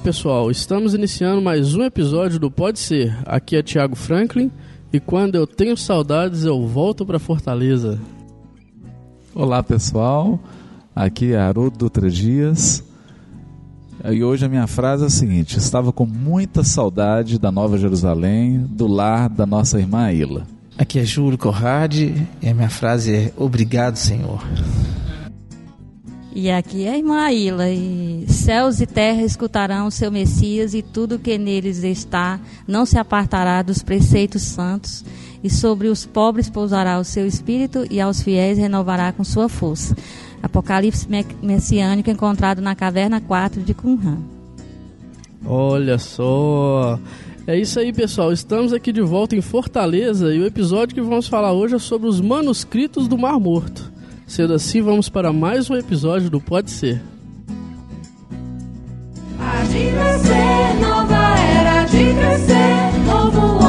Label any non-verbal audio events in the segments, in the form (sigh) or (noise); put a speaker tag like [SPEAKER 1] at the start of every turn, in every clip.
[SPEAKER 1] Pessoal, estamos iniciando mais um episódio do Pode Ser. Aqui é Thiago Franklin e quando eu tenho saudades eu volto para Fortaleza.
[SPEAKER 2] Olá pessoal, aqui é Haroldo Dutra Dias e hoje a minha frase é a seguinte: estava com muita saudade da Nova Jerusalém, do lar da nossa irmã Ila.
[SPEAKER 3] Aqui é Júlio Corrade e a minha frase é Obrigado, Senhor.
[SPEAKER 4] E aqui é a irmã Aila, e céus e terra escutarão o seu Messias, e tudo que neles está não se apartará dos preceitos santos, e sobre os pobres pousará o seu espírito, e aos fiéis renovará com sua força. Apocalipse me- messiânico encontrado na caverna 4 de Qumran.
[SPEAKER 1] Olha só. É isso aí, pessoal. Estamos aqui de volta em Fortaleza e o episódio que vamos falar hoje é sobre os manuscritos do Mar Morto. Sendo assim, vamos para mais um episódio do Pode Ser.
[SPEAKER 5] De nascer, nova era de crescer, novo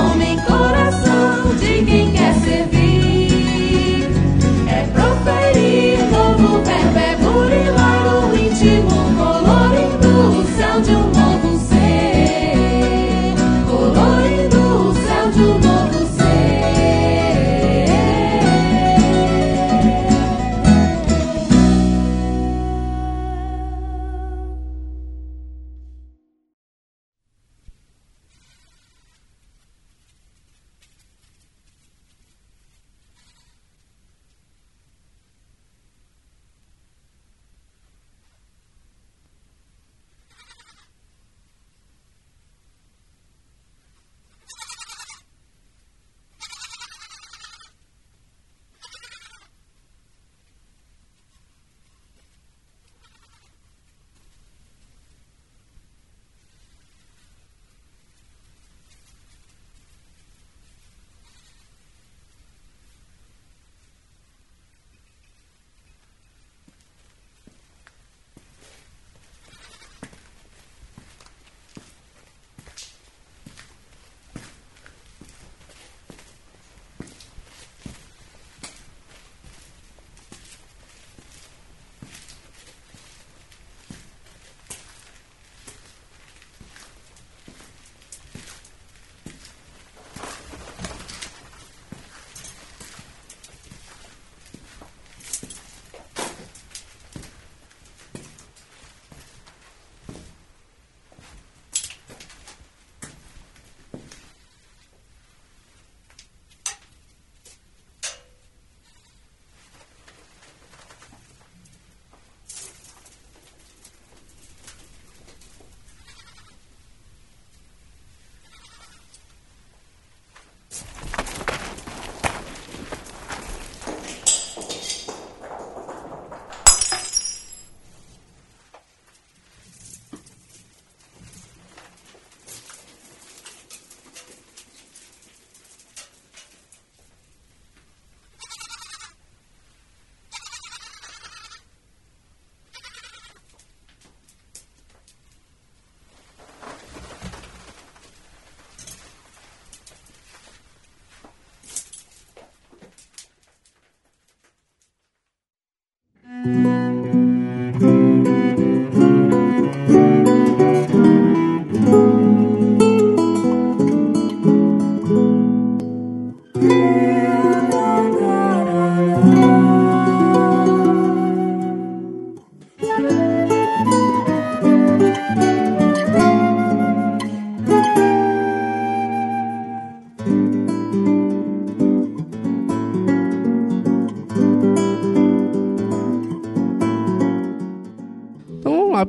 [SPEAKER 1] Então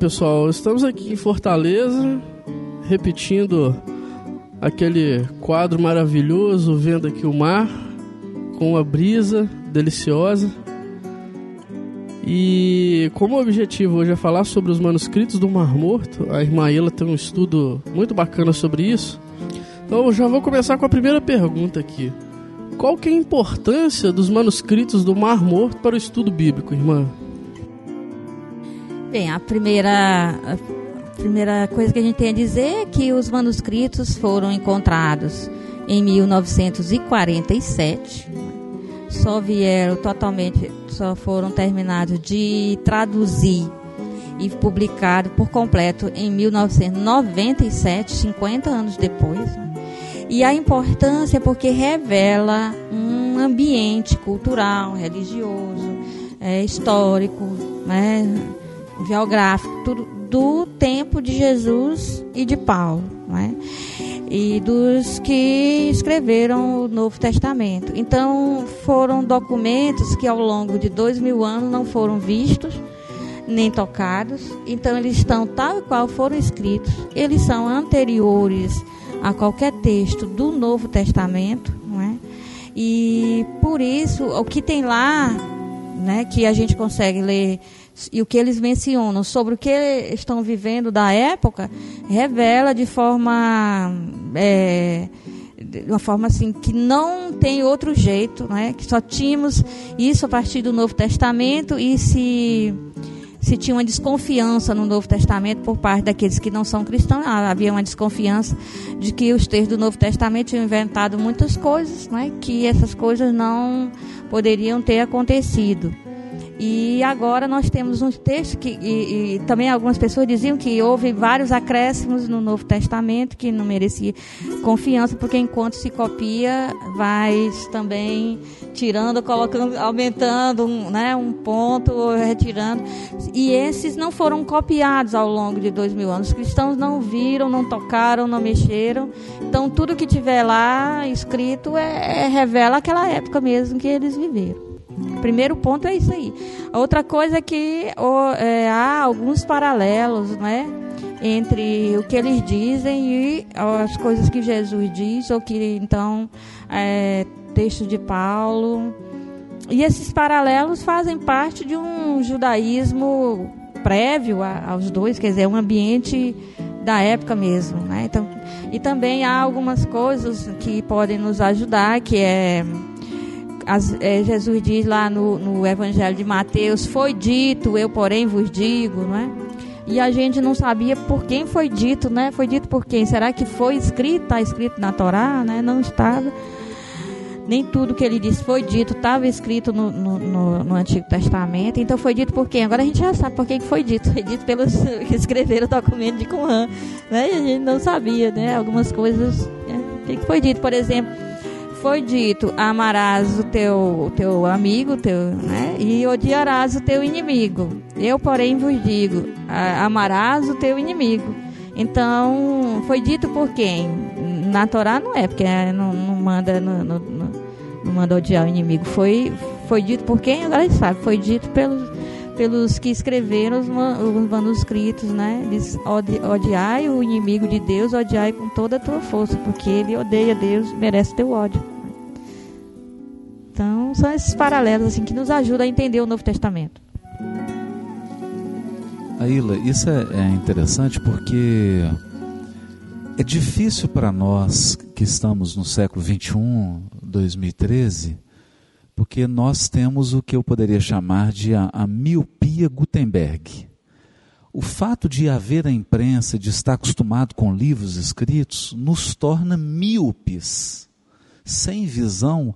[SPEAKER 1] pessoal. Estamos aqui em Fortaleza, repetindo aquele quadro maravilhoso, vendo aqui o mar, com uma brisa deliciosa. E como objetivo hoje é falar sobre os manuscritos do Mar Morto, a irmã Ila tem um estudo muito bacana sobre isso. Então eu já vou começar com a primeira pergunta aqui. Qual que é a importância dos manuscritos do Mar Morto para o estudo bíblico, irmã?
[SPEAKER 4] Bem, a primeira, a primeira coisa que a gente tem a dizer é que os manuscritos foram encontrados em 1947. Só vieram totalmente, só foram terminados de traduzir e publicado por completo em 1997, 50 anos depois. né? E a importância é porque revela um ambiente cultural, religioso, é, histórico, né, geográfico, tudo, do tempo de Jesus e de Paulo, né? e dos que escreveram o Novo Testamento. Então, foram documentos que ao longo de dois mil anos não foram vistos nem tocados. Então, eles estão tal e qual foram escritos. Eles são anteriores a qualquer texto do Novo Testamento, não é? E por isso, o que tem lá, né, que a gente consegue ler e o que eles mencionam sobre o que estão vivendo da época revela de forma é, de uma forma assim que não tem outro jeito, né? Que só tínhamos isso a partir do Novo Testamento e se se tinha uma desconfiança no Novo Testamento por parte daqueles que não são cristãos, ah, havia uma desconfiança de que os textos do Novo Testamento tinham inventado muitas coisas, né? Que essas coisas não poderiam ter acontecido. E agora nós temos uns textos que e, e também algumas pessoas diziam que houve vários acréscimos no Novo Testamento que não merecia confiança, porque enquanto se copia, vai também tirando, colocando, aumentando um, né, um ponto, retirando. E esses não foram copiados ao longo de dois mil anos. Os cristãos não viram, não tocaram, não mexeram. Então tudo que tiver lá escrito é, é revela aquela época mesmo que eles viveram. Primeiro ponto é isso aí. A outra coisa é que ó, é, há alguns paralelos, né? Entre o que eles dizem e as coisas que Jesus diz, ou que então é, texto de Paulo. E esses paralelos fazem parte de um judaísmo prévio aos dois, quer dizer, um ambiente da época mesmo, né? Então, e também há algumas coisas que podem nos ajudar, que é as, é, Jesus diz lá no, no, Evangelho de Mateus: Foi dito, eu porém vos digo, não é? E a gente não sabia por quem foi dito, né? Foi dito por quem? Será que foi escrito? Está escrito na Torá, né? Não estava. Nem tudo que ele disse foi dito, estava escrito no, no, no, no, Antigo Testamento. Então foi dito por quem? Agora a gente já sabe por quem foi dito. (laughs) Foi dito pelos (laughs) que escreveram o documento de Qumran. Né? E a gente não sabia, né? Algumas coisas. Né? O que foi dito, por exemplo? Foi dito: amarás o teu, teu amigo, teu, né? e odiarás o teu inimigo. Eu, porém, vos digo: amarás o teu inimigo. Então, foi dito por quem? Na Torá não é, porque não, não manda não, não, não, manda odiar o inimigo. Foi, foi dito por quem? Agora a gente sabe. Foi dito pelos, pelos que escreveram os, os manuscritos, né? Diz, odi, odiai o inimigo de Deus, odiai com toda a tua força, porque ele odeia Deus, merece teu ódio. Então, são esses paralelos assim que nos ajudam a entender o Novo Testamento.
[SPEAKER 2] Aila, isso é, é interessante porque é difícil para nós que estamos no século 21, 2013, porque nós temos o que eu poderia chamar de a, a miopia Gutenberg. O fato de haver a imprensa, de estar acostumado com livros escritos, nos torna míopes, sem visão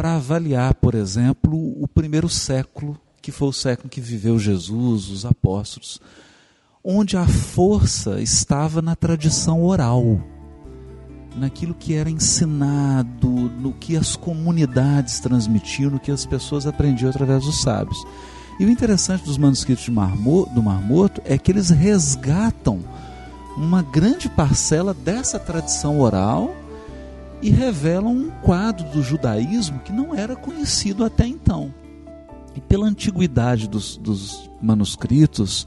[SPEAKER 2] para avaliar, por exemplo, o primeiro século, que foi o século que viveu Jesus, os apóstolos, onde a força estava na tradição oral, naquilo que era ensinado, no que as comunidades transmitiam, no que as pessoas aprendiam através dos sábios. E o interessante dos manuscritos do Mar Morto é que eles resgatam uma grande parcela dessa tradição oral e revelam um quadro do judaísmo que não era conhecido até então. E pela antiguidade dos, dos manuscritos,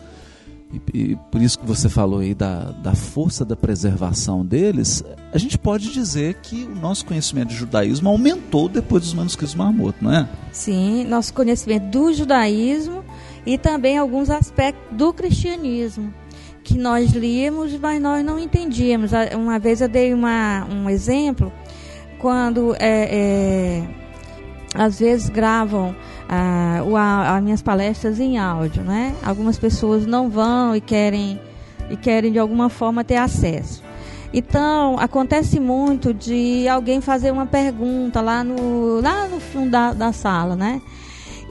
[SPEAKER 2] e, e, por isso que você falou aí da, da força da preservação deles, a gente pode dizer que o nosso conhecimento de judaísmo aumentou depois dos manuscritos Marmoto, não é?
[SPEAKER 4] Sim, nosso conhecimento do judaísmo e também alguns aspectos do cristianismo que nós líamos, mas nós não entendíamos. Uma vez eu dei uma, um exemplo quando é, é, às vezes gravam ah, as minhas palestras em áudio, né? Algumas pessoas não vão e querem e querem de alguma forma ter acesso. Então, acontece muito de alguém fazer uma pergunta lá no, lá no fundo da, da sala, né?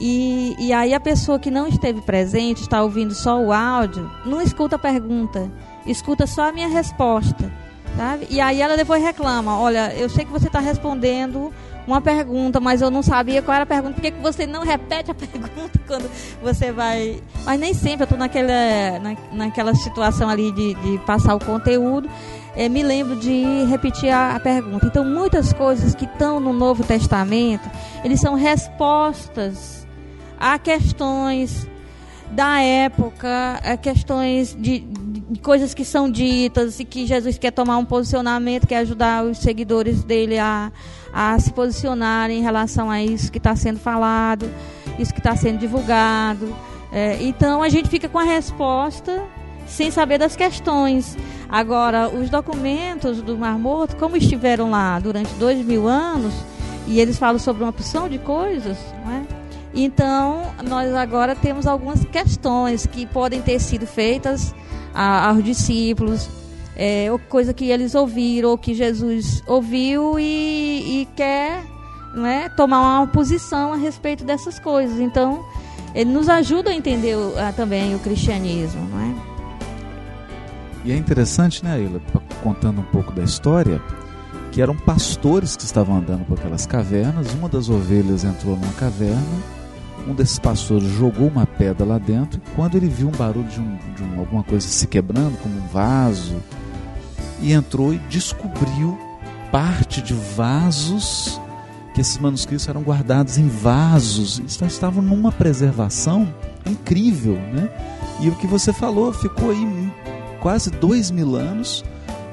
[SPEAKER 4] E, e aí a pessoa que não esteve presente, está ouvindo só o áudio, não escuta a pergunta, escuta só a minha resposta. Sabe? E aí ela depois reclama, olha, eu sei que você está respondendo uma pergunta, mas eu não sabia qual era a pergunta. Por que, que você não repete a (laughs) pergunta quando você vai. Mas nem sempre eu estou naquela, na, naquela situação ali de, de passar o conteúdo. É, me lembro de repetir a, a, pergunta. Então, muitas coisas que estão no Novo Testamento, eles são respostas a questões da época, a questões de, de, coisas que são ditas e que Jesus quer tomar um posicionamento, quer ajudar os seguidores dele a, a se posicionar em relação a isso que está sendo falado, isso que está sendo divulgado. É, então a gente fica com a resposta sem saber das questões. Agora, os documentos do Mar Morto, como estiveram lá durante dois mil anos, e eles falam sobre uma porção de coisas, não é? então nós agora temos algumas questões que podem ter sido feitas a, aos discípulos, é, coisa que eles ouviram, ou que Jesus ouviu e, e quer é, tomar uma posição a respeito dessas coisas. Então, ele nos ajuda a entender também o cristianismo. Não é?
[SPEAKER 2] E é interessante, né, Aila, contando um pouco da história, que eram pastores que estavam andando por aquelas cavernas. Uma das ovelhas entrou numa caverna, um desses pastores jogou uma pedra lá dentro. E quando ele viu um barulho de, um, de um, alguma coisa se quebrando, como um vaso, e entrou e descobriu parte de vasos que esses manuscritos eram guardados em vasos, então estavam numa preservação incrível, né? E o que você falou ficou aí quase dois mil anos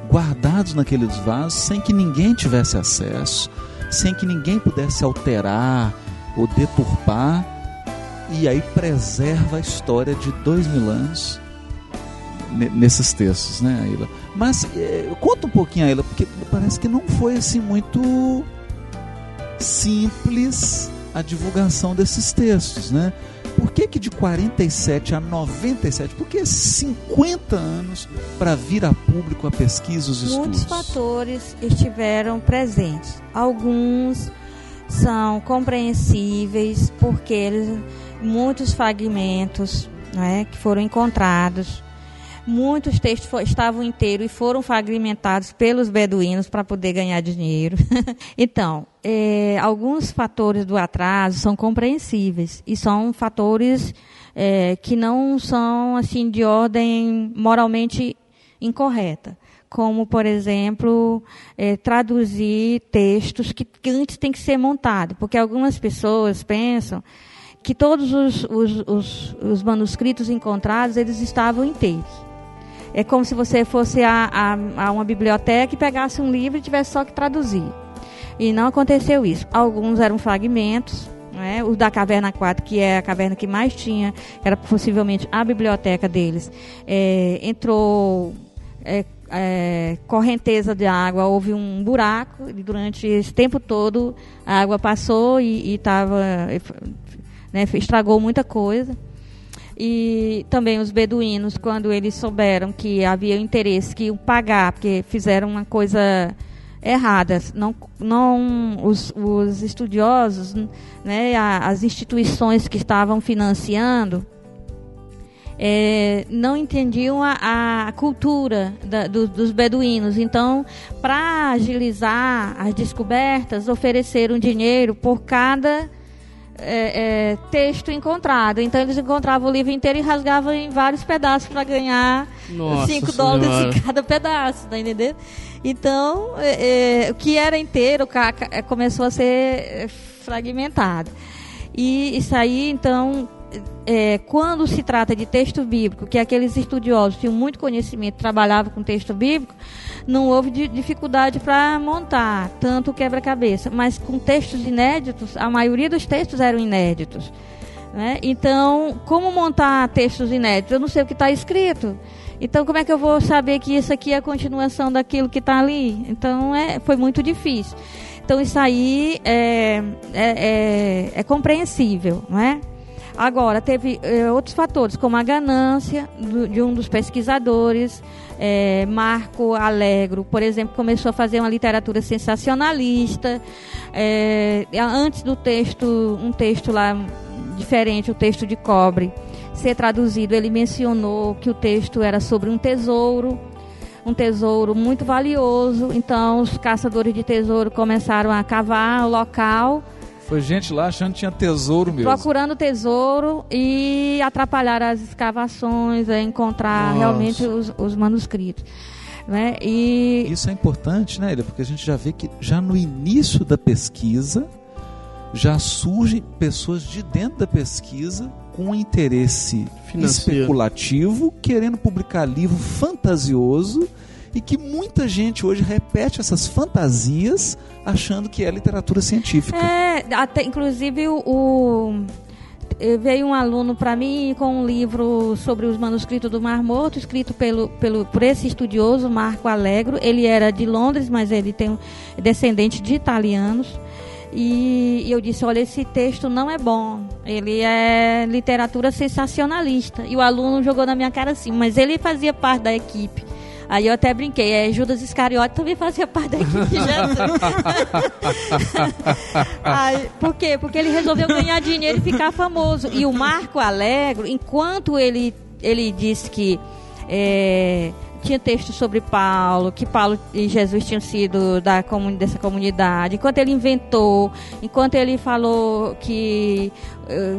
[SPEAKER 2] guardados naqueles vasos sem que ninguém tivesse acesso, sem que ninguém pudesse alterar ou deturpar, e aí preserva a história de dois mil anos nesses textos, né, Aila? Mas é, conta um pouquinho, Aila, porque parece que não foi assim muito simples a divulgação desses textos, né? Por que, que de 47 a 97? Por que 50 anos para vir a público a pesquisa, os estudos?
[SPEAKER 4] Muitos fatores estiveram presentes. Alguns são compreensíveis porque eles, muitos fragmentos né, que foram encontrados Muitos textos estavam inteiros e foram fragmentados pelos beduínos para poder ganhar dinheiro. (laughs) então, é, alguns fatores do atraso são compreensíveis e são fatores é, que não são assim de ordem moralmente incorreta como, por exemplo, é, traduzir textos que, que, antes tem que ser montado, porque algumas pessoas pensam que todos os, os, os, os manuscritos encontrados eles estavam inteiros. É como se você fosse a, a, a uma biblioteca e pegasse um livro e tivesse só que traduzir. E não aconteceu isso. Alguns eram fragmentos, né? o da Caverna 4, que é a caverna que mais tinha, era possivelmente a biblioteca deles, é, entrou é, é, correnteza de água, houve um buraco, e durante esse tempo todo a água passou e, estava né, estragou muita coisa e também os beduínos, quando eles souberam que havia interesse, que iam pagar, porque fizeram uma coisa errada. Não, não os, os estudiosos, né, as instituições que estavam financiando, é, não entendiam a, a cultura da, do, dos beduínos. Então, para agilizar as descobertas, ofereceram dinheiro por cada é, é, texto encontrado. Então eles encontravam o livro inteiro e rasgavam em vários pedaços para ganhar 5 dólares em cada pedaço, tá entendendo? Então, é, é o que era inteiro é, começou a ser fragmentado. E isso aí, então, é, quando se trata de texto bíblico, que aqueles estudiosos tinham muito conhecimento, trabalhavam com texto bíblico, não houve dificuldade para montar tanto quebra-cabeça. Mas com textos inéditos, a maioria dos textos eram inéditos. Né? Então, como montar textos inéditos? Eu não sei o que está escrito. Então, como é que eu vou saber que isso aqui é a continuação daquilo que está ali? Então, é, foi muito difícil. Então, isso aí é, é, é, é compreensível, não é? Agora, teve é, outros fatores, como a ganância do, de um dos pesquisadores, é, Marco Alegro, por exemplo, começou a fazer uma literatura sensacionalista. É, antes do texto, um texto lá diferente, o texto de cobre, ser traduzido, ele mencionou que o texto era sobre um tesouro, um tesouro muito valioso. Então, os caçadores de tesouro começaram a cavar o local.
[SPEAKER 2] Foi gente lá achando que tinha tesouro mesmo.
[SPEAKER 4] Procurando tesouro e atrapalhar as escavações, a encontrar
[SPEAKER 2] Nossa.
[SPEAKER 4] realmente os, os manuscritos. Né? E
[SPEAKER 2] Isso é importante, né, Elia? Porque a gente já vê que já no início da pesquisa já surgem pessoas de dentro da pesquisa com interesse
[SPEAKER 1] Financeiro.
[SPEAKER 2] especulativo, querendo publicar livro fantasioso e que muita gente hoje repete essas fantasias achando que é literatura científica.
[SPEAKER 4] É, até, inclusive o, eh, veio um aluno para mim com um livro sobre os manuscritos do Mar Morto, escrito pelo, pelo, por esse estudioso, Marco Alegro. Ele era de Londres, mas ele tem descendente de italianos. E, e eu disse, olha, esse texto não é bom. Ele é literatura sensacionalista. E o aluno jogou na minha cara assim, mas ele fazia parte da equipe. Aí eu até brinquei, é, Judas Iscariote também fazia parte da equipe de Jesus. (laughs) Aí, por quê? Porque ele resolveu ganhar dinheiro e ficar famoso. E o Marco Alegro, enquanto ele, ele disse que é, tinha texto sobre Paulo, que Paulo e Jesus tinham sido da comuni- dessa comunidade, enquanto ele inventou, enquanto ele falou que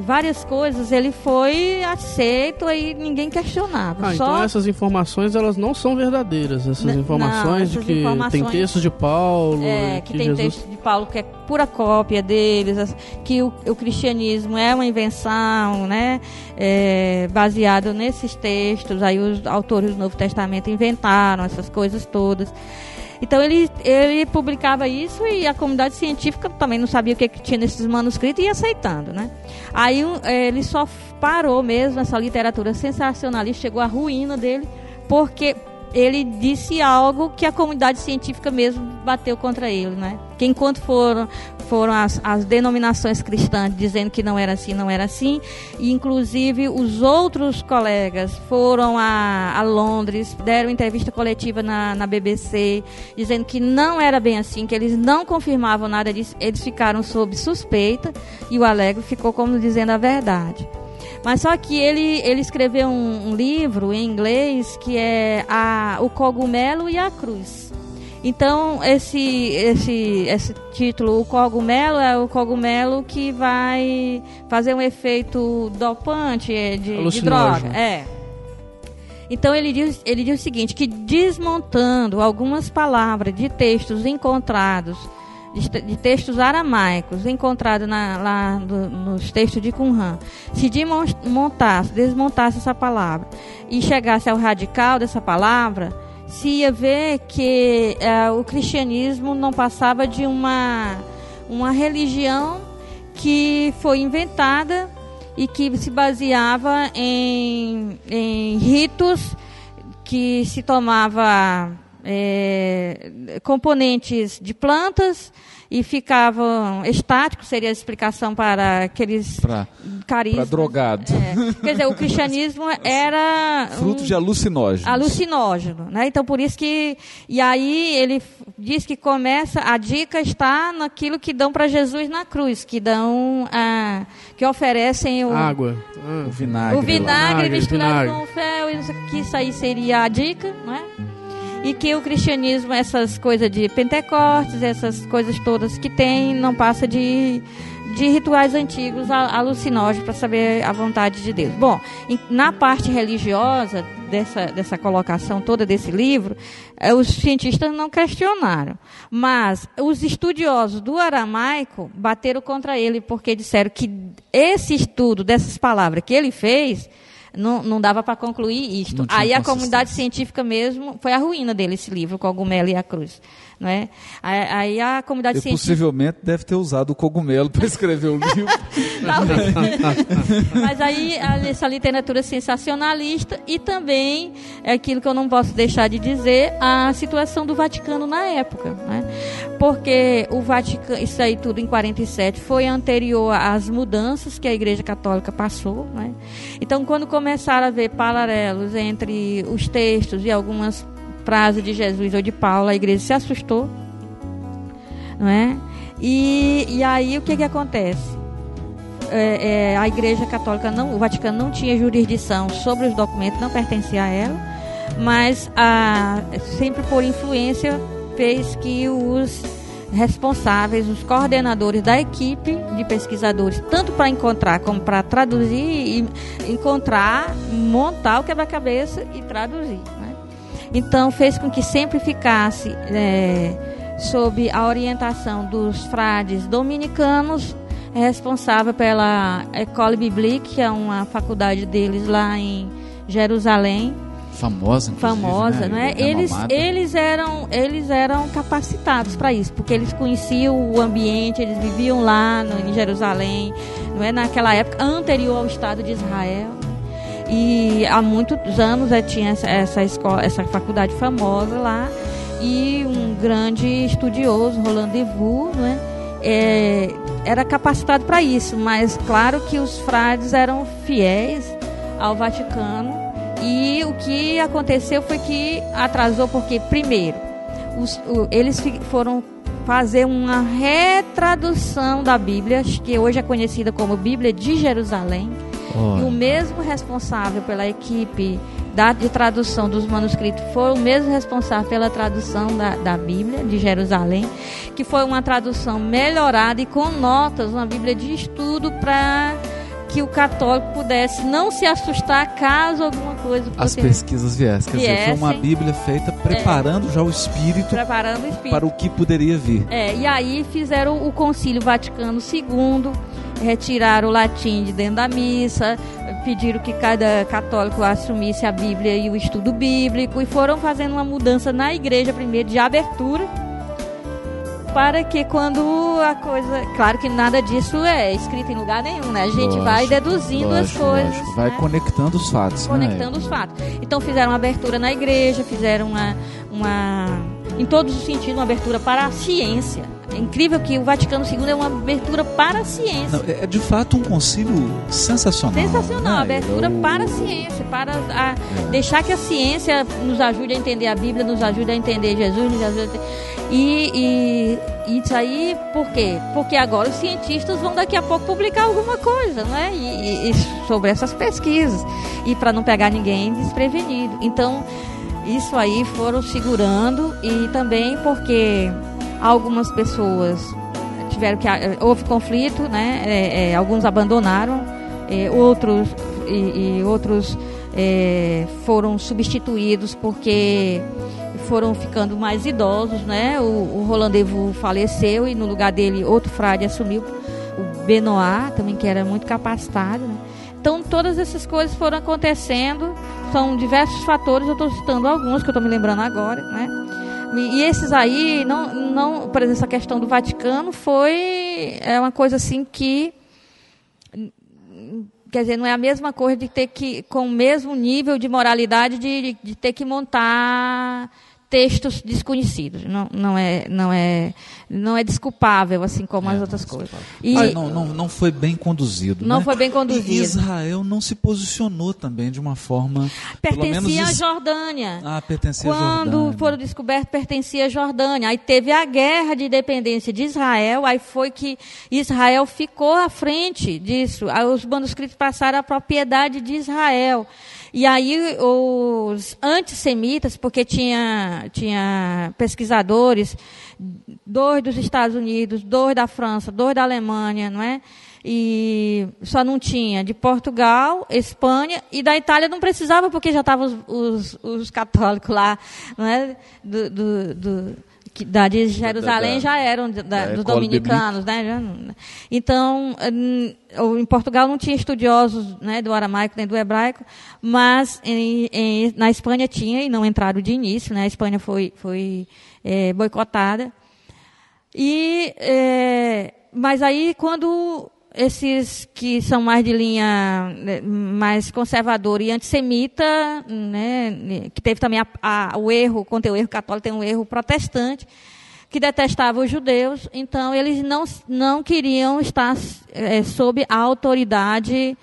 [SPEAKER 4] várias coisas, ele foi aceito e ninguém questionava.
[SPEAKER 1] Ah,
[SPEAKER 4] Só
[SPEAKER 1] então essas informações elas não são verdadeiras. Essas
[SPEAKER 4] N-
[SPEAKER 1] informações
[SPEAKER 4] não,
[SPEAKER 1] de
[SPEAKER 4] essas
[SPEAKER 1] que
[SPEAKER 4] informações-
[SPEAKER 1] tem textos de Paulo,
[SPEAKER 4] É,
[SPEAKER 1] e
[SPEAKER 4] que,
[SPEAKER 1] que,
[SPEAKER 4] tem
[SPEAKER 1] Jesus
[SPEAKER 4] texto de Paulo que é pura cópia deles, que o, o cristianismo é uma invenção, né, é, baseado nesses textos. Aí os autores do Novo Testamento inventaram essas coisas todas. Então ele, ele publicava isso e a comunidade científica também não sabia o que, que tinha nesses manuscritos e ia aceitando, né? Aí eh, ele só parou mesmo essa literatura sensacionalista, chegou à ruína dele, porque ele disse algo que a comunidade científica mesmo bateu contra ele, né? Que enquanto foram foram as, as denominações cristãs dizendo que não era assim, não era assim, e inclusive os outros colegas foram a, a Londres, deram entrevista coletiva na, na BBC, dizendo que não era bem assim, que eles não confirmavam nada disso, eles ficaram sob suspeita e o Alegro ficou como dizendo a verdade. Mas só que ele, ele escreveu um, um livro em inglês que é a, O Cogumelo e a Cruz. Então, esse, esse, esse título, O Cogumelo, é o cogumelo que vai fazer um efeito dopante é, de, de droga. É. Então ele diz, ele diz o seguinte, que desmontando algumas palavras de textos encontrados, de, de textos aramaicos encontrados na- lá do- nos textos de Qumran, se desmontasse, desmontasse essa palavra e chegasse ao radical dessa palavra, se ia ver que eh, o cristianismo não passava de uma, uma religião que foi inventada e que se baseava em, em ritos que se tomava é, componentes de plantas e ficavam estáticos, seria a explicação para aqueles
[SPEAKER 2] Pra,
[SPEAKER 4] carismas.
[SPEAKER 2] pra drogado.
[SPEAKER 4] É. Quer dizer, o cristianismo (laughs) era
[SPEAKER 2] Fruto
[SPEAKER 4] um-
[SPEAKER 2] de alucinógenos.
[SPEAKER 4] alucinógeno, né? Então por isso que e aí ele diz que começa a dica está naquilo que dão para Jesus na cruz, que dão ah, que oferecem o,
[SPEAKER 1] Água. Ah.
[SPEAKER 2] O vinagre.
[SPEAKER 4] o vinagre
[SPEAKER 1] Vinagre,
[SPEAKER 4] misturado
[SPEAKER 1] vinagre.
[SPEAKER 4] com o fel, isso- que isso aí seria a dica, não é? E que o cristianismo, essas coisas de Pentecostes, essas coisas todas que tem, não passa de, de rituais antigos alucinógenos para saber a vontade de Deus. Bom, na parte religiosa dessa, dessa colocação toda desse livro, eh, os cientistas não questionaram. Mas os estudiosos do aramaico bateram contra ele porque disseram que esse estudo dessas palavras que ele fez não, não dava para concluir isto. Aí a comunidade científica mesmo foi a ruína dele, esse livro, Cogumelo e a Cruz. Não é? Aí a comunidade
[SPEAKER 2] E
[SPEAKER 4] científica.
[SPEAKER 2] possivelmente deve ter usado o cogumelo para escrever o (laughs) livro.
[SPEAKER 4] Talvez. Mas aí essa literatura sensacionalista e também é aquilo que eu não posso deixar de dizer, a situação do Vaticano na época, né? Porque o Vaticano, isso aí tudo em 47 foi anterior às mudanças que a Igreja Católica passou, né? Então quando começaram a ver paralelos entre os textos e algumas frases de Jesus ou de Paulo, a igreja se assustou, não é? E, e aí o que que acontece? é, é, a Igreja Católica, não, o Vaticano não tinha jurisdição sobre os documentos, não pertencia a ela, mas a, sempre por influência fez que os responsáveis, os coordenadores da equipe de pesquisadores, tanto para encontrar como para traduzir, e encontrar, montar o quebra-cabeça e traduzir. né? Então fez com que sempre ficasse é, sob a orientação dos frades dominicanos responsável pela École Biblique, que é uma faculdade deles lá em Jerusalém,
[SPEAKER 2] Famosa,
[SPEAKER 4] famosa,
[SPEAKER 2] né?
[SPEAKER 4] não é? Eles, eles eram eles eram capacitados para isso, porque eles conheciam o ambiente, eles viviam lá no, em Jerusalém, não é? Naquela época anterior ao Estado de Israel. E há muitos anos eh, tinha essa, escola, essa faculdade famosa lá e um grande estudioso, Roland Devaux, não é? É, era capacitado para isso, mas claro que os frades eram fiéis ao Vaticano e o que aconteceu foi que atrasou porque primeiro os- o- eles foram fazer uma retradução da Bíblia que hoje é conhecida como Bíblia de Jerusalém e o mesmo responsável pela equipe da, de tradução dos manuscritos foi o mesmo responsável pela tradução da, da Bíblia de Jerusalém, que foi uma tradução melhorada e com notas, uma Bíblia de estudo para que o católico pudesse não se assustar caso alguma coisa
[SPEAKER 2] As pesquisas viessem. Quer dizer, foi uma. Bíblia feita preparando já o espírito
[SPEAKER 4] preparando o espírito.
[SPEAKER 2] para o que poderia vir.
[SPEAKER 4] É, e aí fizeram o Concílio Vaticano II, retiraram o latim de dentro da missa, pediram que cada católico assumisse a Bíblia e o estudo bíblico, e foram fazendo uma mudança na igreja primeiro de abertura, para que quando a coisa. Claro que nada disso é escrito em lugar nenhum, né? A gente vai
[SPEAKER 2] Lógico,
[SPEAKER 4] deduzindo
[SPEAKER 2] lógico,
[SPEAKER 4] as coisas.
[SPEAKER 2] lógico. Vai
[SPEAKER 4] né?
[SPEAKER 2] conectando os fatos. né?
[SPEAKER 4] conectando os fatos. Então fizeram uma abertura na igreja, fizeram uma, uma em todos os sentidos, uma abertura para a ciência. É incrível que o Vaticano II é uma abertura para a ciência.
[SPEAKER 2] Não, é é de fato um concílio sensacional.
[SPEAKER 4] Sensacional,
[SPEAKER 2] né?
[SPEAKER 4] abertura
[SPEAKER 2] Eu-
[SPEAKER 4] para a ciência, para a- deixar que a ciência nos ajude a entender a Bíblia, nos ajude a entender Jesus, nos ajude a ente- e, e- e isso aí, por quê? Porque agora os cientistas vão daqui a pouco publicar alguma coisa, né? E, e- e sobre essas pesquisas. E para não pegar ninguém desprevenido. Então, isso aí foram segurando e também porque algumas pessoas tiveram que eh, houve conflito, né? É, é, alguns abandonaram, é, outros e, e outros é, foram substituídos porque foram ficando mais idosos, né? O, o Roland Devaux faleceu e no lugar dele outro frade assumiu, o Benoit também que era muito capacitado. Né? Então todas essas coisas foram acontecendo, são diversos fatores. Eu estou citando alguns que eu estou me lembrando agora, né? E, esses aí, não, não, por exemplo, essa questão do Vaticano foi é uma coisa assim que quer dizer, não é a mesma coisa de ter que, com o mesmo nível de moralidade, de, de ter que montar textos desconhecidos. Não, não, é, não, é, não é desculpável, assim como as outras coisas. E
[SPEAKER 2] Ah, não, não, não foi bem conduzido.
[SPEAKER 4] Não
[SPEAKER 2] né?
[SPEAKER 4] foi bem
[SPEAKER 2] E
[SPEAKER 4] conduzido.
[SPEAKER 2] Israel não se posicionou também de uma forma. pelo menos
[SPEAKER 4] pertencia à Jordânia.
[SPEAKER 2] Ah, pertencia à
[SPEAKER 4] Quando
[SPEAKER 2] Jordânia.
[SPEAKER 4] foram descobertos, pertencia à Jordânia. Aí teve a guerra de independência de Israel, aí foi que Israel ficou à frente disso. Aí os manuscritos passaram à propriedade de Israel. E aí os antissemitas, porque tinha, tinha pesquisadores, dois dos Estados Unidos, dois da França, dois da Alemanha, não é? E só não tinha de Portugal, Espanha e da Itália não precisava porque já estavam os, os, os católicos lá, não é? Do, do, do- que da de Jerusalém
[SPEAKER 2] da-
[SPEAKER 4] já eram da-
[SPEAKER 2] da
[SPEAKER 4] dos dominicanos, né? Então, em Portugal não tinha estudiosos né, do aramaico nem do hebraico, mas em- em- na Espanha tinha e não entraram de início, né? A Espanha foi, foi eh, boicotada. E, eh, mas aí, quando esses que são mais de linha né, mais conservadora e antissemita, né, que teve também a- a- o erro, quando tem o erro católico, tem um erro protestante, que detestava os judeus, então eles não, não queriam estar eh, sob a autoridade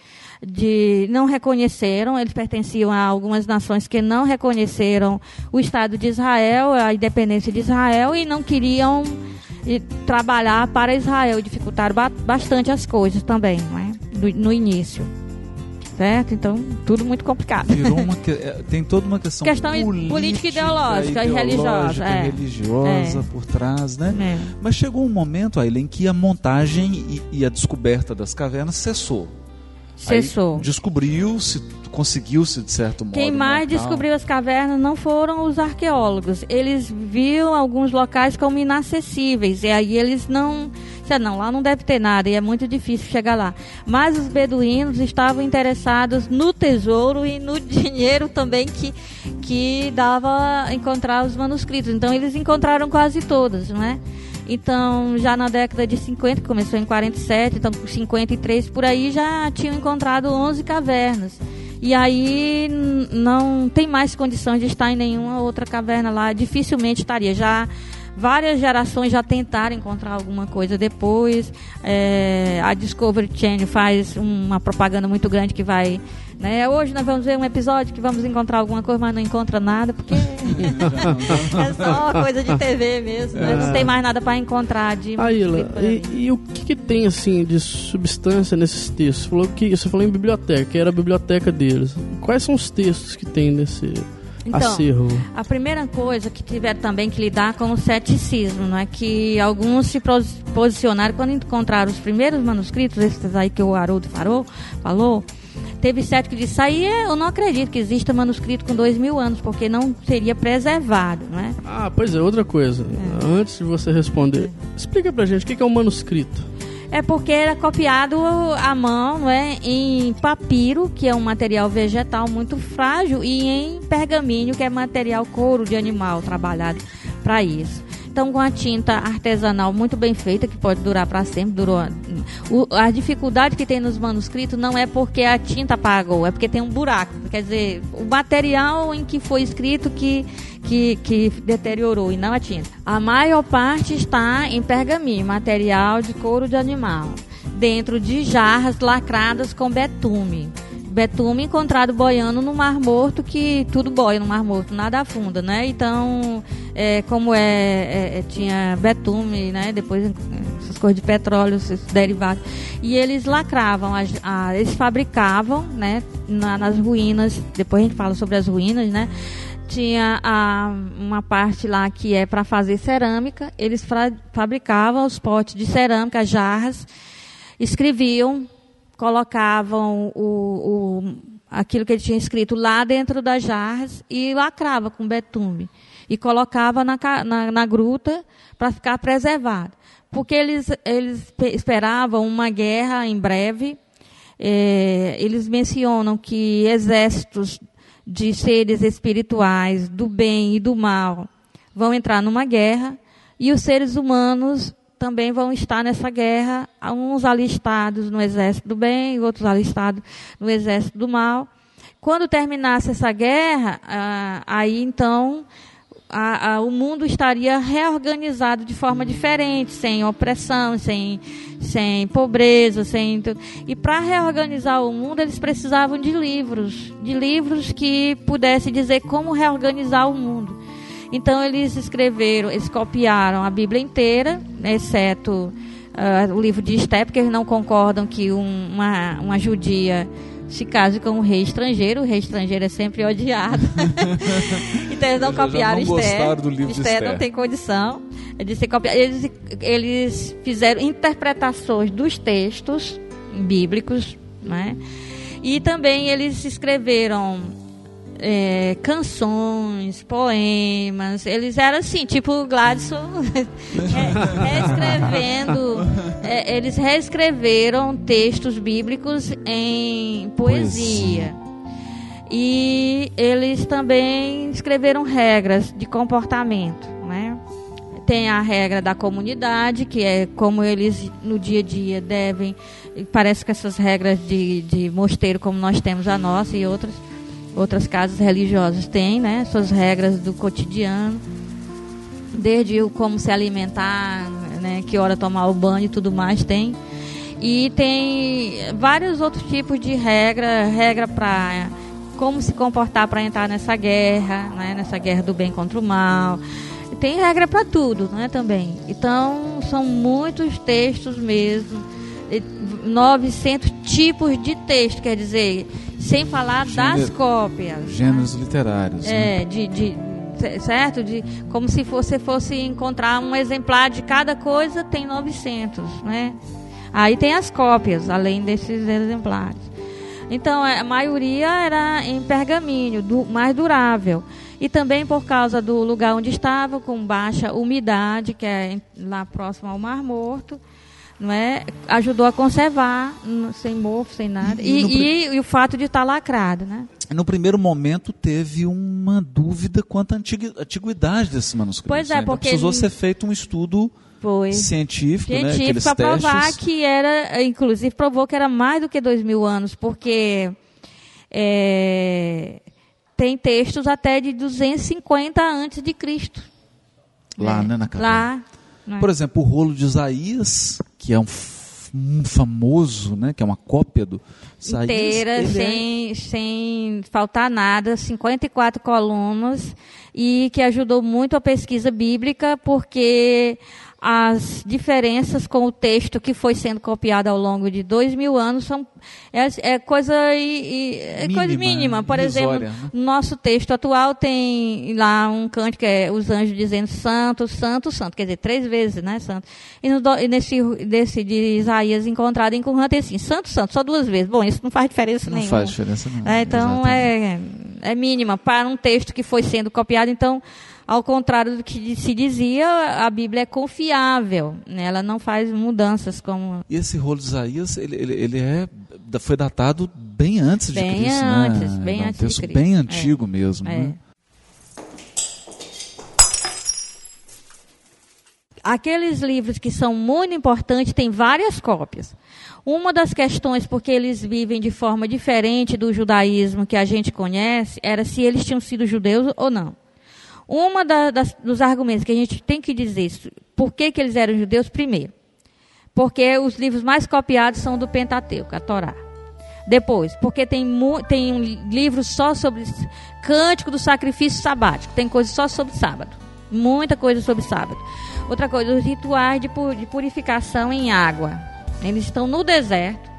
[SPEAKER 4] de não reconheceram, eles pertenciam a algumas nações que não reconheceram o Estado de Israel, a independência de Israel e não queriam eh, trabalhar para Israel, dificultaram ba- bastante as coisas também, não é? Do- no início. Certo? Então, tudo muito complicado. (laughs)
[SPEAKER 2] Que- é, tem toda uma questão,
[SPEAKER 4] Questão i- política, ideológica e religiosa, é.
[SPEAKER 2] religiosa
[SPEAKER 4] É.
[SPEAKER 2] por trás, né?
[SPEAKER 4] É.
[SPEAKER 2] Mas chegou um momento, Ayla, em que a montagem e, e a descoberta das cavernas cessou. Aí
[SPEAKER 4] Cessou.
[SPEAKER 2] Descobriu-se, conseguiu-se de certo modo.
[SPEAKER 4] Quem mais
[SPEAKER 2] montar-
[SPEAKER 4] descobriu as cavernas não foram os arqueólogos. Eles viram alguns locais como inacessíveis. E aí eles não. Não, lá não deve ter nada e é muito difícil chegar lá. Mas os beduínos estavam interessados no tesouro e no (laughs) dinheiro também que, que dava encontrar os manuscritos. Então eles encontraram quase todos, não é? Então, já na década de 50, que começou em 47, então com 53 por aí já tinham encontrado 11 cavernas. E aí não tem mais condições de estar em nenhuma outra caverna lá, dificilmente estaria. Já várias gerações já tentaram encontrar alguma coisa depois. É, a Discovery Channel faz uma propaganda muito grande que vai. Né, hoje nós vamos ver um episódio que vamos encontrar alguma coisa, mas não encontra nada, porque (laughs) é só coisa de TV mesmo. né? Não tem mais nada para encontrar de
[SPEAKER 1] Aila,
[SPEAKER 4] manuscrito por
[SPEAKER 1] e, e o que, que tem assim de substância nesses textos? Você falou, que, você falou em biblioteca, que era a biblioteca deles. Quais são os textos que tem nesse
[SPEAKER 4] Então,
[SPEAKER 1] acervo?
[SPEAKER 4] A primeira coisa que tiveram também que lidar com o ceticismo, não é que alguns se pos- posicionaram quando encontraram os primeiros manuscritos, esses aí que o Haroldo falou, falou teve cético que disse, aí é- eu não acredito que exista manuscrito com dois mil anos, porque não seria preservado, não é?
[SPEAKER 1] Ah, pois é, outra coisa. Antes de você responder, explica pra gente o que que é um manuscrito.
[SPEAKER 4] É porque era copiado à mão, não é? Em papiro, que é um material vegetal muito frágil, e em pergaminho, que é material couro de animal trabalhado para isso. Então, com a tinta artesanal muito bem feita, que pode durar para sempre, durou. O, a dificuldade que tem nos manuscritos não é porque a tinta apagou, é porque tem um buraco. Quer dizer, o material em que foi escrito que que, que deteriorou e não a tinta. A maior parte está em pergaminho, material de couro de animal, dentro de jarras lacradas com betume. Betume encontrado boiando no Mar Morto, que tudo boia no Mar Morto, nada afunda, né? Então, é, como é, é, é, tinha betume, né? Depois essas coisas de petróleo, esses derivados. E eles lacravam, as- a- eles fabricavam, né? na- nas ruínas, depois a gente fala sobre as ruínas, né? tinha a, uma parte lá que é para fazer cerâmica. Eles fra- fabricavam os potes de cerâmica, as jarras, escreviam, colocavam o, o- aquilo que ele tinha escrito lá dentro das jarras e lacrava com betume. E colocava na, na, na gruta para ficar preservado. Porque eles, eles pe- esperavam uma guerra em breve. É, eles mencionam que exércitos de seres espirituais, do bem e do mal, vão entrar numa guerra e os seres humanos também vão estar nessa guerra, uns alistados no exército do bem outros alistados no exército do mal. Quando terminasse essa guerra, ah, aí então a- a- o mundo estaria reorganizado de forma diferente, sem opressão, sem, sem pobreza, sem. E para reorganizar o mundo, eles precisavam de livros, de livros que pudessem dizer como reorganizar o mundo. Então eles escreveram, eles copiaram a Bíblia inteira, né, exceto ah, o livro de Esté, porque eles não concordam que um- uma, uma judia se case com um rei estrangeiro. O rei estrangeiro é sempre odiado. (laughs) então eles não
[SPEAKER 2] Eles já
[SPEAKER 4] copiaram
[SPEAKER 2] não
[SPEAKER 4] Esther.
[SPEAKER 2] do livro de
[SPEAKER 4] Esther não tem condição de ser copiado. Eles, eles fizeram interpretações dos textos bíblicos, né? E também eles escreveram é, canções, poemas. Eles eram assim, tipo Gladson (laughs) re- reescrevendo. é, eles reescreveram textos bíblicos em poesia. E eles também escreveram regras de comportamento, né? Tem a regra da comunidade, que é como eles no dia a dia devem. Parece que essas regras de, de mosteiro, como nós temos a nossa e outras, outras casas religiosas têm, né? Suas regras do cotidiano. Desde o como se alimentar, né? Que hora tomar o banho e tudo mais tem. E tem vários outros tipos de regra, regra para como se comportar para entrar nessa guerra, né? Nessa guerra do bem contra o mal. Tem regra para tudo, né, também. Então, são muitos textos mesmo. E 900 tipos de texto, quer dizer, sem falar das cópias.
[SPEAKER 2] Gêneros literários. né?
[SPEAKER 4] É, de, de- certo? De, como se você fosse encontrar um exemplar de cada coisa, tem 900, né? Aí tem as cópias, além desses exemplares. Então, a maioria era em pergaminho, du- mais durável. E também por causa do lugar onde estava, com baixa umidade, que é lá próximo ao Mar Morto, não é? ajudou a conservar, sem mofo, sem nada.
[SPEAKER 2] E
[SPEAKER 4] E, e- e o fato de estar lacrado, né?
[SPEAKER 2] No primeiro momento teve uma dúvida quanto à antigu- antiguidade desses manuscritos.
[SPEAKER 4] Pois é,
[SPEAKER 2] né?
[SPEAKER 4] Porque
[SPEAKER 2] precisou ser feito um estudo
[SPEAKER 4] Foi.
[SPEAKER 2] científico, né?
[SPEAKER 4] científico
[SPEAKER 2] Aqueles
[SPEAKER 4] para provar que era, inclusive provou que era mais do que dois mil anos, porque é, tem textos até de 250 antes de Cristo.
[SPEAKER 2] Lá,
[SPEAKER 4] É,
[SPEAKER 2] né, na caverna.
[SPEAKER 4] Lá. Né?
[SPEAKER 2] Por exemplo, o rolo de Isaías, que é um, um famoso, né? Que é uma cópia do Isaías.
[SPEAKER 4] inteira,
[SPEAKER 2] é-
[SPEAKER 4] sem, sem faltar nada, 54 colunas, e que ajudou muito a pesquisa bíblica, porque as diferenças com o texto que foi sendo copiado ao longo de dois mil anos são é, é coisa e, e- é coisa
[SPEAKER 2] Mínima,
[SPEAKER 4] mínima. Por exemplo,
[SPEAKER 2] né?
[SPEAKER 4] no nosso texto atual tem lá um canto que é os anjos dizendo santo, santo, santo, quer dizer, três vezes, né, santo. E, no, e nesse, desse de Isaías encontrado em Qumran tem assim, santo, santo, só duas vezes. Bom, isso não faz diferença
[SPEAKER 2] Não
[SPEAKER 4] nenhuma.
[SPEAKER 2] faz diferença não.
[SPEAKER 4] É, então
[SPEAKER 2] Exatamente.
[SPEAKER 4] é, é mínima para um texto que foi sendo copiado. Então, ao contrário do que se dizia, a Bíblia é confiável. né? Ela não faz mudanças como
[SPEAKER 2] E esse rolo de Isaías, ele, ele, ele é, foi datado bem antes de
[SPEAKER 4] Bem
[SPEAKER 2] Cristo,
[SPEAKER 4] antes,
[SPEAKER 2] né?
[SPEAKER 4] bem
[SPEAKER 2] É um
[SPEAKER 4] antes de
[SPEAKER 2] texto bem
[SPEAKER 4] É.
[SPEAKER 2] antigo mesmo,
[SPEAKER 4] É.
[SPEAKER 2] né?
[SPEAKER 4] Aqueles livros que são muito importantes têm várias cópias. Uma das questões, porque eles vivem de forma diferente do judaísmo que a gente conhece, era se eles tinham sido judeus ou não. Uma da, das, dos argumentos que a gente tem que dizer por que, que eles eram judeus, primeiro, porque os livros mais copiados são do Pentateuco, a Torá. Depois, porque tem, tem um livro só sobre cântico do sacrifício sabático, tem coisa só sobre sábado. Muita coisa sobre sábado. Outra coisa, os rituais de, de purificação em água. Eles estão no deserto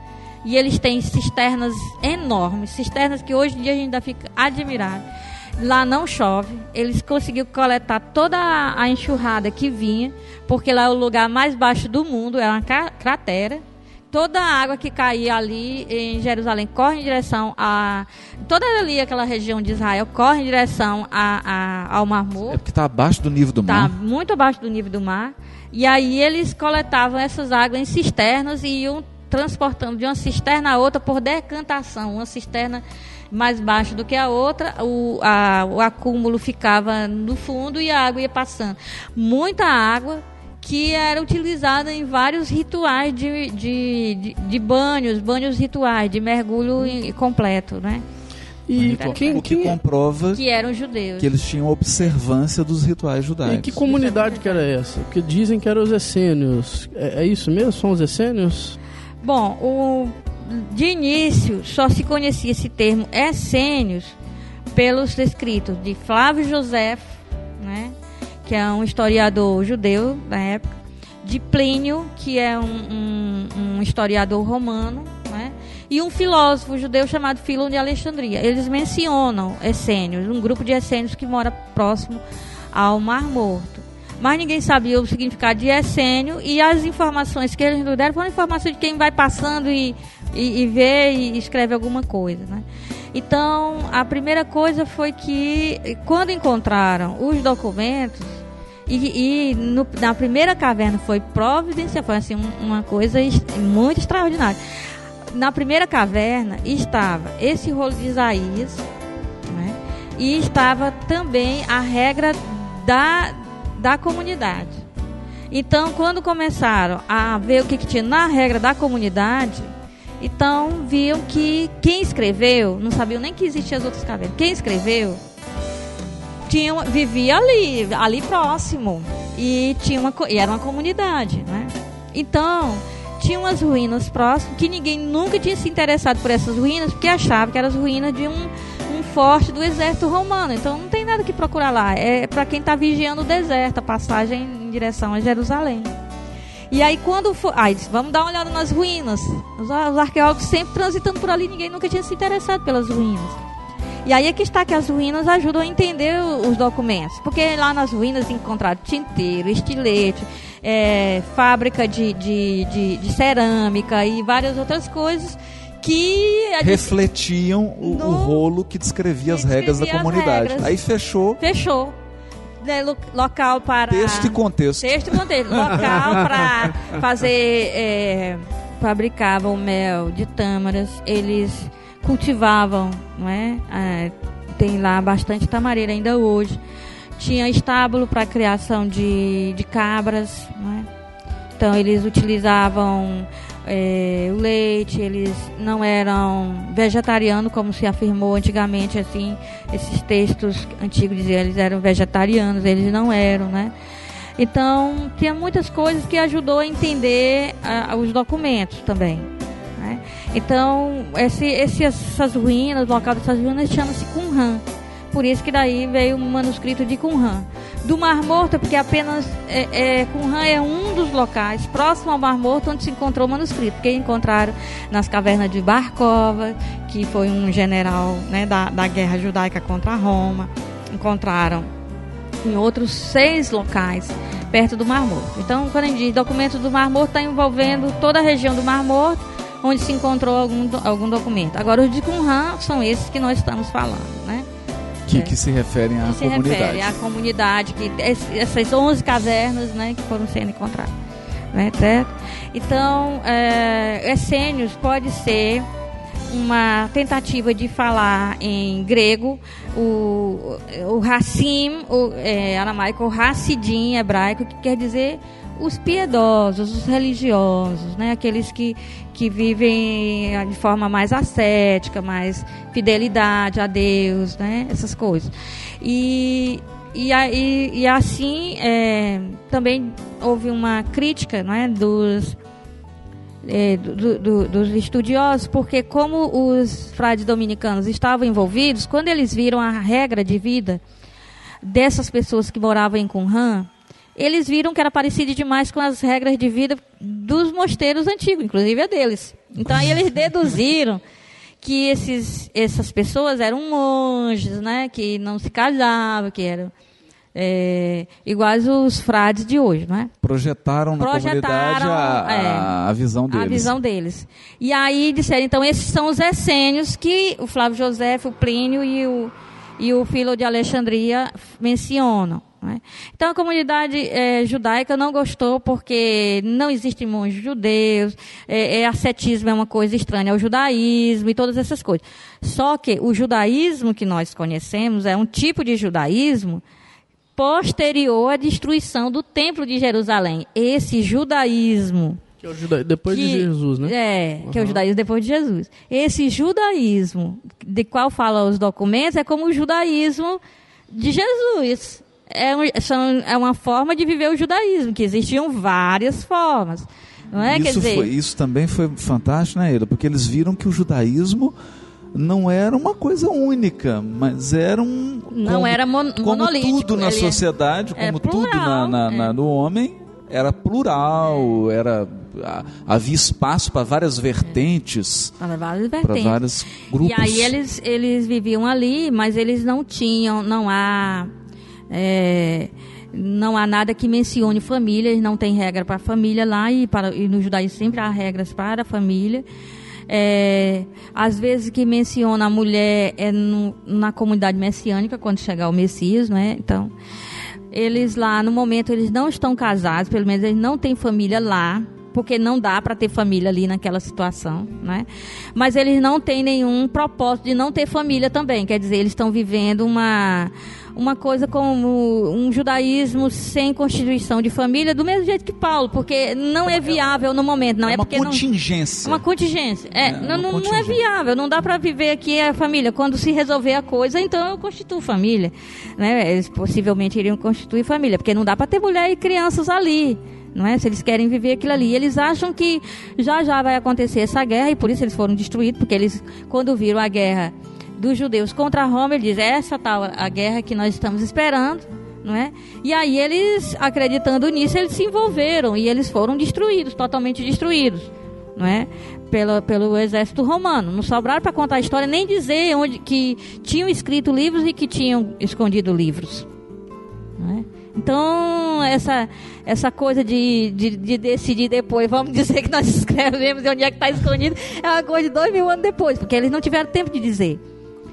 [SPEAKER 4] e eles têm cisternas enormes, cisternas que hoje em dia a gente ainda fica admirado. Lá não chove, eles conseguiram coletar toda a enxurrada que vinha, porque lá é o lugar mais baixo do mundo, é uma cra- cratera. Toda a água que caía ali em Jerusalém corre em direção a. Toda ali, aquela região de Israel, corre em direção a, a- ao Mar Morto.
[SPEAKER 2] É porque está abaixo do nível do
[SPEAKER 4] Está
[SPEAKER 2] mar.
[SPEAKER 4] muito abaixo do nível do mar. E aí eles coletavam essas águas em cisternas e iam transportando de uma cisterna a outra por decantação. Uma cisterna mais baixa do que a outra, o, a- o acúmulo ficava no fundo e a água ia passando. Muita água que era utilizada em vários rituais de, de, de, de banhos, banhos rituais, de mergulho completo, né?
[SPEAKER 1] E
[SPEAKER 4] Então,
[SPEAKER 1] quem,
[SPEAKER 2] o que
[SPEAKER 1] quem-
[SPEAKER 2] comprova
[SPEAKER 4] Que eram judeus.
[SPEAKER 2] que eles tinham observância dos rituais
[SPEAKER 1] e
[SPEAKER 2] judaicos.
[SPEAKER 1] que comunidade que era essa? Porque dizem que eram os essênios. É, é isso mesmo? São os essênios?
[SPEAKER 4] Bom, o, de início só se conhecia esse termo essênios pelos escritos de Flávio José, né, que é um historiador judeu da época, de Plínio, que é um, um- um historiador romano, né, e um filósofo judeu chamado Filon de Alexandria. Eles mencionam essênios, um grupo de essênios que mora próximo ao Mar Morto. Mas ninguém sabia o significado de essênio e as informações que eles nos deram foram informações de quem vai passando e e, e vê e escreve alguma coisa, né? Então, a primeira coisa foi que quando encontraram os documentos e, e no, na primeira caverna foi providencial, foi assim um- uma coisa muito extraordinária. Na primeira caverna estava esse rolo de Isaías, né? e estava também a regra da, da comunidade. Então, quando começaram a ver o que, que tinha na regra da comunidade, então viam que quem escreveu, não sabiam nem que existiam as outras cavernas, quem escreveu tinha, vivia ali, ali próximo. E, tinha uma, e era uma comunidade, né? Então, tinha umas ruínas próximas que ninguém nunca tinha se interessado por essas ruínas, porque achava que eram as ruínas de um, um forte do exército romano. Então, não tem nada que procurar lá. É para quem está vigiando o deserto, a passagem em direção a Jerusalém. E aí quando foi. Aí disse, vamos dar uma olhada nas ruínas. Os, os arqueólogos sempre transitando por ali, ninguém nunca tinha se interessado pelas ruínas. E aí é que está que as ruínas ajudam a entender o- os documentos. Porque lá nas ruínas encontraram tinteiro, estilete, é, fábrica de, de, de, de cerâmica e várias outras coisas que
[SPEAKER 2] Refletiam o, o
[SPEAKER 4] No-
[SPEAKER 2] rolo que descrevia as
[SPEAKER 4] que
[SPEAKER 2] regras da
[SPEAKER 4] descrevia as
[SPEAKER 2] comunidade.
[SPEAKER 4] regras.
[SPEAKER 2] Aí fechou
[SPEAKER 4] fechou. Né, lo- local para.
[SPEAKER 2] texto e contexto.
[SPEAKER 4] Texto e contexto. Local (laughs) para fazer. É, fabricavam mel de tâmaras. Eles cultivavam, não é? É, tem lá bastante tamareira ainda hoje. Tinha estábulo para criação de, de cabras, não é? Então eles utilizavam é, o leite, eles não eram vegetarianos, como se afirmou antigamente, assim, esses textos antigos diziam eles eram vegetarianos, eles não eram, né? Então, tinha muitas coisas que ajudou a entender ah, os documentos também. né? Então, esse, esse- essas ruínas, o local dessas ruínas chama-se Qumran. Por isso que daí veio o manuscrito de Qumran. Do Mar Morto, porque apenas é, é, Qumran é um dos locais próximo ao Mar Morto onde se encontrou o manuscrito. Porque encontraram nas cavernas de Barkova, que foi um general né, da, da guerra judaica contra Roma. Encontraram em outros seis locais perto do Mar Morto. Então, quando a gente diz documento do Mar Morto, está envolvendo toda a região do Mar Morto, onde se encontrou algum, algum documento. Agora, os de Qumran são esses que nós estamos falando, né?
[SPEAKER 2] Que, que se referem à
[SPEAKER 4] que se
[SPEAKER 2] comunidade.
[SPEAKER 4] refere à comunidade, que essas 11 cavernas né, que foram sendo encontradas. Né, certo? Então, é, essênios pode ser uma tentativa de falar em grego, o, o Hassim, o é, aramaico, o Hassidim hebraico, que quer dizer os piedosos, os religiosos, né? aqueles que, que vivem de forma mais ascética, mais fidelidade a Deus, né? essas coisas. E, e, e, e assim é, também houve uma crítica não é, dos, é, do- do- dos estudiosos, porque como os frades dominicanos estavam envolvidos, quando eles viram a regra de vida dessas pessoas que moravam em Qumran, eles viram que era parecido demais com as regras de vida dos mosteiros antigos, inclusive a deles. Então aí eles deduziram que esses, essas pessoas eram monges, né, que não se casavam, que eram é, iguais os frades de hoje, não é?
[SPEAKER 2] Projetaram na
[SPEAKER 4] Projetaram,
[SPEAKER 2] comunidade a,
[SPEAKER 4] é,
[SPEAKER 2] a, a visão deles.
[SPEAKER 4] A visão deles. E aí disseram, então, esses são os essênios que o Flávio José, o Plínio e o, e o Filo de Alexandria mencionam. Né? Então, a comunidade eh, judaica não gostou porque não existem monges judeus, é, é, ascetismo é uma coisa estranha ao judaísmo e todas essas coisas. Só que o judaísmo que nós conhecemos é um tipo de judaísmo posterior à destruição do Templo de Jerusalém. Esse judaísmo
[SPEAKER 1] Que é o juda- Depois de
[SPEAKER 4] que-
[SPEAKER 1] Jesus, né?
[SPEAKER 4] É, que é o
[SPEAKER 1] Uhum.
[SPEAKER 4] judaísmo depois de Jesus. Esse judaísmo, de qual falam os documentos, é como o judaísmo de Jesus. É, um- são- é uma forma de viver o judaísmo, que existiam várias formas. Não é? Quer
[SPEAKER 2] isso,
[SPEAKER 4] dizer,
[SPEAKER 2] foi- isso também foi fantástico, né, Eda? Porque eles viram que o judaísmo não era uma coisa única, mas era um.
[SPEAKER 4] Não
[SPEAKER 2] como-
[SPEAKER 4] era mon-
[SPEAKER 2] Como
[SPEAKER 4] monolítico,
[SPEAKER 2] tudo na
[SPEAKER 4] ele é-
[SPEAKER 2] sociedade,
[SPEAKER 4] é
[SPEAKER 2] como tudo na,
[SPEAKER 4] plural,
[SPEAKER 2] na- na-
[SPEAKER 4] é.
[SPEAKER 2] no homem, era plural, era, a- havia espaço para várias vertentes,
[SPEAKER 4] para várias
[SPEAKER 2] para
[SPEAKER 4] vertentes.
[SPEAKER 2] vários grupos.
[SPEAKER 4] E aí eles, eles viviam ali, mas eles não tinham, não há. É, não há nada que mencione família, não tem regra para família lá, e, para, e no judaísmo sempre há regras para a família. É, às vezes que menciona a mulher é no, na comunidade messiânica quando chegar o Messias, né? Então, eles lá no momento eles não estão casados, pelo menos eles não têm família lá, porque não dá para ter família ali naquela situação, né? Mas eles não têm nenhum propósito de não ter família também, quer dizer, eles estão vivendo uma uma coisa como um judaísmo sem constituição de família, do mesmo jeito que Paulo, porque não é viável no momento, não é,
[SPEAKER 2] é uma
[SPEAKER 4] porque
[SPEAKER 2] contingência.
[SPEAKER 4] não uma contingência. É,
[SPEAKER 2] É,
[SPEAKER 4] não,
[SPEAKER 2] uma
[SPEAKER 4] não, não é
[SPEAKER 2] contingência.
[SPEAKER 4] viável, não dá para viver aqui a família. Quando se resolver a coisa, então eu constituo família, né? Eles possivelmente iriam constituir família, porque não dá para ter mulher e crianças ali. Não é? Se eles querem viver aquilo ali, eles acham que já já vai acontecer essa guerra e por isso eles foram destruídos, porque eles quando viram a guerra dos judeus contra Roma, ele diz: essa tal a guerra que nós estamos esperando, não é? E aí eles, acreditando nisso, eles se envolveram e eles foram destruídos, totalmente destruídos, não é? Pelo, pelo exército romano. Não sobraram para contar a história nem dizer onde que tinham escrito livros e que tinham escondido livros, não é? Então, essa, essa coisa de, de, de decidir depois, vamos (laughs) dizer que nós escrevemos e onde é que está escondido, é uma coisa de dois mil anos depois, porque eles não tiveram tempo de dizer.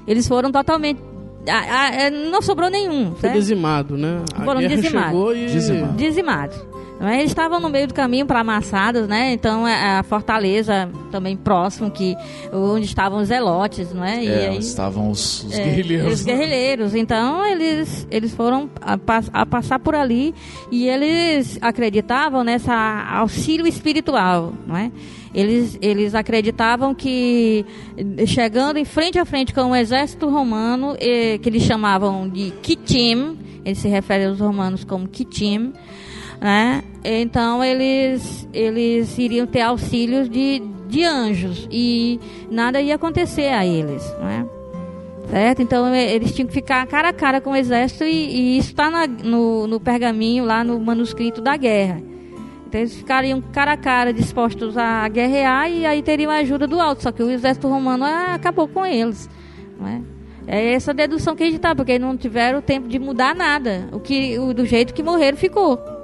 [SPEAKER 4] Eles foram totalmente. ah, ah, é, não sobrou nenhum.
[SPEAKER 1] Foi
[SPEAKER 4] certo?
[SPEAKER 1] dizimado, né? A
[SPEAKER 4] Foram dizimados.
[SPEAKER 1] chegou e...
[SPEAKER 2] Dizimado.
[SPEAKER 4] dizimados. É? Eles estavam no meio do caminho para Amassadas, né? Então é, a fortaleza também próximo que onde estavam os zelotes, não é? E
[SPEAKER 2] É,
[SPEAKER 4] aí-
[SPEAKER 2] estavam os, os
[SPEAKER 4] é,
[SPEAKER 2] guerrilheiros.
[SPEAKER 4] Os guerrilheiros. Então, eles, eles foram a, a passar por ali e eles acreditavam nessa auxílio espiritual, não é? Eles, eles acreditavam que chegando em frente a frente com o exército romano, eh, que eles chamavam de Kitim, eles se referem aos romanos como Kitim, né? Então eles eles iriam ter auxílios de, de anjos e nada ia acontecer a eles, não é? Certo? Então eles tinham que ficar cara a cara com o exército e, e isso está no, no pergaminho lá no manuscrito da guerra. Então eles ficariam cara a cara dispostos a guerrear e aí teriam a ajuda do alto. Só que o exército romano ah, acabou com eles. É? é essa dedução que a gente tá, porque não tiveram tempo de mudar nada. O que, o, do jeito que morreram ficou.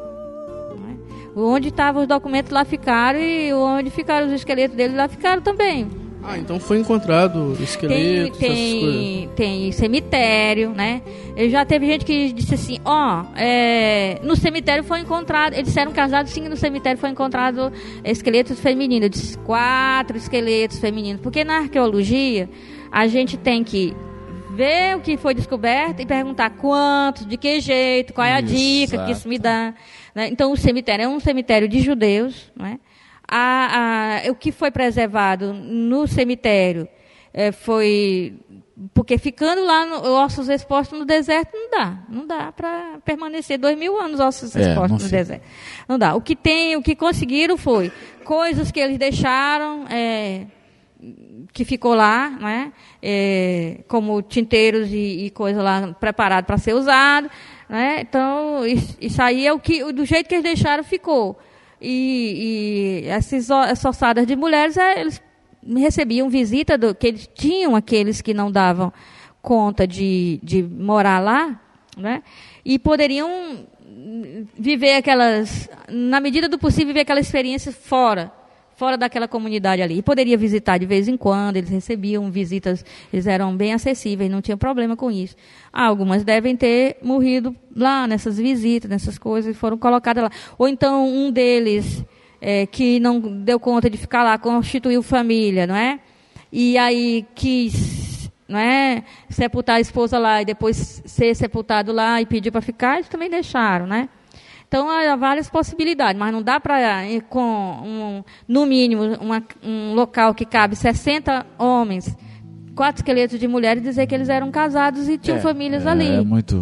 [SPEAKER 4] Onde estavam os documentos lá ficaram e onde ficaram os esqueletos deles lá ficaram também.
[SPEAKER 1] Ah, então foi encontrado
[SPEAKER 4] Tem,
[SPEAKER 1] esqueletos, coisas.
[SPEAKER 4] tem, tem cemitério, né? Já teve gente que disse assim, ó, é, no cemitério foi encontrado, eles eram casados, sim, no cemitério foi encontrado esqueletos femininos. Eu disse, quatro esqueletos femininos. Porque na arqueologia, a gente tem que ver o que foi descoberto e perguntar quantos, de que jeito, qual é a dica que isso me dá. Né? Então, o cemitério é um cemitério de judeus, não é? A, a- o que foi preservado no cemitério eh, foi porque ficando lá no, ossos expostos no deserto não dá, não dá para permanecer dois mil anos ossos
[SPEAKER 2] É,
[SPEAKER 4] expostos no deserto, não dá. O que tem, o que conseguiram foi coisas que eles deixaram eh, que ficou lá, né? É, como tinteiros e, e coisa lá preparado para ser usado, né? Então isso, aí é o que do jeito que eles deixaram ficou. E, e essas, ossadas de mulheres, é, eles recebiam visita do que eles tinham aqueles que não davam conta de, de morar lá, né? E poderiam viver aquelas, na medida do possível, viver aquela experiência fora fora daquela comunidade ali. E poderia visitar de vez em quando, eles recebiam visitas, eles eram bem acessíveis, não tinha problema com isso. Algumas devem ter morrido lá nessas visitas, nessas coisas, e foram colocadas lá. Ou então um deles, eh, que não deu conta de ficar lá, constituiu família, não é? E aí quis não é? sepultar a esposa lá e depois ser sepultado lá e pedir para ficar, eles também deixaram, né? Então há várias possibilidades, mas não dá para com um, no mínimo uma- um local que cabe 60 homens, quatro esqueletos de mulheres dizer que eles eram casados e tinham
[SPEAKER 2] É,
[SPEAKER 4] famílias
[SPEAKER 2] é,
[SPEAKER 4] ali.
[SPEAKER 2] É muito.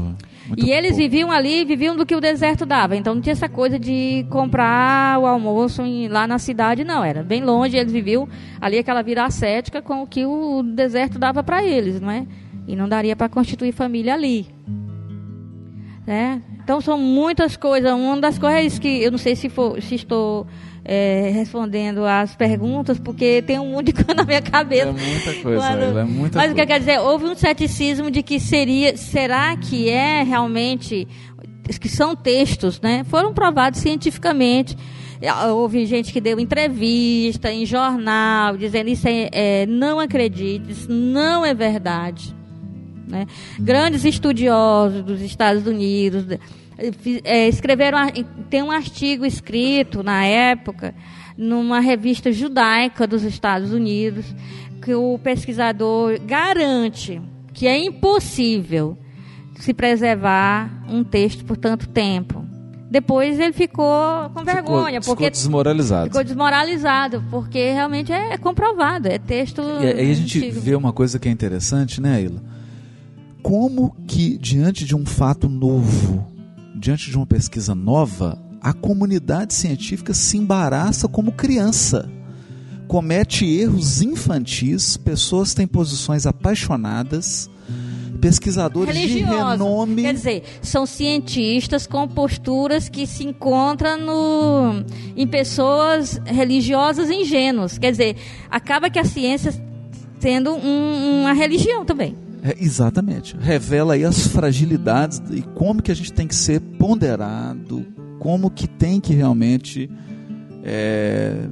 [SPEAKER 2] muito
[SPEAKER 4] E eles
[SPEAKER 2] pouco.
[SPEAKER 4] viviam ali, viviam do que o deserto dava. Então não tinha essa coisa de comprar o almoço em- lá na cidade, não. Era bem longe, eles viviam ali aquela vida ascética com o que o deserto dava para eles, não é? E não daria para constituir família ali. Né? Então são muitas coisas. Uma das coisas que eu não sei se, for, se estou é, respondendo às perguntas, porque tem um monte de (laughs) coisa na minha cabeça.
[SPEAKER 2] É muita coisa,
[SPEAKER 4] Quando-
[SPEAKER 2] é muita
[SPEAKER 4] Mas o que
[SPEAKER 2] coisa.
[SPEAKER 4] quer dizer, houve um ceticismo de que seria, será que é realmente que são textos, né? Foram provados cientificamente É, Houve gente que deu entrevista em jornal, dizendo isso é, é, não acredite, isso não é verdade. Né? Grandes estudiosos dos Estados Unidos eh, escreveram, tem um artigo escrito na época numa revista judaica dos Estados Unidos que o pesquisador garante que é impossível se preservar um texto por tanto tempo. Depois ele ficou com vergonha,
[SPEAKER 2] ficou,
[SPEAKER 4] porque
[SPEAKER 2] ficou desmoralizado.
[SPEAKER 4] ficou desmoralizado, porque realmente é, é comprovado, é texto.
[SPEAKER 2] E aí a gente
[SPEAKER 4] antigo.
[SPEAKER 2] vê uma coisa que é interessante, né, Aila? Como que, diante de um fato novo, diante de uma pesquisa nova, a comunidade científica se embaraça como criança. Comete erros infantis, pessoas têm posições apaixonadas, pesquisadores de
[SPEAKER 4] religiosa.
[SPEAKER 2] renome.
[SPEAKER 4] Quer dizer, são cientistas com posturas que se encontram no, em pessoas religiosas ingênuas. Quer dizer, acaba que a ciência sendo um- uma religião também.
[SPEAKER 2] É, exatamente. Revela aí as fragilidades e como que a gente tem que ser ponderado, como que tem que realmente. é,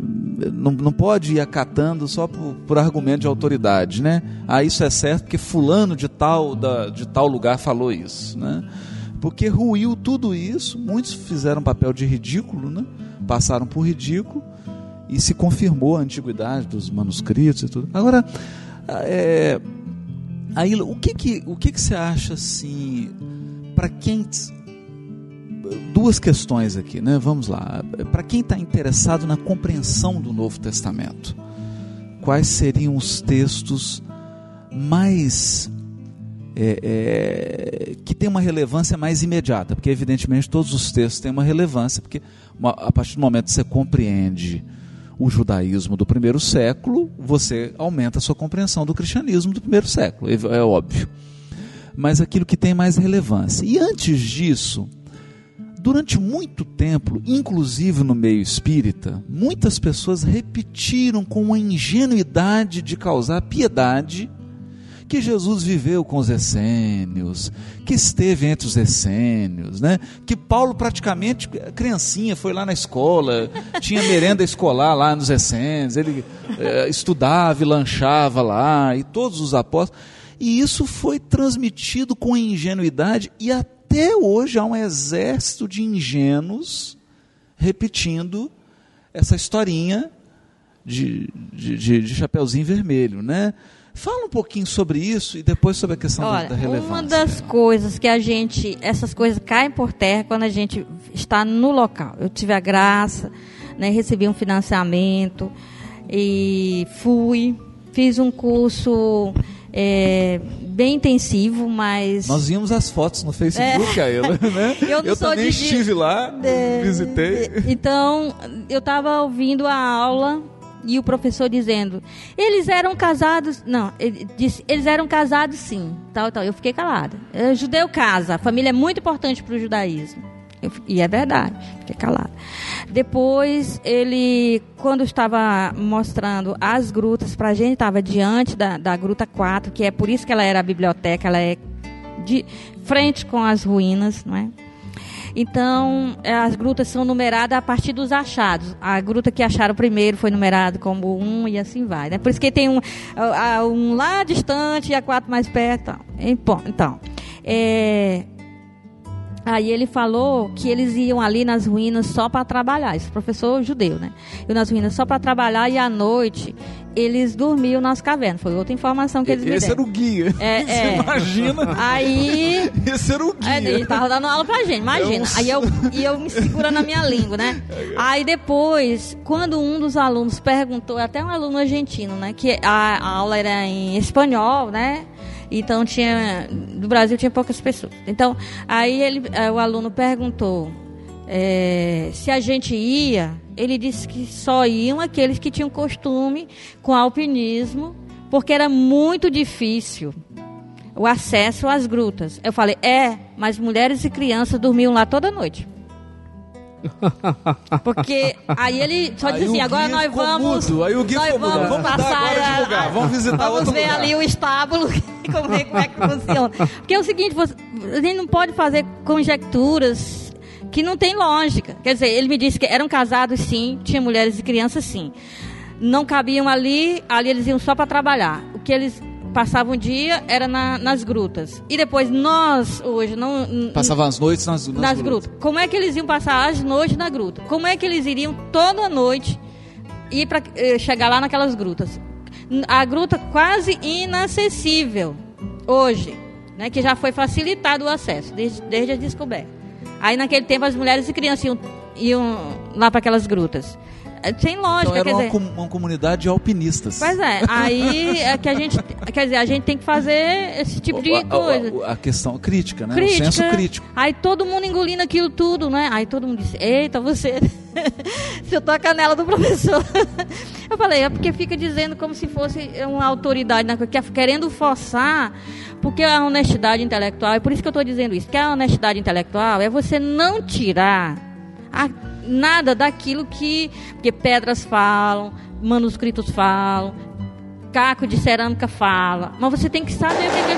[SPEAKER 2] não, não pode ir acatando só por, por argumento de autoridade, né? Ah, isso é certo porque fulano de tal, da, de tal lugar falou isso, né? Porque ruiu tudo isso, muitos fizeram papel de ridículo, né? Passaram por ridículo e se confirmou a antiguidade dos manuscritos e tudo. Agora, é, Aí, o que que, o que que você acha assim, para quem duas questões aqui, né? Vamos lá. Para quem está interessado na compreensão do Novo Testamento, quais seriam os textos mais é, é, que tem uma relevância mais imediata? Porque evidentemente todos os textos têm uma relevância, porque a partir do momento que você compreende o judaísmo do primeiro século, você aumenta a sua compreensão do cristianismo do primeiro século, é, é óbvio. Mas aquilo que tem mais relevância. E antes disso, durante muito tempo, inclusive no meio espírita, muitas pessoas repetiram com uma ingenuidade de causar piedade que Jesus viveu com os essênios, que esteve entre os essênios, né? que Paulo praticamente, criancinha, foi lá na escola, tinha merenda escolar lá nos essênios, ele eh, estudava e lanchava lá, e todos os apóstolos. E isso foi transmitido com ingenuidade, e até hoje há um exército de ingênuos repetindo essa historinha de, de, de, de Chapeuzinho Vermelho, né? Fala um pouquinho sobre isso e depois sobre a questão da-
[SPEAKER 4] Olha,
[SPEAKER 2] da, relevância.
[SPEAKER 4] uma das coisas que a gente, essas coisas caem por terra quando a gente está no local. Eu tive a graça, né, recebi um financiamento e fui, fiz um curso é, bem intensivo, mas
[SPEAKER 2] Nós vimos as fotos no Facebook, a ela, (laughs) né?
[SPEAKER 4] Eu não sou
[SPEAKER 2] também
[SPEAKER 4] de-
[SPEAKER 2] estive lá,
[SPEAKER 4] É,
[SPEAKER 2] visitei.
[SPEAKER 4] Então, eu estava ouvindo a aula e o professor dizendo: eles eram casados. Não, ele disse: eles eram casados sim. Tal, tal. Eu fiquei calada. É, judeu casa, família é muito importante para o judaísmo. Eu e é verdade, fiquei calada. Depois, ele, quando estava mostrando as grutas para a gente, estava diante da, da Gruta 4, que é por isso que ela era a biblioteca, ela é de frente com as ruínas, não é? Então, eh, as grutas são numeradas a partir dos achados. A gruta que acharam primeiro foi numerada como um e assim vai. Né? Por isso que tem um, um lá distante e a quatro mais perto. Então, é, aí ele falou que eles iam ali nas ruínas só para trabalhar. Esse professor judeu, né? Iam nas ruínas só para trabalhar e à noite eles dormiam nas cavernas. Foi outra informação que eles me
[SPEAKER 2] Esse
[SPEAKER 4] deram.
[SPEAKER 2] era o guia.
[SPEAKER 4] É, (laughs)
[SPEAKER 2] Você
[SPEAKER 4] é.
[SPEAKER 2] imagina?
[SPEAKER 4] Aí
[SPEAKER 2] Esse era o guia.
[SPEAKER 4] é, ele tava dando aula pra gente, imagina.
[SPEAKER 2] É um-
[SPEAKER 4] Aí eu, e eu me segurando na minha língua, né? (laughs) Aí depois, quando um dos alunos perguntou, até um aluno argentino, né? Que a, a aula era em espanhol, né? Então tinha. Do Brasil tinha poucas pessoas. Então, aí ele, eh, o aluno perguntou eh, se a gente ia. Ele disse que só iam aqueles que tinham costume com alpinismo, porque era muito difícil o acesso às grutas. Eu falei, é, mas mulheres e crianças dormiam lá toda noite. (laughs) Porque aí ele só dizia assim, agora nós vamos.
[SPEAKER 2] mudo. Aí o guia
[SPEAKER 4] nós vamos
[SPEAKER 2] Vamos mudar
[SPEAKER 4] passar
[SPEAKER 2] agora
[SPEAKER 4] a-
[SPEAKER 2] lugar, vamos (laughs) visitar
[SPEAKER 4] vamos
[SPEAKER 2] outro
[SPEAKER 4] ver
[SPEAKER 2] lugar.
[SPEAKER 4] ali o estábulo e (laughs) como, ver como é que funciona. Porque é o seguinte, você, a gente não pode fazer conjecturas que não tem lógica. Quer dizer, ele me disse que eram casados sim, tinha mulheres e crianças sim. Não cabiam ali, ali eles iam só para trabalhar. O que eles passavam o dia era na, nas grutas. E depois nós, hoje, não.
[SPEAKER 2] Passavam as noites nas, nas,
[SPEAKER 4] nas
[SPEAKER 2] grutas.
[SPEAKER 4] grutas. Como é que eles iam passar as noites na gruta? Como é que eles iriam toda noite ir para chegar lá naquelas grutas? A gruta quase inacessível hoje, né, que já foi facilitado o acesso desde, desde a descoberta. Aí naquele tempo as mulheres e crianças iam, iam lá para aquelas grutas. É, Sem lógica,
[SPEAKER 2] Então era
[SPEAKER 4] quer
[SPEAKER 2] uma,
[SPEAKER 4] dizer.
[SPEAKER 2] com- uma comunidade de alpinistas.
[SPEAKER 4] Pois é, aí é que a gente, quer dizer, a gente tem que fazer esse tipo de
[SPEAKER 2] a, a-
[SPEAKER 4] coisa.
[SPEAKER 2] a- a questão crítica, né?
[SPEAKER 4] Crítica.
[SPEAKER 2] O senso crítico.
[SPEAKER 4] Aí todo mundo engolindo aquilo tudo, né? Aí todo mundo disse, eita, você. Se eu tô a canela do professor. (laughs) Eu falei, é porque fica dizendo como se fosse uma autoridade, né? que é querendo forçar, porque a honestidade intelectual, é por isso que eu estou dizendo isso, que a honestidade intelectual é você não tirar a- nada daquilo que. Porque pedras falam, manuscritos falam, caco de cerâmica fala, mas você tem que saber o que que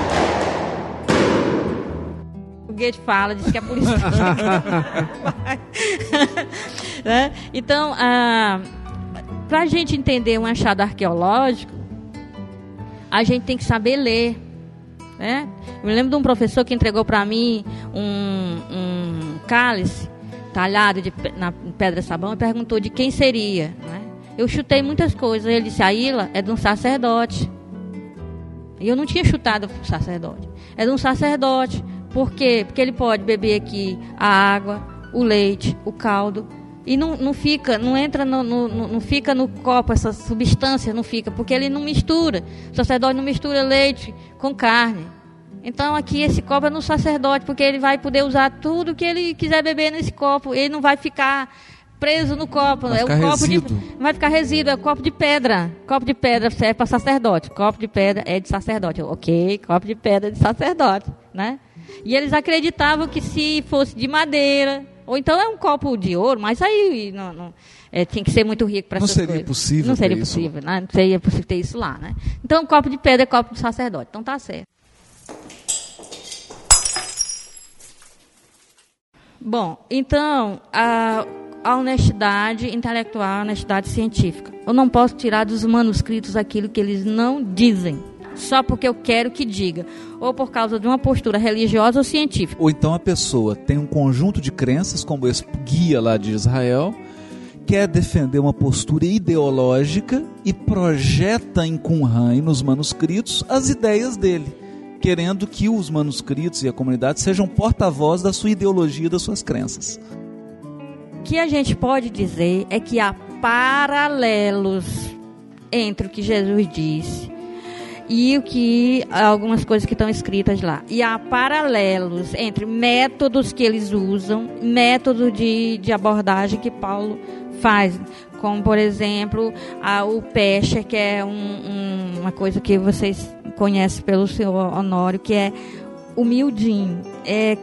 [SPEAKER 4] o Goethe fala, diz que é por isso que... né? Então, para a gente entender um achado arqueológico, a gente tem que saber ler. Né? Eu me lembro de um professor que entregou para mim um, um cálice talhado de, na pedra sabão e perguntou de quem seria. Né? Eu chutei muitas coisas. Ele disse: a ilha é de um sacerdote. E eu não tinha chutado o sacerdote. É de um sacerdote. Por quê? Porque ele pode beber aqui a água, o leite, o caldo. E não, não fica, não entra no- no- não fica no copo, essa substância não fica, porque ele não mistura. O sacerdote não mistura leite com carne. Então aqui esse copo é no sacerdote, porque ele vai poder usar tudo que ele quiser beber nesse copo. Ele não vai ficar preso no copo.
[SPEAKER 2] Vai
[SPEAKER 4] é
[SPEAKER 2] ficar
[SPEAKER 4] um copo
[SPEAKER 2] resíduo.
[SPEAKER 4] de não vai ficar resíduo, é copo de pedra. Copo de pedra serve para sacerdote. Copo de pedra é de sacerdote. Ok, copo de pedra é de sacerdote, né? E eles acreditavam que se fosse de madeira, ou então é um copo de ouro, mas aí não, não- é, tinha que ser muito rico para
[SPEAKER 2] Não seria
[SPEAKER 4] coisas.
[SPEAKER 2] possível
[SPEAKER 4] Não seria possível, né? Não seria possível ter isso lá, né? Então, copo de pedra é copo de sacerdote. Então tá certo. Bom, então, a, a honestidade intelectual, a honestidade científica. Eu não posso tirar dos manuscritos aquilo que eles não dizem, só porque eu quero que diga, ou por causa de uma postura religiosa ou científica.
[SPEAKER 2] Ou então a pessoa tem um conjunto de crenças, como esse guia lá de Israel, quer defender uma postura ideológica e projeta em Qumran nos manuscritos as ideias dele, querendo que os manuscritos e a comunidade sejam porta-voz da sua ideologia e das suas crenças.
[SPEAKER 4] O que a gente pode dizer é que há paralelos entre o que Jesus disse e o que algumas coisas que estão escritas lá. E há paralelos entre métodos que eles usam, métodos de, de abordagem que Paulo faz. Como, por exemplo, a, o Pescher, que é um- um- uma coisa que vocês conhecem pelo senhor Honório, que é humildinho. É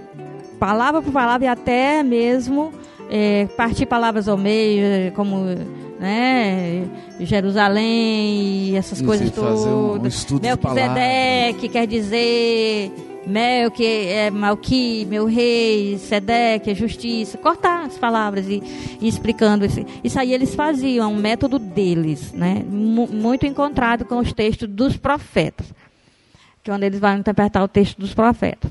[SPEAKER 4] palavra por palavra e até mesmo é, partir palavras ao meio, é, como né, Jerusalém e essas
[SPEAKER 2] Isso,
[SPEAKER 4] coisas
[SPEAKER 2] um- um
[SPEAKER 4] todas.
[SPEAKER 2] estudo de
[SPEAKER 4] Melquisedeque quer dizer Mel, que é Malqui, meu rei, Sedeque, é justiça. Cortar as palavras e, e explicando. Isso. isso aí eles faziam, é um método deles, né? Mu- muito encontrado com os textos dos profetas que é onde eles vão interpretar o texto dos profetas.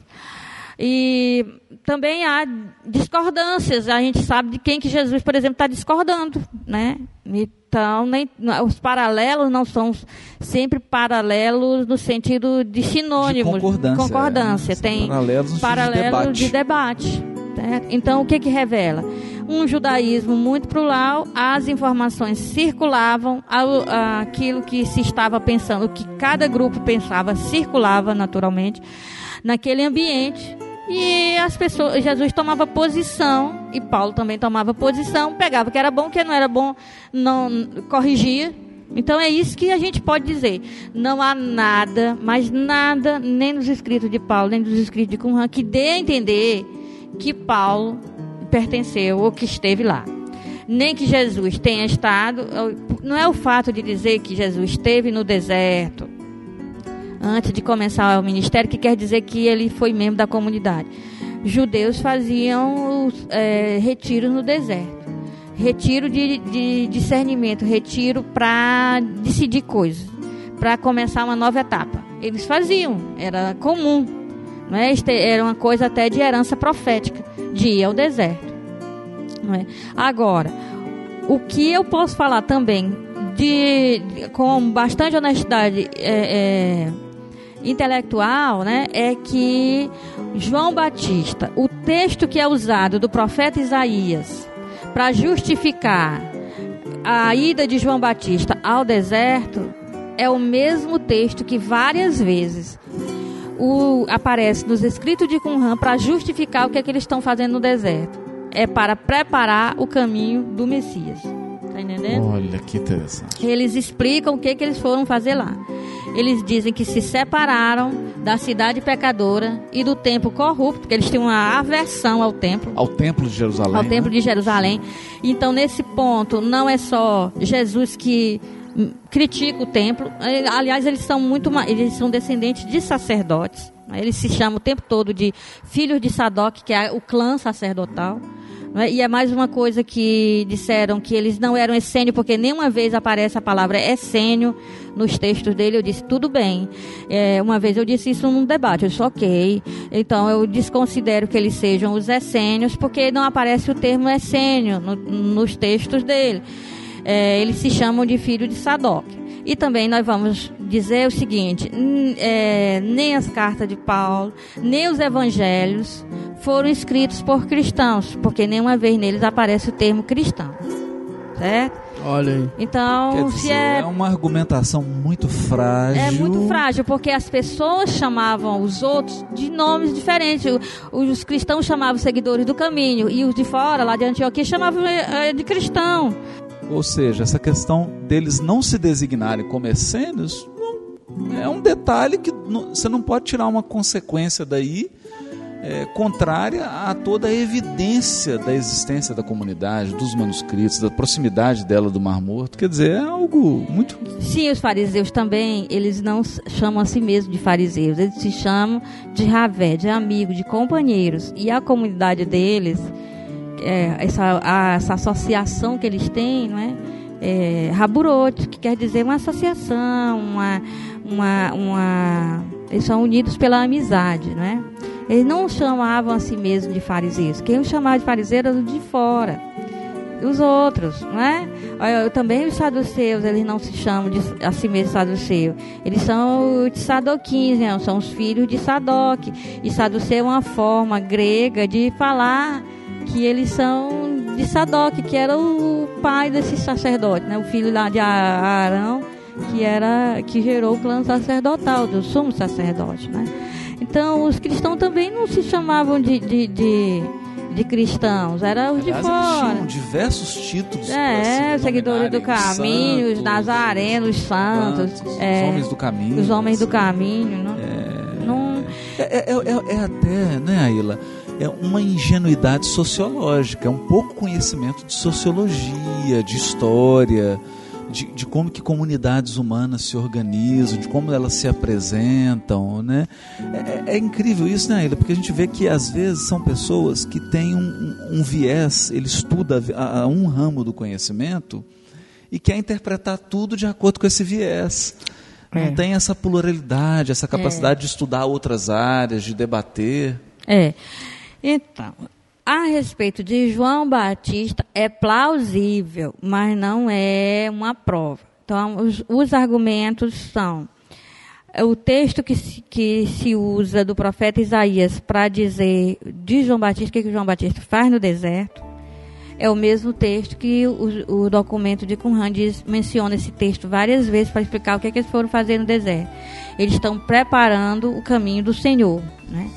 [SPEAKER 4] E também há discordâncias. A gente sabe de quem que Jesus, por exemplo, está discordando, né? Então, nem, os paralelos não são sempre paralelos no sentido de sinônimos.
[SPEAKER 2] De concordância,
[SPEAKER 4] concordância.
[SPEAKER 2] é.
[SPEAKER 4] Tem
[SPEAKER 2] paralelos de
[SPEAKER 4] paralelo de
[SPEAKER 2] debate.
[SPEAKER 4] Certo? Então, o que que revela? Um judaísmo muito plural, as informações circulavam, aquilo que se estava pensando, o que cada grupo pensava, circulava naturalmente naquele ambiente. E as pessoas, Jesus tomava posição, e Paulo também tomava posição, pegava o que era bom, o que não era bom, não corrigia. Então é isso que a gente pode dizer. Não há nada, mas nada, nem nos escritos de Paulo, nem nos escritos de Qumran, que dê a entender que Paulo pertenceu ou que esteve lá. Nem que Jesus tenha estado. Não é o fato de dizer que Jesus esteve no deserto antes de começar o ministério que quer dizer que ele foi membro da comunidade. judeus faziam é, retiros no deserto. Retiro de, de discernimento, retiro para decidir coisas, para começar uma nova etapa. Eles faziam, era comum, não é? era uma coisa até de herança profética, de ir ao deserto. Não é? Agora, o que eu posso falar também, de, com bastante honestidade é, é, intelectual, né, é que João Batista, o texto que é usado do profeta Isaías para justificar a ida de João Batista ao deserto, é o mesmo texto que várias vezes o, aparece nos escritos de Qumran para justificar o que é que eles estão fazendo no deserto. É para preparar o caminho do Messias. Tá entendendo?
[SPEAKER 2] Olha que interessante.
[SPEAKER 4] Eles explicam o que, que eles foram fazer lá. Eles dizem que se separaram da cidade pecadora e do templo corrupto, porque eles tinham uma aversão ao templo.
[SPEAKER 2] Ao templo de Jerusalém.
[SPEAKER 4] Ao
[SPEAKER 2] né?
[SPEAKER 4] templo de Jerusalém. Então, nesse ponto, não é só Jesus que critica o templo. Aliás, eles são muito eles são descendentes de sacerdotes. Eles se chamam o tempo todo de filhos de Sadoc, que é o clã sacerdotal. É? E é mais uma coisa que disseram que eles não eram essênio, porque nenhuma vez aparece a palavra essênio nos textos dele. Eu disse, tudo bem. É, uma vez eu disse isso num debate, eu disse, ok. Então eu desconsidero que eles sejam os essênios, porque não aparece o termo essênio no, nos textos dele. É, eles se chamam de filho de Sadoc. E também nós vamos dizer o seguinte: é, nem as cartas de Paulo, nem os evangelhos foram escritos por cristãos, porque nenhuma vez neles aparece o termo cristão. Certo?
[SPEAKER 1] Olha aí.
[SPEAKER 4] Então,
[SPEAKER 2] dizer,
[SPEAKER 4] se é,
[SPEAKER 2] é uma argumentação muito frágil.
[SPEAKER 4] é muito frágil, porque as pessoas chamavam os outros de nomes diferentes. Os cristãos chamavam os seguidores do caminho, e os de fora, lá de Antioquia, chamavam eh, de cristão.
[SPEAKER 2] Ou seja, essa questão deles não se designarem como essênios é um detalhe que você não pode tirar uma consequência daí é, contrária a toda a evidência da existência da comunidade, dos manuscritos, da proximidade dela do Mar Morto. Quer dizer, é algo muito.
[SPEAKER 4] Sim, os fariseus também, eles não chamam a si mesmos de fariseus, eles se chamam de ravé, de amigo, de companheiros. E a comunidade deles, é, essa, a- essa associação que eles têm, não é? É, Raburot, que quer dizer uma associação, uma, uma, uma, eles são unidos pela amizade, não é? Eles não chamavam a si mesmos de fariseus. Quem os chamava de fariseus era de fora os outros, não é? Olha, Também os saduceus, eles não se chamam de, a si mesmos saduceu. Eles são os sadoquins, né? são os filhos de Sadoc. E saduceu é uma forma grega de falar que eles são de Sadoc, que era o pai desse sacerdote, né? O filho lá de Arão, que era que gerou o clã sacerdotal do sumo sacerdote, né? Então os cristãos também não se chamavam de, de, de, de cristãos, eram os de
[SPEAKER 2] Aliás, eles
[SPEAKER 4] fora.
[SPEAKER 2] tinham diversos títulos.
[SPEAKER 4] É,
[SPEAKER 2] se
[SPEAKER 4] seguidores do caminho, os
[SPEAKER 2] santos,
[SPEAKER 4] nazarenos, os santos,
[SPEAKER 2] santos,
[SPEAKER 4] é,
[SPEAKER 2] os homens do caminho.
[SPEAKER 4] os homens do
[SPEAKER 2] assim.
[SPEAKER 4] caminho. Não, não,
[SPEAKER 2] É, é- é- é até, né, Aila? É uma ingenuidade sociológica, é um pouco conhecimento de sociologia, de história, de, de como que comunidades humanas se organizam, de como elas se apresentam, né? É, é- é incrível isso, né, Aila? Porque a gente vê que às vezes são pessoas que têm um, um- viés, ele estuda a- a um ramo do conhecimento e quer interpretar tudo de acordo com esse viés.
[SPEAKER 4] É.
[SPEAKER 2] Não tem essa pluralidade, essa capacidade de estudar outras áreas, de debater.
[SPEAKER 4] É. Então, a respeito de João Batista, é plausível, mas não é uma prova. Então, os, os argumentos são é o texto que se, que se usa do profeta Isaías para dizer de João Batista, o que, que João Batista faz no deserto, é o mesmo texto que o, o documento de Qumran diz, menciona esse texto várias vezes para explicar o que, que eles foram fazer no deserto. Eles estão preparando o caminho do Senhor. Né?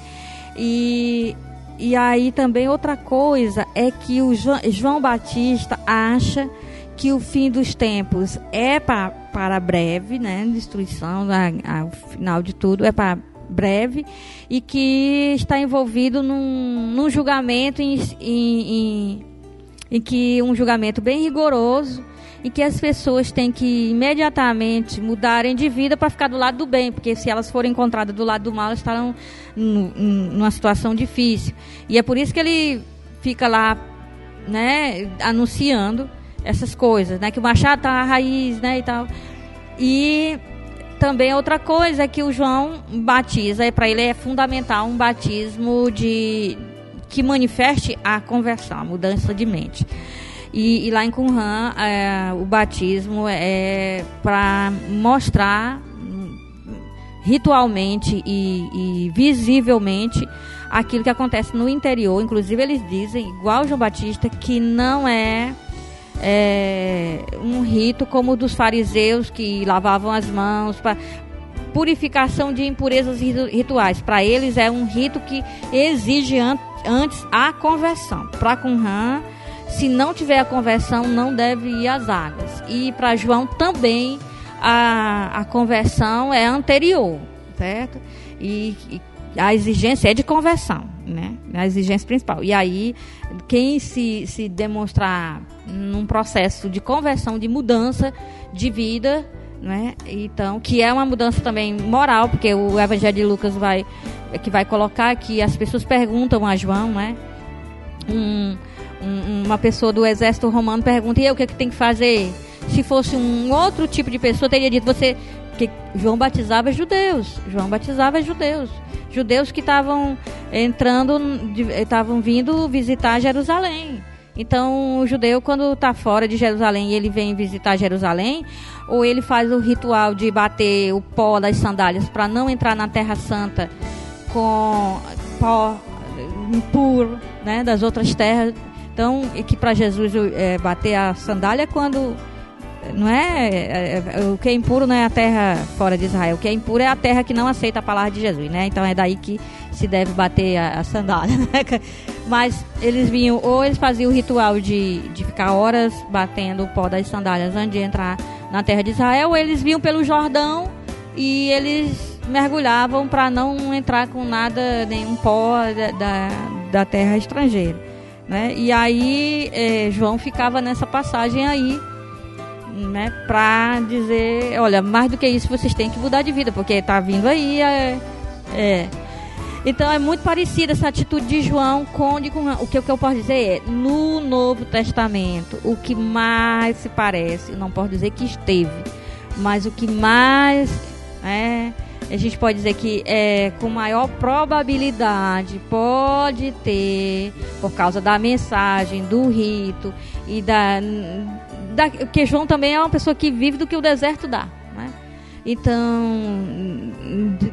[SPEAKER 4] E, e aí também outra coisa é que o João, Batista acha que o fim dos tempos é para, para breve, né? Destruição, a, a, o final de tudo é para breve e que está envolvido num, num julgamento em, em, em, em que um julgamento bem rigoroso em que as pessoas têm que imediatamente mudarem de vida para ficar do lado do bem, porque se elas forem encontradas do lado do mal, elas estarão numa situação difícil. E é por isso que ele fica lá, né, anunciando essas coisas, né, que o machado está a raiz, né, e tal. E também outra coisa é que o João batiza, para ele é fundamental um batismo de que manifeste a conversão, a mudança de mente. E, e lá em Qumran, é, o batismo é para mostrar ritualmente e, e, visivelmente aquilo que acontece no interior. Inclusive, eles dizem, igual João Batista, que não é, é um rito como o dos fariseus que lavavam as mãos para purificação de impurezas rituais. Para eles, é um rito que exige an antes a conversão. Para Qumran se não tiver a conversão, não deve ir às águas. E para João também a, a conversão é anterior, certo? E, e, a exigência é de conversão, né? A exigência principal. E aí, quem se, se demonstrar num processo de conversão, de mudança de vida, né? Então, que é uma mudança também moral, porque o Evangelho de Lucas vai que vai colocar que as pessoas perguntam a João, né? Um, um, uma pessoa do exército romano pergunta, e eu, o que, é que tem que fazer? Se fosse um outro tipo de pessoa, teria dito, você que João batizava judeus, João batizava judeus, judeus que estavam entrando, estavam vindo visitar Jerusalém. Então, o judeu, quando está fora de Jerusalém e ele vem visitar Jerusalém, ou ele faz o ritual de bater o pó das sandálias para não entrar na Terra Santa com pó impuro né, das outras terras, então, e que para Jesus é, bater a sandália quando não é, é, é, o que é impuro não é a terra fora de Israel, o que é impuro é a terra que não aceita a palavra de Jesus, né? Então é daí que se deve bater a, a sandália, (laughs) né? Mas eles vinham, ou eles faziam o ritual de, de ficar horas batendo o pó das sandálias antes de entrar na terra de Israel, ou eles vinham pelo Jordão e eles mergulhavam para não entrar com nada, nenhum pó da, da, da terra estrangeira. Né? E aí é, João ficava nessa passagem aí, né, para dizer, olha, mais do que isso vocês têm que mudar de vida, porque está vindo aí, é, é. Então é muito parecida essa atitude de João com, de, com o, que, o que eu posso dizer é, no Novo Testamento, o que mais se parece, não posso dizer que esteve, mas o que mais a gente pode dizer que é, com maior probabilidade pode ter, por causa da mensagem, do rito e da, da. que João também é uma pessoa que vive do que o deserto dá. Né? Então,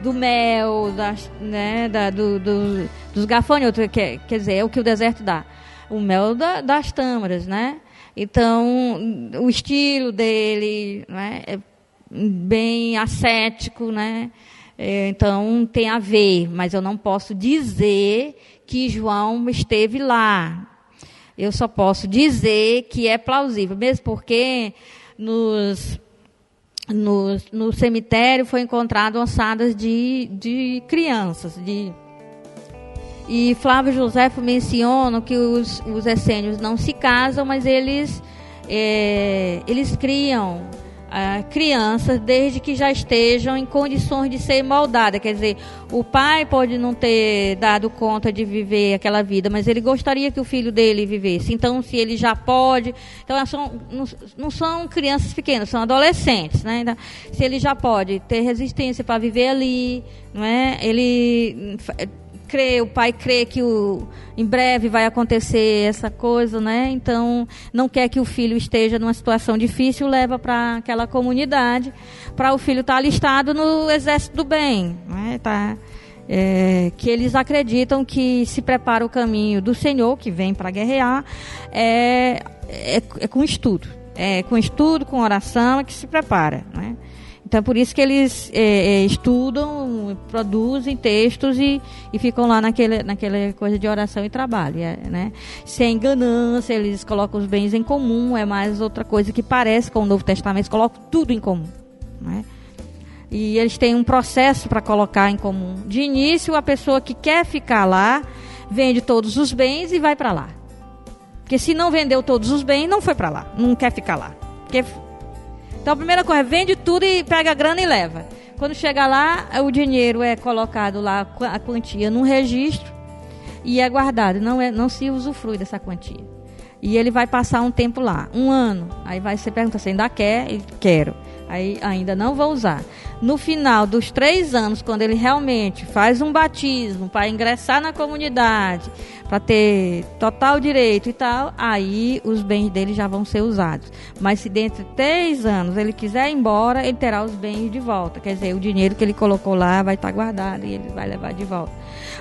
[SPEAKER 4] do mel, das, né, da, do, do, dos gafanhotos, quer, quer dizer, é o que o deserto dá. O mel da, das tâmaras, né? Então, o estilo dele né, é bem ascético, né? É, então tem a ver, mas eu não posso dizer que João esteve lá. Eu só posso dizer que é plausível, mesmo porque nos, nos, no cemitério foi encontrado ossadas de, de crianças, de e Flávio José menciona que os, os essênios não se casam, mas eles, é, eles criam crianças desde que já estejam em condições de ser moldadas. Quer dizer, o pai pode não ter dado conta de viver aquela vida, mas ele gostaria que o filho dele vivesse. Então, se ele já pode. Então, são, não, não são crianças pequenas, são adolescentes. Né? Então, se ele já pode ter resistência para viver ali, não é? ele crê, o pai crê que o, em breve vai acontecer essa coisa, né? Então, não quer que o filho esteja numa situação difícil, leva para aquela comunidade, para o filho estar tá alistado no exército do bem, né? Tá, é, que eles acreditam que se prepara o caminho do Senhor, que vem para guerrear, é, é, é com estudo. É com estudo, com oração, é que se prepara, né? Então, por isso que eles é, é, estudam, produzem textos e, e ficam lá naquele, naquela coisa de oração e trabalho. É, né? Sem ganância, eles colocam os bens em comum, é mais outra coisa que parece com o Novo Testamento, eles colocam tudo em comum. Né? E eles têm um processo para colocar em comum. De início, a pessoa que quer ficar lá vende todos os bens e vai para lá. Porque se não vendeu todos os bens, não foi para lá, não quer ficar lá. Porque então a primeira coisa, vende tudo e pega a grana e leva. Quando chega lá, o dinheiro é colocado lá, a quantia num registro e é guardado. Não, é, não se usufrui dessa quantia. E ele vai passar um tempo lá, um ano. Aí vai você pergunta se ainda quer, ele quero. Aí ainda não vou usar. No final dos três anos, quando ele realmente faz um batismo para ingressar na comunidade, para ter total direito e tal, aí os bens dele já vão ser usados. Mas se dentro de três anos ele quiser ir embora, ele terá os bens de volta. Quer dizer, o dinheiro que ele colocou lá vai estar guardado e ele vai levar de volta.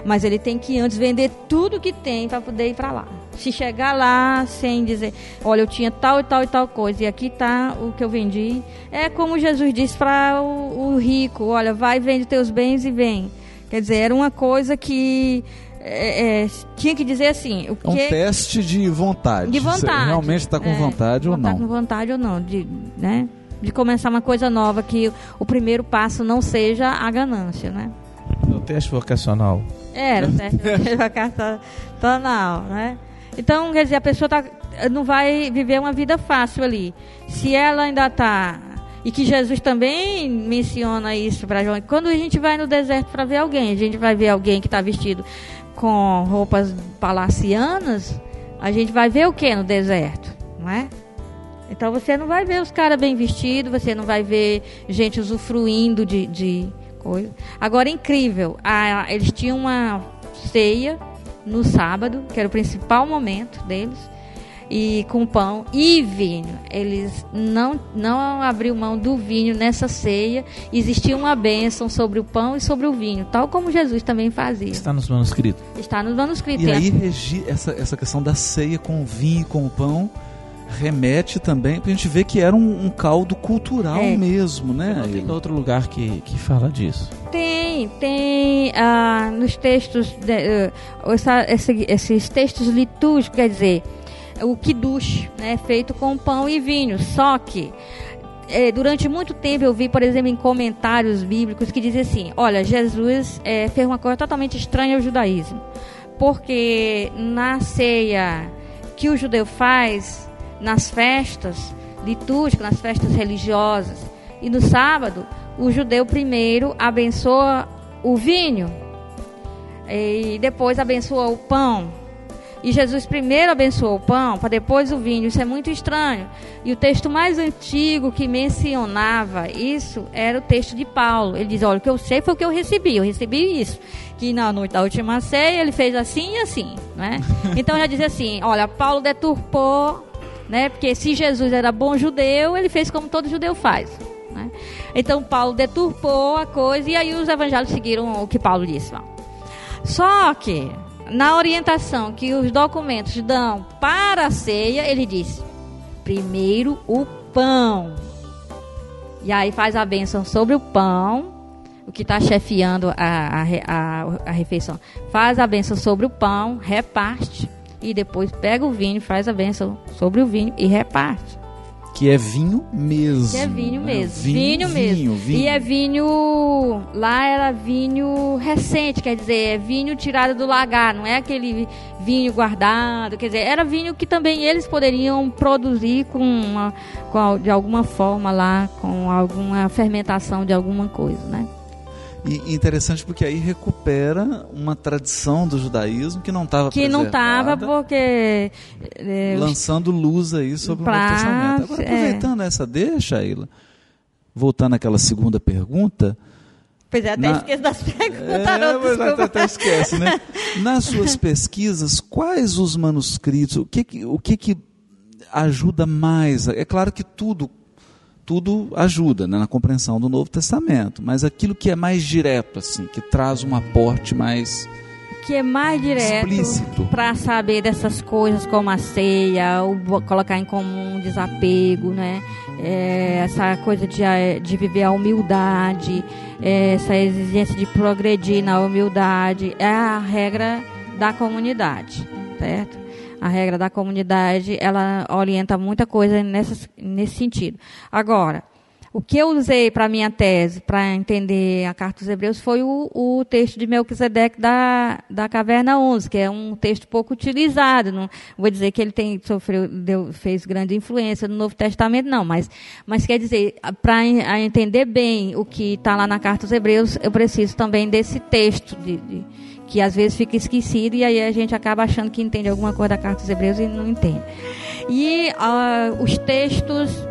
[SPEAKER 4] Mas ele tem que antes vender tudo que tem para poder ir para lá. Se chegar lá sem dizer, olha, eu tinha tal e tal e tal coisa e aqui está o que eu vendi, é como Jesus disse para o, o, rico, olha, vai vende teus bens e vem. Quer dizer, era uma coisa que é, é, tinha que dizer assim. O que...
[SPEAKER 2] Um teste de vontade.
[SPEAKER 4] De vontade. Você
[SPEAKER 2] realmente está com é, vontade ou não? Está
[SPEAKER 4] com vontade ou não, de, né? de começar uma coisa nova, que o primeiro passo não seja a ganância, né?
[SPEAKER 3] O teste vocacional.
[SPEAKER 4] Era, (laughs) o teste vocacional, né? Então, quer dizer, a pessoa tá, não vai viver uma vida fácil ali. Se ela ainda está e que Jesus também menciona isso para João. Quando a gente vai no deserto para ver alguém, a gente vai ver alguém que está vestido com roupas palacianas, a gente vai ver o que no deserto, não é? Então você não vai ver os caras bem vestidos, você não vai ver gente usufruindo de, de coisa. Agora, incrível, a, eles tinham uma ceia no sábado, que era o principal momento deles, e com pão e vinho. Eles não, não abriu mão do vinho nessa ceia. Existia uma bênção sobre o pão e sobre o vinho, tal como Jesus também fazia.
[SPEAKER 3] Está nos manuscritos.
[SPEAKER 4] Está nos manuscritos.
[SPEAKER 2] E aí, regi essa, essa questão da ceia com o vinho e com o pão remete também para a gente ver que era um, um caldo cultural é. mesmo, né?
[SPEAKER 3] Não tem outro lugar que, que fala disso.
[SPEAKER 4] Tem, tem ah, nos textos, de, uh, essa, esse, esses textos litúrgicos, quer dizer, o kiddush, né, feito com pão e vinho. Só que é, durante muito tempo eu vi, por exemplo, em comentários bíblicos que dizem assim: olha, Jesus é, fez uma coisa totalmente estranha ao judaísmo, porque na ceia que o judeu faz nas festas litúrgicas, nas festas religiosas. E no sábado, o judeu primeiro abençoa o vinho e depois abençoa o pão. E Jesus primeiro abençoou o pão, para depois o vinho. Isso é muito estranho. E o texto mais antigo que mencionava isso era o texto de Paulo. Ele diz: Olha, o que eu sei foi o que eu recebi. Eu recebi isso. Que na noite da última ceia ele fez assim e assim. Né? (laughs) Então já diz assim: Olha, Paulo deturpou né? Porque se Jesus era bom judeu, ele fez como todo judeu faz. Né? Então Paulo deturpou a coisa e aí os evangelhos seguiram o que Paulo disse. Só que na orientação que os documentos dão para a ceia, ele diz: primeiro o pão. E aí faz a bênção sobre o pão, o que está chefiando a, a, a, a refeição. Faz a bênção sobre o pão, reparte e depois pega o vinho, faz a bênção sobre o vinho e reparte.
[SPEAKER 2] Que é vinho mesmo.
[SPEAKER 4] Que é vinho né? mesmo. Vinho, vinho mesmo. Vinho, vinho. E é vinho. Lá era vinho recente, quer dizer, é vinho tirado do lagar, não é aquele vinho guardado. Quer dizer, era vinho que também eles poderiam produzir com, uma, com de alguma forma lá, com alguma fermentação de alguma coisa, né?
[SPEAKER 2] E interessante porque aí recupera uma tradição do judaísmo que não estava
[SPEAKER 4] Que não estava porque...
[SPEAKER 2] É, lançando luz aí sobre pra, o Novo Testamento. Agora, é. aproveitando é. essa deixa, Ayla, voltando àquela segunda pergunta...
[SPEAKER 4] Pois é, até na... esqueço das (laughs) perguntas. É, mas
[SPEAKER 2] até, até esquece, né? (laughs) Nas suas pesquisas, quais os manuscritos, o que, o que, que ajuda mais? É claro que tudo tudo ajuda né, na compreensão do Novo Testamento, mas aquilo que é mais direto, assim, que traz um aporte mais
[SPEAKER 4] que é mais direto para saber dessas coisas como a ceia, o colocar em comum desapego, né? É, essa coisa de, de viver a humildade, é, essa exigência de progredir na humildade, é a regra da comunidade, certo? A regra da comunidade, ela orienta muita coisa nessa, nesse sentido. Agora, o que eu usei para minha tese, para entender a carta dos Hebreus, foi o, o texto de Melquisedeque da, da Caverna 11, que é um texto pouco utilizado. Não vou dizer que ele tem, sofreu, deu, fez grande influência no Novo Testamento, não, mas, mas quer dizer, para entender bem o que está lá na carta dos Hebreus, eu preciso também desse texto, de, de, que às vezes fica esquecido e aí a gente acaba achando que entende alguma coisa da carta dos Hebreus e não entende. E uh, os textos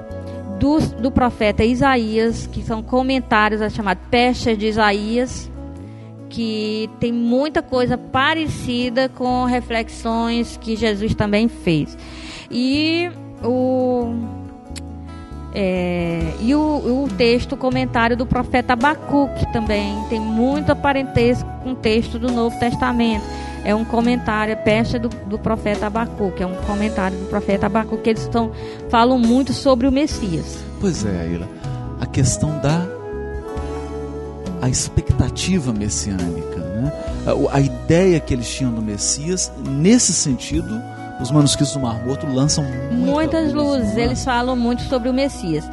[SPEAKER 4] do, do profeta Isaías, que são comentários, é chamado Pestas de Isaías, que tem muita coisa parecida com reflexões que Jesus também fez. E o, é, e o, o texto, o comentário do profeta Abacuque também tem muito parentesco com o texto do Novo Testamento é um comentário, é peça do, do profeta Abacuque, é um comentário do profeta Abacuque, que eles estão, falam muito sobre o Messias.
[SPEAKER 2] Pois é, Aila, a questão da a expectativa messiânica, né? a, a ideia que eles tinham do Messias, nesse sentido, os manuscritos do Mar Morto lançam
[SPEAKER 4] muitas luzes. Eles falam muito sobre o Messias.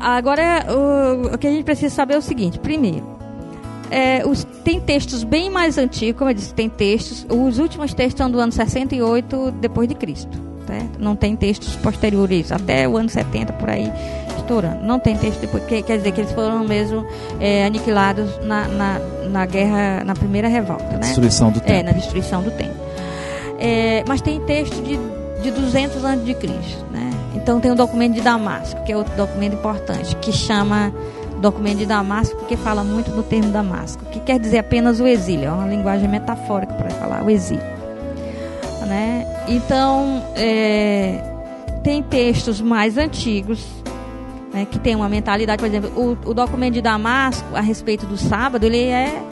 [SPEAKER 4] Agora, o, o que a gente precisa saber é o seguinte: primeiro, é, os, tem textos bem mais antigos, como eu disse, tem textos. Os últimos textos são do ano 68 depois de Cristo. Certo? Não tem textos posteriores, até o ano 70 por aí estourando. Não tem texto depois, que, quer dizer que eles foram mesmo é, aniquilados na, na, na, guerra, na primeira revolta. Né?
[SPEAKER 2] Destruição do templo.
[SPEAKER 4] É, na destruição do templo. É, mas tem texto de, de 200 anos de Cristo. Né? Então tem o documento de Damasco, que é outro documento importante, que chama documento de Damasco, porque fala muito do termo Damasco, que quer dizer apenas o exílio, é uma linguagem metafórica para falar o exílio. Né? Então, é, tem textos mais antigos né, que tem uma mentalidade, por exemplo, o, o, documento de Damasco a respeito do sábado, ele é,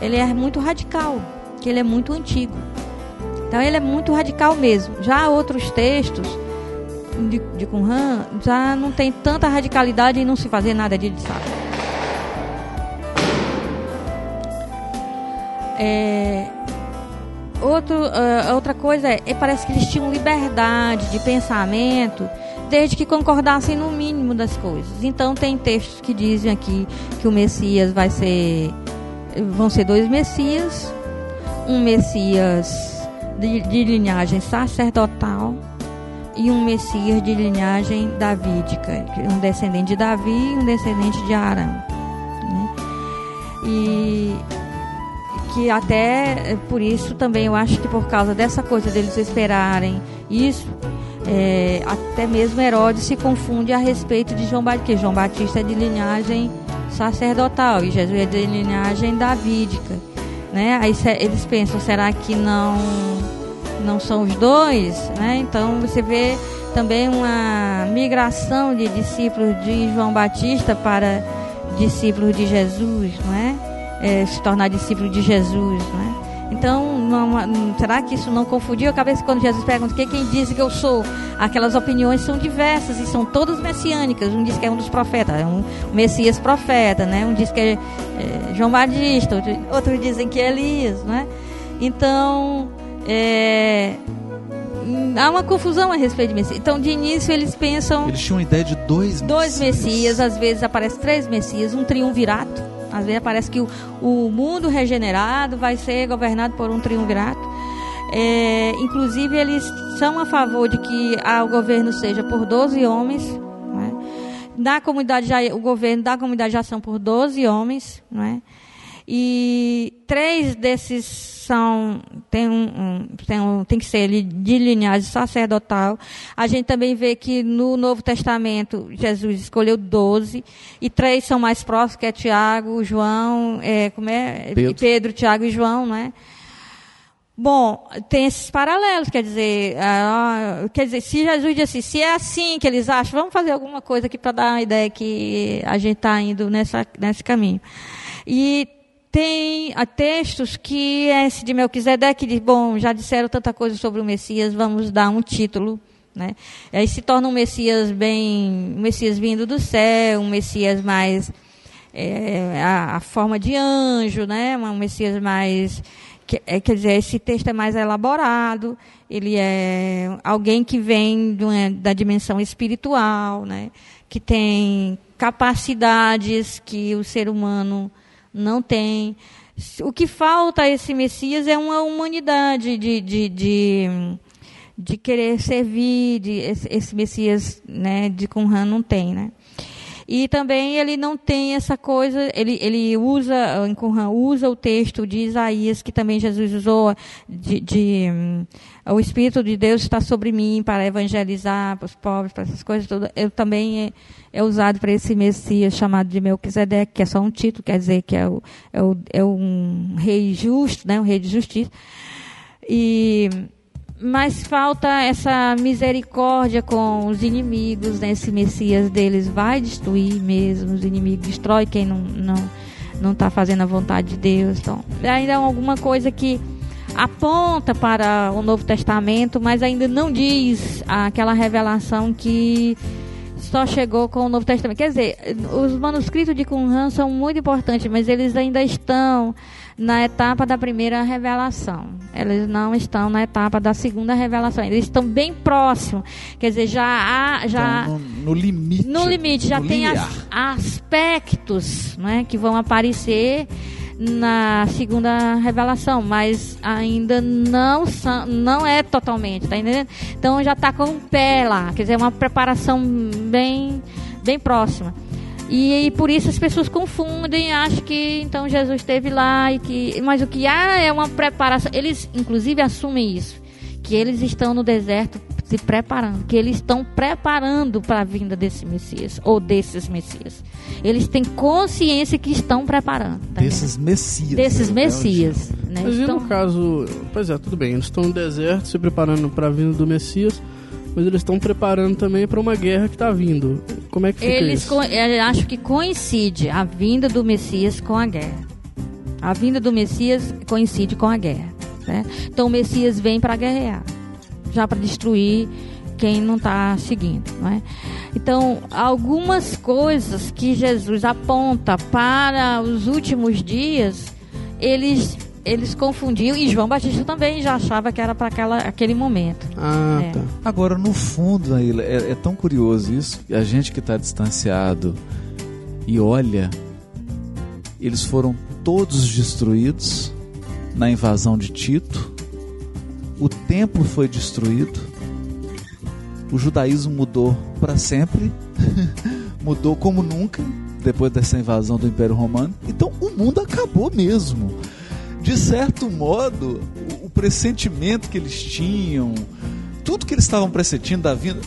[SPEAKER 4] ele é muito radical, que ele é muito antigo. Então, ele é muito radical mesmo. Já outros textos de, de Qumran já não tem tanta radicalidade em não se fazer nada de sábado. É, outro, uh, outra coisa é, é, parece que eles tinham liberdade de pensamento desde que concordassem no mínimo das coisas. Então tem textos que dizem aqui que o Messias vai ser vão ser dois Messias, um Messias de, de linhagem sacerdotal e um Messias de linhagem davídica, um descendente de Davi e um descendente de Arão. Né? E que até por isso também eu acho que por causa dessa coisa deles esperarem isso, é, até mesmo Herodes se confunde a respeito de João Batista, João Batista é de linhagem sacerdotal e Jesus é de linhagem davídica. Né? Aí eles pensam, será que não não são os dois, né? Então você vê também uma migração de discípulos de João Batista para discípulos de Jesus, não é? é se tornar discípulo de Jesus, não é? Então, não, será que isso não confundiu a cabeça quando Jesus pergunta que quem diz que eu sou? Aquelas opiniões são diversas e são todas messiânicas. Um diz que é um dos profetas, é um Messias profeta, né? Um diz que é, é João Batista, outros dizem que é Elias, né? Então, é, há uma confusão a respeito de Messias. Então, de início, eles pensam.
[SPEAKER 2] Eles tinham uma ideia de dois
[SPEAKER 4] Dois Messias, às vezes aparece três Messias, um triunvirato. Às vezes parece que o, o mundo regenerado vai ser governado por um triunvirato. É, inclusive, eles são a favor de que ah, o governo seja por 12 homens. Né? Da comunidade, o governo da comunidade já são por 12 homens. Não é? E três desses são tem, um, um, tem, um, tem que ser de linhagem sacerdotal. A gente também vê que no Novo Testamento Jesus escolheu doze e três são mais próximos, que é Tiago, João, é, como é? Pedro. Pedro, Tiago e João, né? Bom, tem esses paralelos, quer dizer, uh, quer dizer, se Jesus disse, assim, se é assim que eles acham, vamos fazer alguma coisa aqui para dar uma ideia que a gente está indo nessa, nesse caminho. E tem textos que esse de Melquisedeque diz, bom, já disseram tanta coisa sobre o Messias, vamos dar um título, né? Aí se torna um Messias bem, um Messias vindo do céu, um Messias mais é, a, a, forma de anjo, né? Um Messias mais que, é, quer dizer, esse texto é mais elaborado, ele é alguém que vem uma, da dimensão espiritual, né? Que tem capacidades que o ser humano não tem. O que falta a esse Messias é uma humanidade de, de, de, de querer servir, de, esse, esse Messias né, de Qumran não tem, né? E também ele não tem essa coisa, ele, ele usa, em Qumran, usa o texto de Isaías, que também Jesus usou, de, de o Espírito de Deus está sobre mim para evangelizar para os pobres, para essas coisas todas. Eu também é, é usado para esse Messias chamado de Melquisedeque, que é só um título, quer dizer que é, o, é, o, é um rei justo, né, um rei de justiça. E mas falta essa misericórdia com os inimigos, né? Esse Messias deles vai destruir mesmo os inimigos, destrói quem não não não está fazendo a vontade de Deus. Então, ainda é alguma coisa que aponta para o Novo Testamento, mas ainda não diz aquela revelação que só chegou com o Novo Testamento. Quer dizer, os manuscritos de Qumran são muito importantes, mas eles ainda estão na etapa da primeira revelação. Eles não estão na etapa da segunda revelação. Eles estão bem próximos. Quer dizer, já há. Já,
[SPEAKER 2] Então, no, no limite.
[SPEAKER 4] no limite, já
[SPEAKER 2] no
[SPEAKER 4] tem as- aspectos né, que vão aparecer na segunda revelação, mas ainda não são, não é totalmente, tá entendendo? Então já está com o pé lá, quer dizer, é uma preparação bem, bem próxima. E, e por isso as pessoas confundem, acham que então Jesus esteve lá e que, mas o que há é uma preparação. Eles inclusive assumem isso, que eles estão no deserto se preparando, que eles estão preparando para a vinda desse Messias ou desses Messias. Eles têm consciência que estão preparando. tá
[SPEAKER 2] Desses messias.
[SPEAKER 4] desses
[SPEAKER 2] né?
[SPEAKER 4] Messias. Né?
[SPEAKER 1] Mas e
[SPEAKER 4] Então,
[SPEAKER 1] no caso, pois é, tudo bem, eles estão no deserto se preparando para a vinda do Messias, mas eles estão preparando também para uma guerra que está vindo. Como é que fica
[SPEAKER 4] eles
[SPEAKER 1] isso?
[SPEAKER 4] co- eu acho que coincide a vinda do Messias com a guerra. A vinda do Messias coincide com a guerra. Né? Então o Messias vem para guerrear, já para destruir quem não está seguindo. Não é? Então, algumas coisas que Jesus aponta para os últimos dias, eles, eles confundiam, e João Batista também já achava que era para aquele momento.
[SPEAKER 1] Ah,
[SPEAKER 4] É.
[SPEAKER 1] tá.
[SPEAKER 2] Agora, no fundo, é, é tão curioso isso. A gente que está distanciado e olha, eles foram todos destruídos na invasão de Tito. O templo foi destruído. O judaísmo mudou para sempre. (laughs) mudou como nunca depois dessa invasão do Império Romano. Então, o mundo acabou mesmo. De certo modo, o- pressentimento que eles tinham, tudo que eles estavam pressentindo da vinda,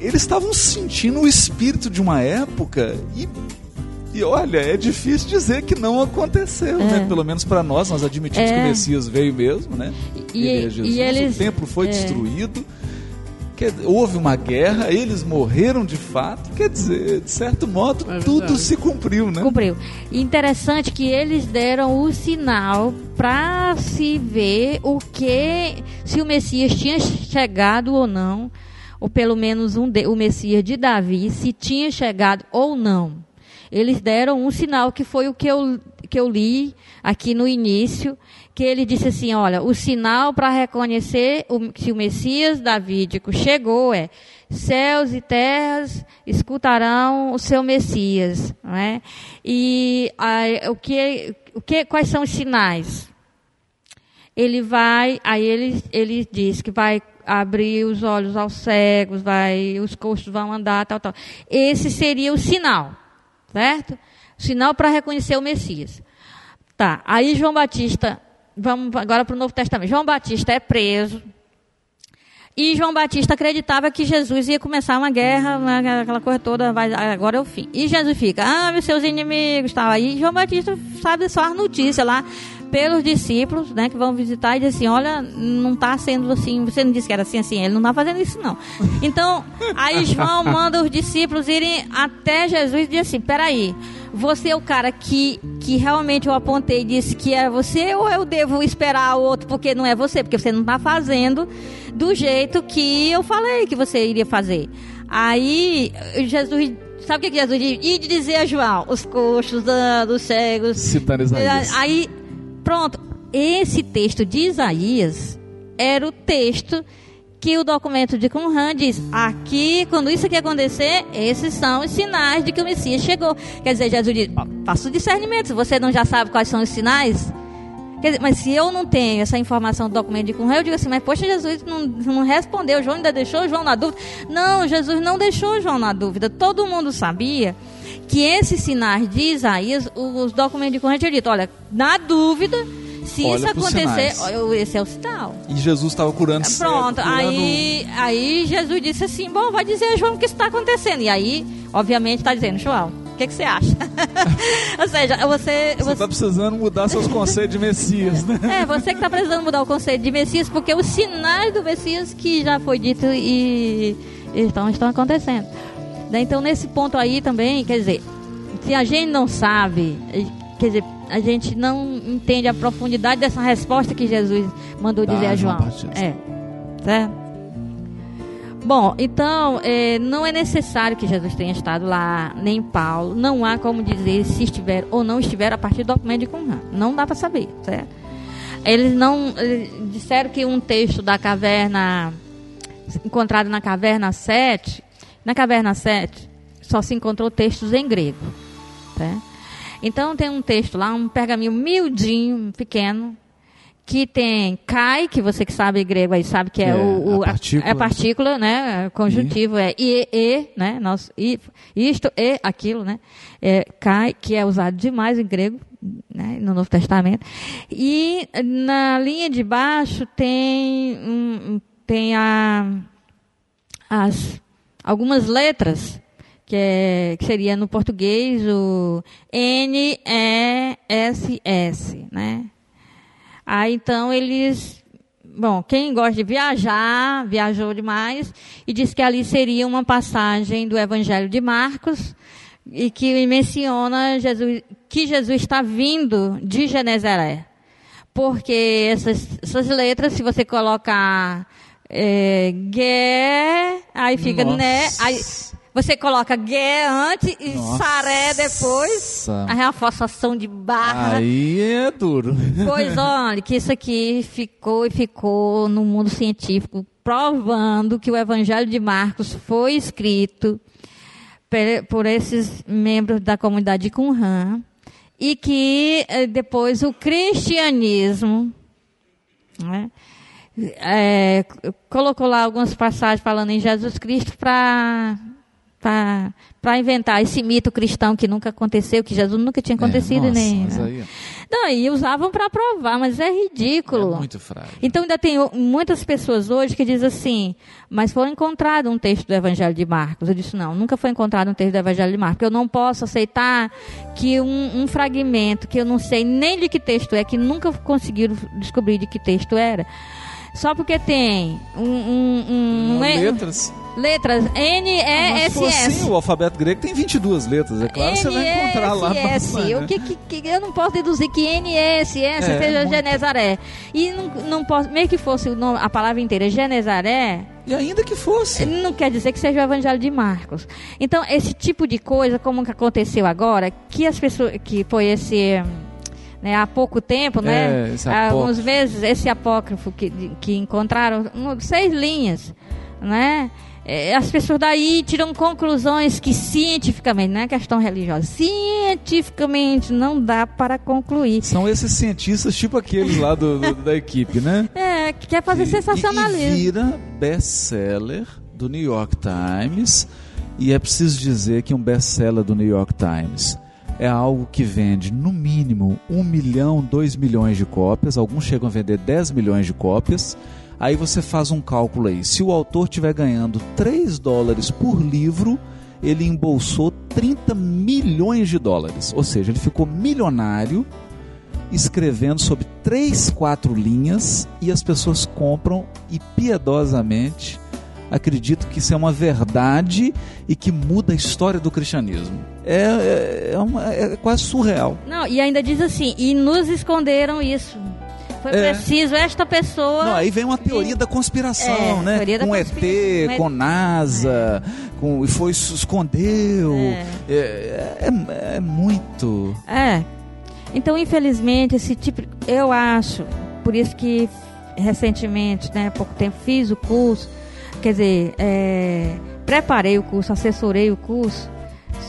[SPEAKER 2] eles estavam sentindo o espírito de uma época e, e olha, é difícil dizer que não aconteceu,
[SPEAKER 4] É.
[SPEAKER 2] né? Pelo menos para nós, nós admitimos
[SPEAKER 4] É.
[SPEAKER 2] que o Messias veio mesmo, né?
[SPEAKER 4] E-
[SPEAKER 2] Ele é Jesus,
[SPEAKER 4] e eles-
[SPEAKER 2] o templo foi
[SPEAKER 4] é.
[SPEAKER 2] destruído. Quer- houve uma guerra, eles morreram de fato. Quer dizer, de certo modo,
[SPEAKER 1] É
[SPEAKER 2] tudo se cumpriu, né?
[SPEAKER 4] Cumpriu. E Interessante que eles deram o sinal para se ver o que se o Messias tinha chegado ou não, ou pelo menos um de, o Messias de Davi, se tinha chegado ou não. Eles deram um sinal que foi o que eu, que eu li aqui no início, que ele disse assim, olha, o sinal para reconhecer o, se o Messias davídico chegou é céus e terras escutarão o seu Messias, não é? E aí, o que, o que, quais são os sinais? Ele vai, aí ele, ele diz que vai abrir os olhos aos cegos, vai, os coxos vão andar, tal, tal. Esse seria o sinal, certo? Sinal para reconhecer o Messias. Tá, aí João Batista, vamos agora para o Novo Testamento. João Batista é preso. E João Batista acreditava que Jesus ia começar uma guerra, aquela coisa toda, vai, agora é o fim. E Jesus fica, ah, meus seus inimigos, tal. Aí João Batista sabe só as notícias lá pelos discípulos, né, que vão visitar e diz assim, olha, não está sendo assim, você não disse que era assim, assim, ele não está fazendo isso não. Então, aí João (laughs) manda os discípulos irem até Jesus e diz assim, peraí, você é o cara que, que realmente eu apontei e disse que era você ou eu devo esperar o outro porque não é você, porque você não está fazendo do jeito que eu falei que você iria fazer. Aí Jesus, sabe o que Jesus diz? E de dizer a João, os coxos dando, os cegos.
[SPEAKER 2] Citando Isaías.
[SPEAKER 4] Aí, pronto, esse texto de Isaías era o texto que o documento de Qumran diz: aqui, quando isso aqui acontecer, esses são os sinais de que o Messias chegou. Quer dizer, Jesus diz: faça o discernimento. Se você não já sabe quais são os sinais, dizer, mas se eu não tenho essa informação do documento de Qumran, eu digo assim, mas poxa, Jesus não, não respondeu, João ainda deixou João na dúvida. Não, Jesus não deixou João na dúvida. Todo mundo sabia que esses sinais de Isaías, os documentos de Qumran tinham dito, olha, na dúvida, se
[SPEAKER 2] Olha
[SPEAKER 4] isso acontecer, ó, esse é o sinal.
[SPEAKER 2] E Jesus estava curando
[SPEAKER 4] Pronto,
[SPEAKER 2] curando-
[SPEAKER 4] aí, aí Jesus disse assim: Bom, vai dizer a João o que está acontecendo. E aí, obviamente, está dizendo: João, o que, que você acha? (laughs) Ou seja, você.
[SPEAKER 2] Você está precisando mudar seus conceitos de Messias, né?
[SPEAKER 4] é, você que está precisando mudar o conceito de Messias, porque os sinais do Messias que já foi dito e estão, estão acontecendo. Né, Então, nesse ponto aí também, quer dizer, se a gente não sabe, eh, quer dizer, a gente não entende a profundidade dessa resposta que Jesus mandou
[SPEAKER 2] Dá
[SPEAKER 4] dizer a
[SPEAKER 2] João.
[SPEAKER 4] É, certo? Bom, então, eh, não é necessário que Jesus tenha estado lá, nem Paulo. Não há como dizer se estiver ou não estiver a partir do documento de Qumran. Não dá para saber, certo? Eles não eles disseram que um texto da caverna encontrado na caverna 7, na caverna 7 só se encontrou textos em grego, tá? Então tem um texto lá, um pergaminho miudinho, pequeno, que tem cai, que você que sabe grego aí sabe que é,
[SPEAKER 2] É,
[SPEAKER 4] o, o-
[SPEAKER 2] a partícula.
[SPEAKER 4] é a partícula, né? Conjuntivo é e, e, né? Nosso, e, isto e aquilo, né? É, cai, que é usado demais em grego, né? No Novo Testamento. E na linha de baixo tem um- tem a as algumas letras que, é, que seria no português o N E S S, né? Aí então eles, bom, quem gosta de viajar, viajou demais e disse que ali seria uma passagem do Evangelho de Marcos e que menciona Jesus, que Jesus está vindo de Genezaré. Porque essas, essas letras, se você colocar é, Gué, aí fica
[SPEAKER 2] Nossa.
[SPEAKER 4] né, aí você coloca Gué antes e
[SPEAKER 2] Nossa.
[SPEAKER 4] Saré depois. Aí é uma forçação de barra.
[SPEAKER 2] Aí é duro.
[SPEAKER 4] Pois (laughs) olha, que isso aqui ficou e ficou no mundo científico, provando que o Evangelho de Marcos foi escrito por esses membros da comunidade de Qumran e que eh, depois o cristianismo né, c- colocou lá algumas passagens falando em Jesus Cristo para para inventar esse mito cristão que nunca aconteceu, que Jesus nunca tinha acontecido
[SPEAKER 2] é, nossa,
[SPEAKER 4] nem.
[SPEAKER 2] aí,
[SPEAKER 4] Não, e usavam para provar, mas é ridículo.
[SPEAKER 2] é muito frágil.
[SPEAKER 4] Então ainda tem muitas pessoas hoje que dizem assim, mas foi encontrado um texto do Evangelho de Marcos. Eu disse, não, nunca foi encontrado um texto do Evangelho de Marcos. Eu não posso aceitar que um, um fragmento, que eu não sei nem de que texto é, que nunca conseguiram descobrir de que texto era, só porque tem um... um, um- um-
[SPEAKER 2] letras.
[SPEAKER 4] letras N, E,
[SPEAKER 2] Mas
[SPEAKER 4] S, S.
[SPEAKER 2] assim, o alfabeto grego tem 22 letras. É claro você vai encontrar lá.
[SPEAKER 4] NSS.
[SPEAKER 2] bastante,
[SPEAKER 4] O
[SPEAKER 2] né?
[SPEAKER 4] que, que, eu não posso deduzir que NSS
[SPEAKER 2] É,
[SPEAKER 4] seja
[SPEAKER 2] muito.
[SPEAKER 4] Genezaré. E não, não posso, mesmo que fosse o nome- a palavra inteira Genezaré,
[SPEAKER 2] E ainda que fosse.
[SPEAKER 4] não quer dizer que seja o Evangelho de Marcos. Então, esse tipo de coisa, como que aconteceu agora, que as pessoas, que foi esse, né, há pouco tempo, né,
[SPEAKER 2] É,
[SPEAKER 4] há
[SPEAKER 2] apócrifo.
[SPEAKER 4] meses, esse apócrifo que, que encontraram, um, seis linhas, né, é, as pessoas daí tiram conclusões que cientificamente, não é questão religiosa, cientificamente não dá para concluir.
[SPEAKER 2] São esses cientistas, tipo aqueles lá do, do- da equipe, né? (laughs)
[SPEAKER 4] É, que quer fazer
[SPEAKER 2] E-
[SPEAKER 4] sensacionalismo.
[SPEAKER 2] E, vira best-seller do New York Times. E é preciso dizer que um best-seller do New York Times é algo que vende no mínimo 1 milhão, 2 milhões de cópias. Alguns chegam a vender 10 milhões de cópias. Aí você faz um cálculo aí. Se o autor estiver ganhando 3 dólares por livro, ele embolsou 30 milhões de dólares. Ou seja, ele ficou milionário escrevendo sobre três, quatro linhas e as pessoas compram e piedosamente acreditam que isso é uma verdade e que muda a história do cristianismo. É, é, é uma- é quase surreal.
[SPEAKER 4] Não, e ainda diz assim, e nos esconderam isso. Foi
[SPEAKER 2] É.
[SPEAKER 4] preciso esta pessoa.
[SPEAKER 2] Não, aí vem uma teoria da conspiração,
[SPEAKER 4] É,
[SPEAKER 2] né?
[SPEAKER 4] da
[SPEAKER 2] com
[SPEAKER 4] conspiração.
[SPEAKER 2] ET,
[SPEAKER 4] Mas-
[SPEAKER 2] com NASA, com, e foi escondeu.
[SPEAKER 4] É.
[SPEAKER 2] É, é- é muito.
[SPEAKER 4] É. Então, infelizmente, esse tipo. Eu acho, por isso que recentemente, né, há pouco tempo, fiz o curso, quer dizer, é, preparei o curso, assessorei o curso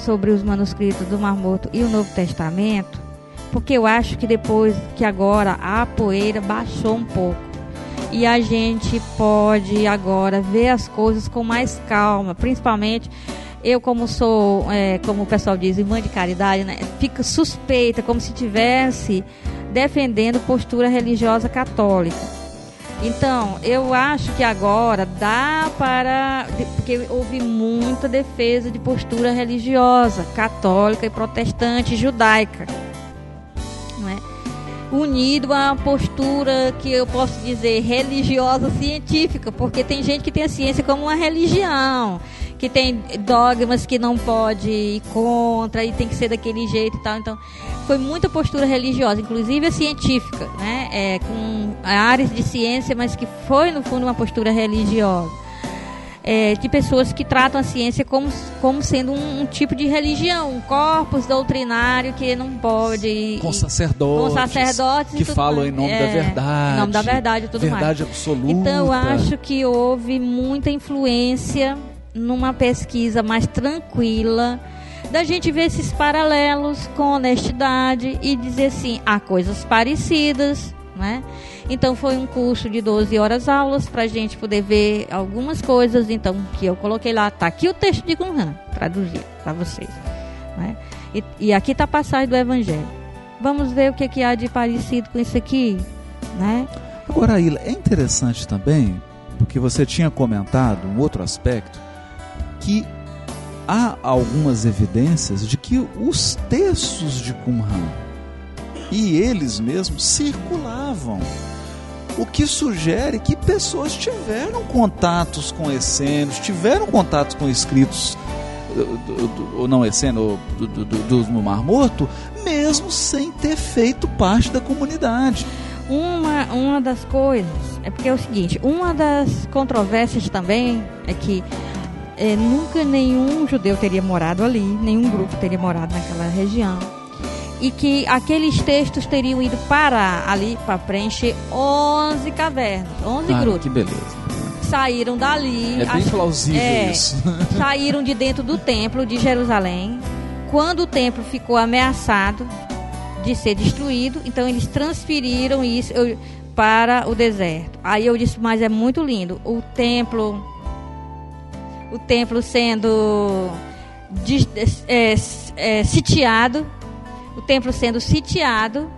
[SPEAKER 4] sobre os manuscritos do Mar Morto e o Novo Testamento, porque eu acho que depois que agora a poeira baixou um pouco e a gente pode agora ver as coisas com mais calma, principalmente eu como sou, é, como o pessoal diz, irmã de caridade, né, fica suspeita, como se tivesse defendendo postura religiosa católica. Então, eu acho que agora dá para. Porque houve muita defesa de postura religiosa, católica e protestante, judaica. Não é? Unido a postura que eu posso dizer religiosa científica, porque tem gente que tem a ciência como uma religião que tem dogmas que não pode ir contra e tem que ser daquele jeito e tal. Então, foi muita postura religiosa, inclusive a científica, né? É, com áreas de ciência, mas que foi, no fundo, uma postura religiosa. É, de pessoas que tratam a ciência como, como sendo um, um, tipo de religião, um corpus doutrinário que não pode.
[SPEAKER 2] Com sacerdotes.
[SPEAKER 4] Com sacerdotes
[SPEAKER 2] que falam em nome
[SPEAKER 4] é,
[SPEAKER 2] da verdade.
[SPEAKER 4] Em nome da verdade e tudo
[SPEAKER 2] verdade
[SPEAKER 4] mais.
[SPEAKER 2] Verdade absoluta.
[SPEAKER 4] Então, eu acho que houve muita influência numa pesquisa mais tranquila, da gente ver esses paralelos com honestidade e dizer assim, há coisas parecidas, né? Então foi um curso de 12 horas aulas para a gente poder ver algumas coisas, então que eu coloquei lá, tá aqui o texto de Qumran, traduzir para vocês, né? E, e aqui está a passagem do Evangelho. Vamos ver o que, que há de parecido com isso aqui, né?
[SPEAKER 2] Agora, Ilha, é interessante também, porque você tinha comentado um outro aspecto, que há algumas evidências de que os textos de Qumran e eles mesmos circulavam. O que sugere que pessoas tiveram contatos com essênios, tiveram contatos com escritos ou não essênio do, do, do, do Mar Morto, mesmo sem ter feito parte da comunidade.
[SPEAKER 4] Uma, uma das coisas, é porque é o seguinte, uma das controvérsias também é que é, nunca nenhum judeu teria morado ali, nenhum grupo teria morado naquela região. E que aqueles textos teriam ido parar ali para preencher 11 cavernas, 11
[SPEAKER 2] ah,
[SPEAKER 4] grupos.
[SPEAKER 2] Que beleza.
[SPEAKER 4] Saíram dali.
[SPEAKER 2] É bem plausível
[SPEAKER 4] é,
[SPEAKER 2] isso. (laughs)
[SPEAKER 4] saíram de dentro do templo de Jerusalém. Quando o templo ficou ameaçado de ser destruído, então eles transferiram isso para o deserto. Aí eu disse, mas é muito lindo. O templo o templo sendo é, é, sitiado, o templo sendo sitiado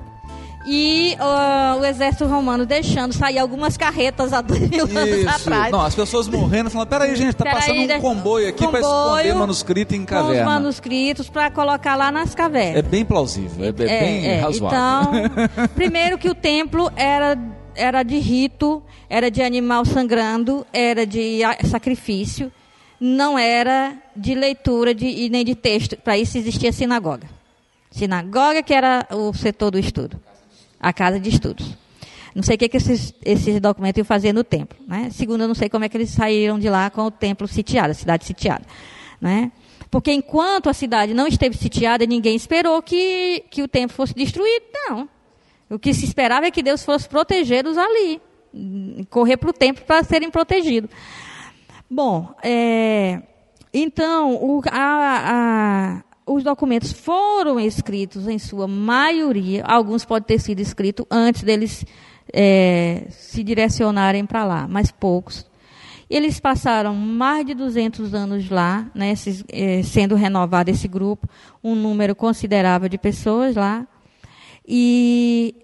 [SPEAKER 4] e uh, o exército romano deixando sair algumas carretas há dois mil
[SPEAKER 2] Isso.
[SPEAKER 4] anos atrás.
[SPEAKER 2] Não, as pessoas morrendo, falando, peraí gente, tá
[SPEAKER 4] Pera
[SPEAKER 2] passando
[SPEAKER 4] aí,
[SPEAKER 2] um comboio aqui para esconder manuscrito em caverna.
[SPEAKER 4] Com os manuscritos para colocar lá nas cavernas.
[SPEAKER 2] É bem plausível, é, é bem
[SPEAKER 4] é,
[SPEAKER 2] razoável.
[SPEAKER 4] Então, (laughs) primeiro que o templo era, era de rito, era de animal sangrando, era de sacrifício não era de leitura de, e nem de texto. Para isso existia sinagoga. Sinagoga que era o setor do estudo, a casa de estudos. Não sei o que, que esses, esses documentos iam fazer no templo. Né? Segundo, eu não sei como é que eles saíram de lá com o templo sitiado, a cidade sitiada. Né? Porque enquanto a cidade não esteve sitiada, ninguém esperou que, que o templo fosse destruído. Não. O que se esperava é que Deus fosse protegê-los ali. Correr para o templo para serem protegidos. Bom, é, então, o, a, a, os documentos foram escritos em sua maioria, alguns podem ter sido escritos antes deles é, se direcionarem para lá, mas poucos. Eles passaram mais de 200 anos lá, né, esses, é, sendo renovado esse grupo, um número considerável de pessoas lá, e,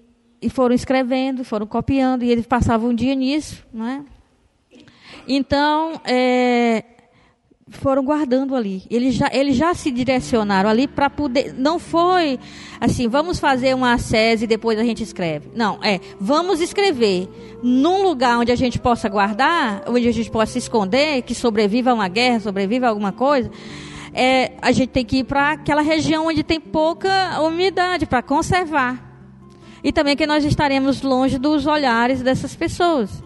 [SPEAKER 4] e foram escrevendo, foram copiando, e eles passavam um dia nisso, né, então, é, foram guardando ali. Eles já, eles já se direcionaram ali para poder. Não foi assim, vamos fazer uma sese e depois a gente escreve. Não, é, vamos escrever num lugar onde a gente possa guardar, onde a gente possa esconder, que sobreviva a uma guerra, sobreviva a alguma coisa. É, a gente tem que ir para aquela região onde tem pouca umidade para conservar. E também que nós estaremos longe dos olhares dessas pessoas.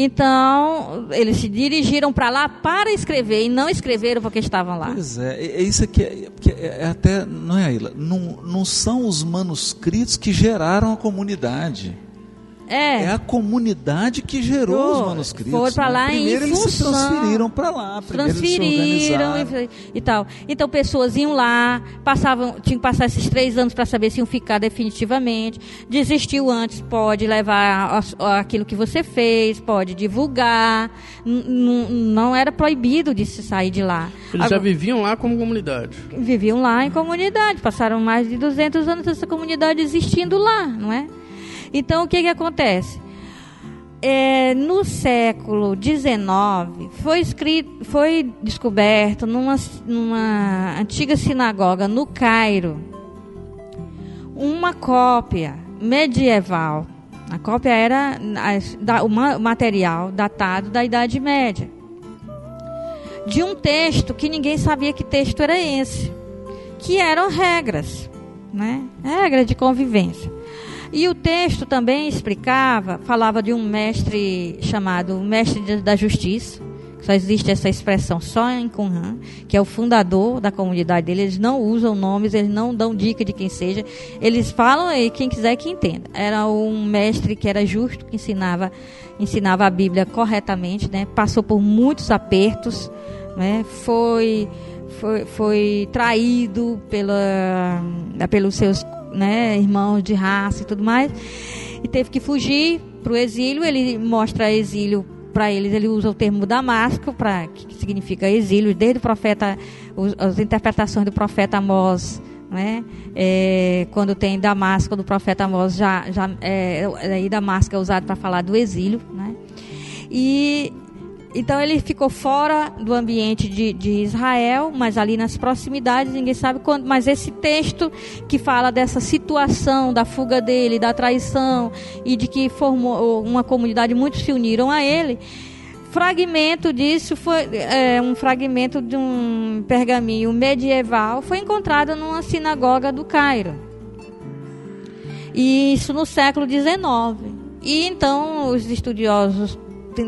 [SPEAKER 4] Então, eles se dirigiram para lá para escrever e não escreveram porque estavam lá.
[SPEAKER 2] Pois é, é isso que é, é, é, até, não é, Aila? Não, não são os manuscritos que geraram a comunidade.
[SPEAKER 4] É.
[SPEAKER 2] É a comunidade que gerou os manuscritos.
[SPEAKER 4] foram pra
[SPEAKER 2] né?
[SPEAKER 4] lá em
[SPEAKER 2] Primeiro eles se
[SPEAKER 4] função.
[SPEAKER 2] transferiram para lá. Primeiro eles se
[SPEAKER 4] transferiram
[SPEAKER 2] organizaram.
[SPEAKER 4] e, e tal. Então pessoas iam lá, passavam, tinham que passar esses três anos para saber se iam ficar definitivamente. Desistiu antes, pode levar a- aquilo que você fez, pode divulgar. N- n- não era proibido de se sair de lá.
[SPEAKER 1] Eles já
[SPEAKER 4] Agora-
[SPEAKER 1] viviam lá como comunidade.
[SPEAKER 4] viviam lá em comunidade, passaram mais de 200 anos essa comunidade existindo lá, não é? Então o que que acontece? É, no século XIX foi escrito, foi descoberto numa, numa antiga sinagoga no Cairo uma cópia medieval. A cópia era da- material datado da Idade Média de um texto que ninguém sabia que texto era esse, que eram regras, né? Regras de convivência. E o texto também explicava, falava de um mestre chamado mestre da justiça, só existe essa expressão só em Qumran, que é o fundador da comunidade dele. Eles não usam nomes, eles não dão dica de quem seja. Eles falam e quem quiser que entenda. Era um mestre que era justo, que ensinava, ensinava a Bíblia corretamente, né? Passou por muitos apertos, né? Foi foi, foi traído pela, pelos seus né, irmãos de raça e tudo mais e teve que fugir para o exílio. Ele mostra exílio para eles, ele usa o termo Damasco, pra, que significa exílio, desde o profeta, os- as interpretações do profeta Amós. Né? É, quando tem Damasco, do profeta Amós, já, já, é, aí Damasco é usado para falar do exílio. Né? E então ele ficou fora do ambiente de, de Israel, mas ali nas proximidades, ninguém sabe quando. Mas esse texto que fala dessa situação da fuga dele, da traição e de que formou uma comunidade, muitos se uniram a ele. Fragmento disso foi é, um fragmento de um pergaminho medieval, foi encontrado numa sinagoga do Cairo. E isso no século XIX. E então os estudiosos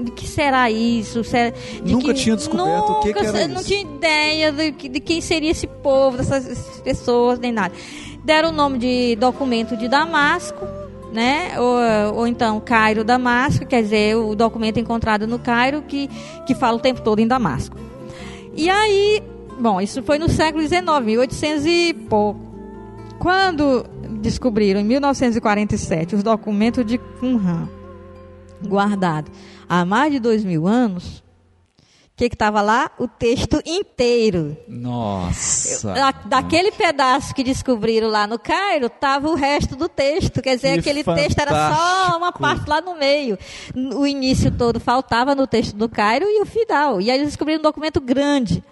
[SPEAKER 4] de que será isso? Será-
[SPEAKER 2] Nunca tinha descoberto o que
[SPEAKER 4] nunca
[SPEAKER 2] que era
[SPEAKER 4] Não
[SPEAKER 2] isso.
[SPEAKER 4] tinha ideia de, que- de quem seria esse povo, dessas pessoas, nem nada. Deram o nome de documento de Damasco, né? Ou, ou então Cairo Damasco, quer dizer, o documento encontrado no Cairo que, que fala o tempo todo em Damasco. E aí, bom, isso foi no século XIX, 1800 e pouco. Quando descobriram, em 1947, os documentos de Qumran, guardados há mais de dois mil anos, o que estava lá? O texto inteiro.
[SPEAKER 2] Nossa.
[SPEAKER 4] Da- daquele pedaço que descobriram lá no Cairo, estava o resto do texto. Quer dizer,
[SPEAKER 2] Que
[SPEAKER 4] aquele texto era só uma
[SPEAKER 2] fantástico.
[SPEAKER 4] parte lá no meio. O início todo faltava no texto do Cairo e o final. E aí eles descobriram um documento grande.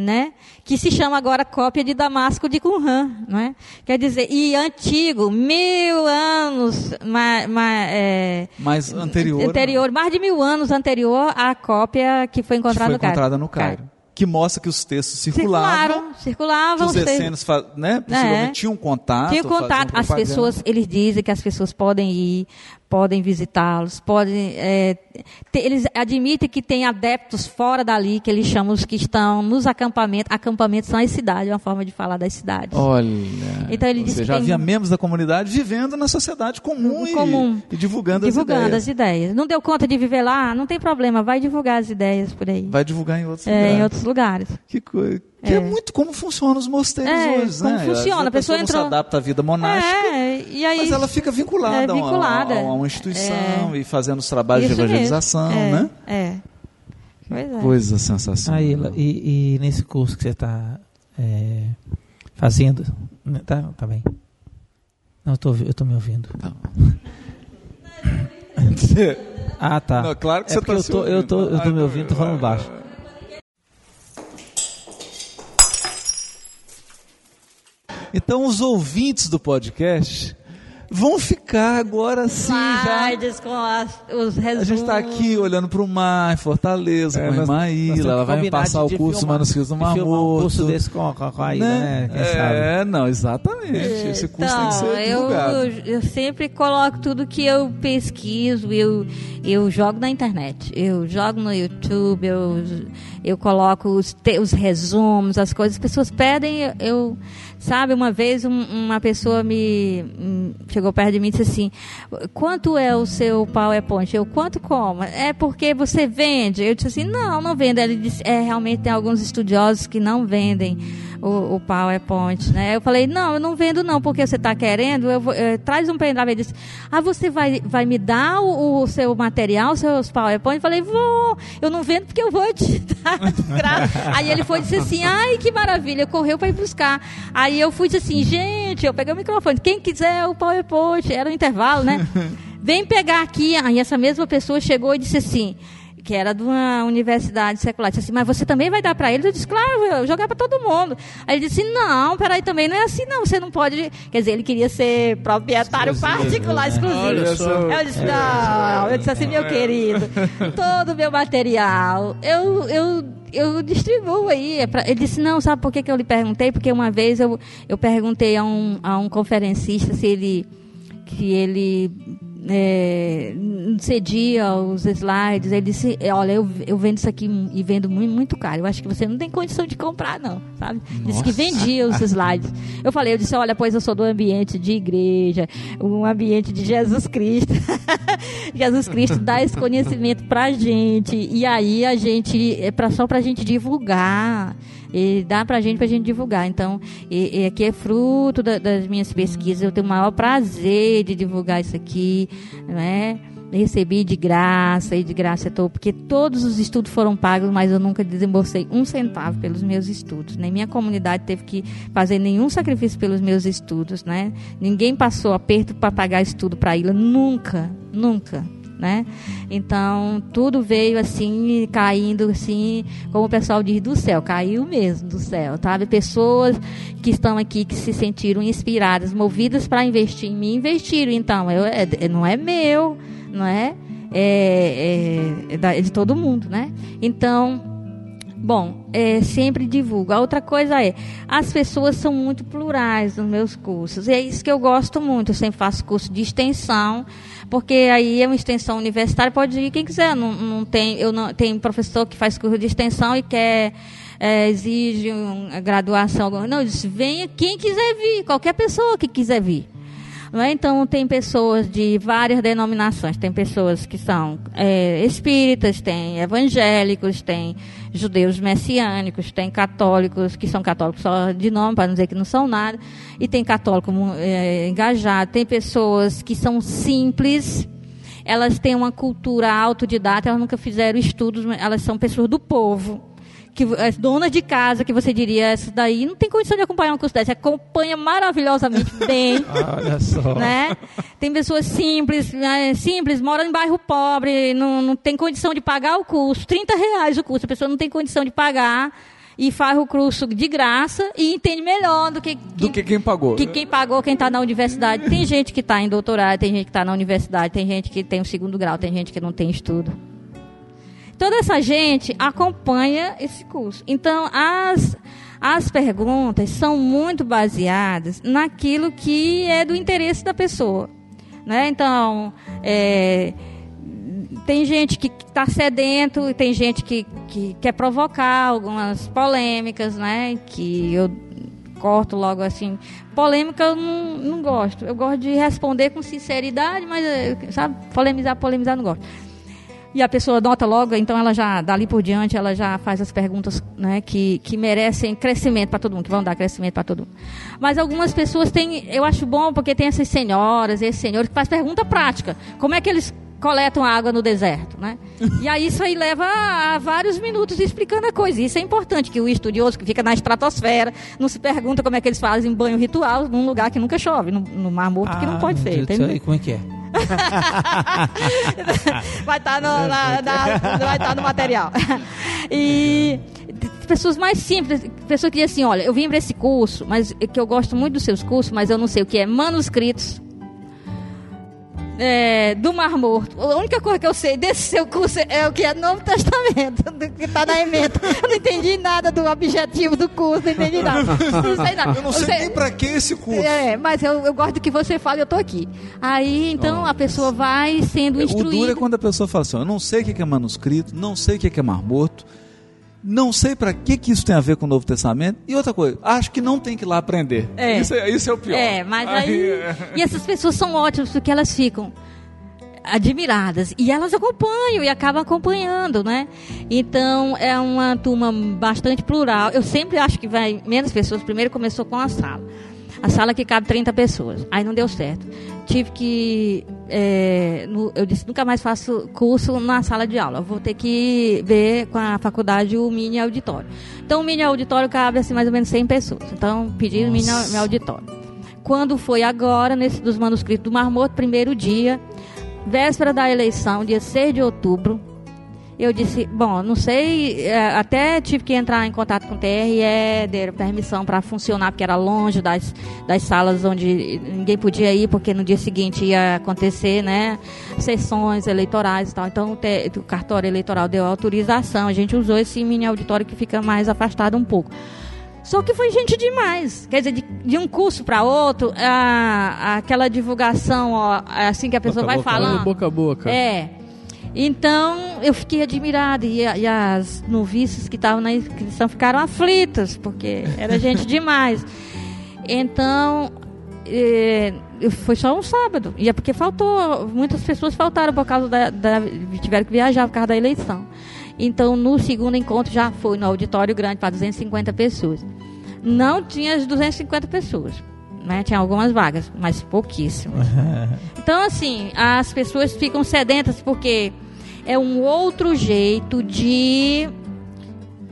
[SPEAKER 4] Né? Que se chama agora cópia de Damasco de Qumran, é? Quer dizer, e antigo, mil anos, ma, ma, é,
[SPEAKER 2] Mas anterior.
[SPEAKER 4] anterior, mais de mil anos anterior à cópia que foi
[SPEAKER 2] que
[SPEAKER 4] encontrada
[SPEAKER 2] foi
[SPEAKER 4] no Cairo.
[SPEAKER 2] encontrada no Cairo. Que mostra que os textos circulavam.
[SPEAKER 4] Circularam, circulavam.
[SPEAKER 2] que os
[SPEAKER 4] os textos.
[SPEAKER 2] essênicos fa- né, possivelmente
[SPEAKER 4] É.
[SPEAKER 2] tinham contato.
[SPEAKER 4] Tinha
[SPEAKER 2] faziam
[SPEAKER 4] contato. As pessoas, eles dizem que as pessoas podem ir, podem visitá-los, podem. é, te- eles admitem que tem adeptos fora dali, que eles chamam os que estão nos acampamentos. Acampamentos são as cidades, é uma forma de falar das cidades.
[SPEAKER 2] Olha.
[SPEAKER 4] Então ele disse tem-
[SPEAKER 2] havia membros da comunidade vivendo na sociedade comum, e-
[SPEAKER 4] Comum.
[SPEAKER 2] E, divulgando,
[SPEAKER 4] divulgando
[SPEAKER 2] as
[SPEAKER 4] as
[SPEAKER 2] ideias.
[SPEAKER 4] ideias. Não deu conta de viver lá? Não tem problema, vai divulgar as ideias por aí.
[SPEAKER 2] Vai divulgar em outros
[SPEAKER 4] É,
[SPEAKER 2] lugares.
[SPEAKER 4] em outros lugares.
[SPEAKER 2] Que coisa. Que é.
[SPEAKER 4] É.
[SPEAKER 2] muito como funcionam os mosteiros
[SPEAKER 4] É,
[SPEAKER 2] hoje,
[SPEAKER 4] como
[SPEAKER 2] né?
[SPEAKER 4] Funciona, a pessoa
[SPEAKER 2] não
[SPEAKER 4] entrou-
[SPEAKER 2] se adapta à vida monástica.
[SPEAKER 4] É, e aí.
[SPEAKER 2] Mas ela fica vinculada,
[SPEAKER 4] É,
[SPEAKER 2] a uma-
[SPEAKER 4] vinculada.
[SPEAKER 2] A, uma instituição e fazendo os trabalhos
[SPEAKER 4] Isso
[SPEAKER 2] de evangelização.
[SPEAKER 4] É,
[SPEAKER 2] né?
[SPEAKER 4] É. Pois é.
[SPEAKER 2] Coisa sensacional.
[SPEAKER 3] Aí, e, e nesse curso que você está fazendo, né, tá, tá bem. Não, eu tô, eu tô me ouvindo.
[SPEAKER 2] Tá. (laughs)
[SPEAKER 3] Ah, tá.
[SPEAKER 2] Não, claro que
[SPEAKER 3] é
[SPEAKER 2] você
[SPEAKER 3] porque
[SPEAKER 2] tá
[SPEAKER 3] eu tô, eu tô,
[SPEAKER 2] ouvindo.
[SPEAKER 3] eu tô me ouvindo, tô falando baixo.
[SPEAKER 2] Então, os ouvintes do podcast vão ficar agora sim já.
[SPEAKER 4] Com as- os
[SPEAKER 2] A
[SPEAKER 4] resumos.
[SPEAKER 2] gente está aqui olhando para o mar, em Fortaleza,
[SPEAKER 3] É,
[SPEAKER 2] com a irmã Ilha, ela vai me passar o curso
[SPEAKER 3] filmar-
[SPEAKER 2] Manuscritos do Mar
[SPEAKER 3] filmar um curso
[SPEAKER 2] Morto.
[SPEAKER 3] desse com, com, com a Ilha, né? Quem sabe?
[SPEAKER 2] É, não, exatamente. Esse curso tem que
[SPEAKER 4] Então,
[SPEAKER 2] ser
[SPEAKER 4] eu,
[SPEAKER 2] divulgado.
[SPEAKER 4] eu sempre coloco tudo que eu pesquiso, eu, eu jogo na internet, eu jogo no YouTube, eu, eu coloco os, te- os resumos, as coisas. As pessoas pedem, eu, eu- sabe, uma vez um- uma pessoa me hum, chegou perto de mim e disse assim: quanto é o seu PowerPoint? Eu, quanto como? É porque você vende? Eu disse assim: não, não vendo. Ele disse: é, realmente tem alguns estudiosos que não vendem o, o PowerPoint, né? Eu falei: não, eu não vendo não, porque você está querendo, eu vou- eh, traz um pendrive. Ele disse: ah, você vai, vai me dar o, o seu material, os seus PowerPoint? Eu falei: vou, eu não vendo porque eu vou te (laughs) dar. Aí ele foi e disse assim: ai, que maravilha, correu para ir buscar. Aí eu fui e disse assim: gente, eu peguei o microfone, quem quiser o PowerPoint, era o intervalo, né? (laughs) Vem pegar aqui. Aí essa mesma pessoa chegou e disse assim, que era de uma universidade secular, disse assim, mas você também vai dar para eles? Eu disse, claro, eu vou jogar para todo mundo. Aí ele disse, não, peraí, também não é assim não, você não pode... Quer dizer, ele queria ser proprietário particular, exclusivo.
[SPEAKER 1] Olha só.
[SPEAKER 4] Eu disse, não, eu disse assim, meu querido, todo o meu material, eu, eu, eu distribuo aí. é Ele disse, não, sabe por que, que eu lhe perguntei? Porque uma vez eu, eu perguntei a um, a um conferencista se ele, que ele é, cedia os slides. Ele disse, "É, olha, eu, eu vendo isso aqui e vendo muito, muito caro. Eu acho que você não tem condição de comprar, não, sabe? Disse que vendia os slides. Eu falei, eu disse, olha, pois eu sou do ambiente de igreja, um ambiente de Jesus Cristo. (laughs) Jesus Cristo dá esse conhecimento pra gente. E aí a gente, é pra, só pra gente divulgar. E dá pra gente pra gente divulgar. Então, e, e aqui é fruto da- das minhas pesquisas. Eu tenho o maior prazer de divulgar isso aqui, né? Recebi de graça e de graça estou, porque todos os estudos foram pagos, mas eu nunca desembolsei um centavo pelos meus estudos. Nem minha comunidade teve que fazer nenhum sacrifício pelos meus estudos, né? Ninguém passou aperto para pagar estudo para ilha, nunca, nunca né? Então, tudo veio assim, caindo assim, como o pessoal diz, do céu, caiu mesmo do céu, sabe? Pessoas que estão aqui, que se sentiram inspiradas, movidas para investir em mim, investiram. Então, eu, é- é- não é meu, não é? É, é- é é de todo mundo, né? Então, Bom, é, sempre divulgo. A outra coisa é, as pessoas são muito plurais nos meus cursos. E é isso que eu gosto muito. Eu sempre faço curso de extensão, porque aí é uma extensão universitária, pode ir quem quiser. Não, não tem, eu não, tem professor que faz curso de extensão e quer, é, exige uma graduação. Não, eu disse, venha quem quiser vir, qualquer pessoa que quiser vir. É? Então, tem pessoas de várias denominações. Tem pessoas que são é, espíritas, tem evangélicos, tem judeus messiânicos, tem católicos que são católicos só de nome, para não dizer que não são nada, e tem católico é, engajado. Tem pessoas que são simples, elas têm uma cultura autodidata, elas nunca fizeram estudos, elas são pessoas do povo. Que, as donas de casa, que você diria, essa daí não tem condição de acompanhar um curso desse. Acompanha maravilhosamente (laughs) bem
[SPEAKER 3] Olha só.
[SPEAKER 4] né? Tem pessoas simples, né, simples, moram em bairro pobre, não, não tem condição de pagar o curso, 30 reais o curso, a pessoa não tem condição de pagar e faz o curso de graça e entende melhor do que,
[SPEAKER 2] Do que quem pagou.
[SPEAKER 4] que quem pagou, quem está na universidade. Tem gente que está em doutorado, tem gente que está na universidade, tem gente que tem o segundo grau, tem gente que não tem estudo. Toda essa gente acompanha esse curso. Então, as, as perguntas são muito baseadas naquilo que é do interesse da pessoa. Né? Então, é, tem gente que está sedento, tem gente que, que quer provocar algumas polêmicas, né? Que eu corto logo assim. Polêmica eu não, não gosto. Eu gosto de responder com sinceridade, mas, sabe, polemizar, polemizar, não gosto. E a pessoa nota logo, então ela já, dali por diante, ela já faz as perguntas né, que, que merecem crescimento para todo mundo, que vão dar crescimento para todo mundo. Mas algumas pessoas têm, eu acho bom porque tem essas senhoras, esses senhores que fazem pergunta prática. Como é que eles coletam água no deserto, né? (laughs) E aí isso aí leva a vários minutos explicando a coisa. Isso é importante, que o estudioso que fica na estratosfera não se pergunta como é que eles fazem banho ritual num lugar que nunca chove, no, no Mar Morto, que não
[SPEAKER 3] Ah,
[SPEAKER 4] pode ser. Entendeu?
[SPEAKER 3] Como é que é? (laughs)
[SPEAKER 4] vai estar no, na- na- vai tá no material. E pessoas mais simples, pessoas que dizem assim, olha, eu vim para esse curso, mas é que eu gosto muito dos seus cursos, mas eu não sei o que é manuscritos é, do Mar Morto. A única coisa que eu sei desse seu curso é o que é Novo Testamento, (laughs) do que está na emenda. Eu não entendi nada do objetivo do curso, não entendi nada. (laughs) Não sei nada.
[SPEAKER 6] Eu não sei nem pra que esse curso.
[SPEAKER 4] É, mas eu, eu gosto do que você fala e eu tô aqui. Aí, então, a pessoa vai sendo
[SPEAKER 2] O duro é
[SPEAKER 4] instruída.
[SPEAKER 2] quando a pessoa fala assim: Eu não sei o que é manuscrito, não sei o que é mar morto. Não sei para que, que isso tem a ver com o Novo Testamento. E outra coisa, acho que não tem que ir lá aprender.
[SPEAKER 4] É.
[SPEAKER 2] Isso, é, isso é o pior.
[SPEAKER 4] É, mas aí.
[SPEAKER 2] é.
[SPEAKER 4] E essas pessoas são ótimas porque elas ficam admiradas e elas acompanham e acabam acompanhando, né? Então é uma turma bastante plural. Eu sempre acho que vai menos pessoas. Primeiro começou com a sala. A sala que cabe 30 pessoas. Aí não deu certo. Tive que. é, no- eu disse, nunca mais faço curso na sala de aula. Vou ter que ver com a faculdade o mini auditório. Então, o mini auditório cabe assim, mais ou menos 100 pessoas. Então, pedi o mini auditório. Quando foi agora, nesse dos manuscritos do Mar Morto, primeiro dia, véspera da eleição, dia 6 de outubro, eu disse, bom, não sei, é, até tive que entrar em contato com o TRE, deram permissão para funcionar, porque era longe das, das salas onde ninguém podia ir, porque no dia seguinte ia acontecer, né, sessões eleitorais e tal. Então o, o cartório eleitoral deu autorização, a gente usou esse mini auditório que fica mais afastado um pouco. Só que foi gente demais. Quer dizer, de, de um curso para outro, a- aquela divulgação, ó, assim que a pessoa
[SPEAKER 2] Boca
[SPEAKER 4] vai
[SPEAKER 2] boca,
[SPEAKER 4] falando.
[SPEAKER 1] Boca a boca.
[SPEAKER 4] É. Então, eu fiquei admirada e, e as noviças que estavam na inscrição ficaram aflitas, porque era gente (laughs) demais. Então, eh, foi só um sábado. E é porque faltou, muitas pessoas faltaram por causa da, da- tiveram que viajar por causa da eleição. Então, no segundo encontro já foi no auditório grande para 250 pessoas. Não tinha as 250 pessoas, né? Tinha algumas vagas, mas pouquíssimas. Então, assim, as pessoas ficam sedentas porque é um outro jeito de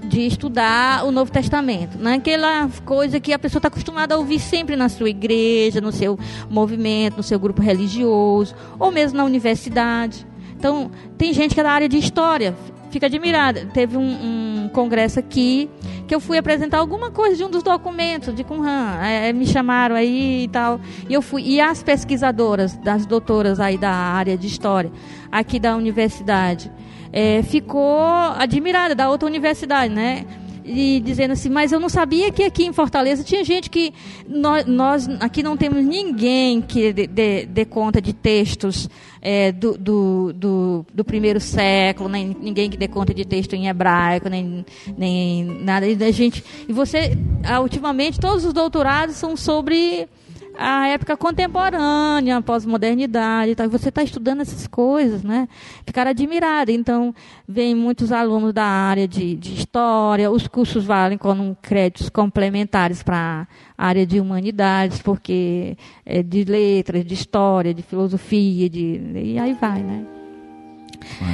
[SPEAKER 4] de estudar o Novo Testamento. Não é aquela coisa que a pessoa está acostumada a ouvir sempre na sua igreja, no seu movimento, no seu grupo religioso, ou mesmo na universidade. Então, tem gente que é da área de história, fica admirada. Teve um, um congresso aqui que eu fui apresentar alguma coisa de um dos documentos de Qumran. É, me chamaram aí e tal. E eu fui. E as pesquisadoras, das doutoras aí da área de história, aqui da universidade, é, ficou admirada da outra universidade, né? E dizendo assim, mas eu não sabia que aqui em Fortaleza tinha gente que nós, nós aqui não temos ninguém que dê, conta de textos é, do, do, do, do primeiro século, nem ninguém que dê conta de texto em hebraico, nem, nem nada. E gente, e você, ah, ultimamente, todos os doutorados são sobre a época contemporânea, pós-modernidade. E você está estudando essas coisas, né? Ficar admirada. Então, vem muitos alunos da área de, de história, os cursos valem com créditos complementares para a área de humanidades, porque é de letras, de história, de filosofia, de, e aí vai, né?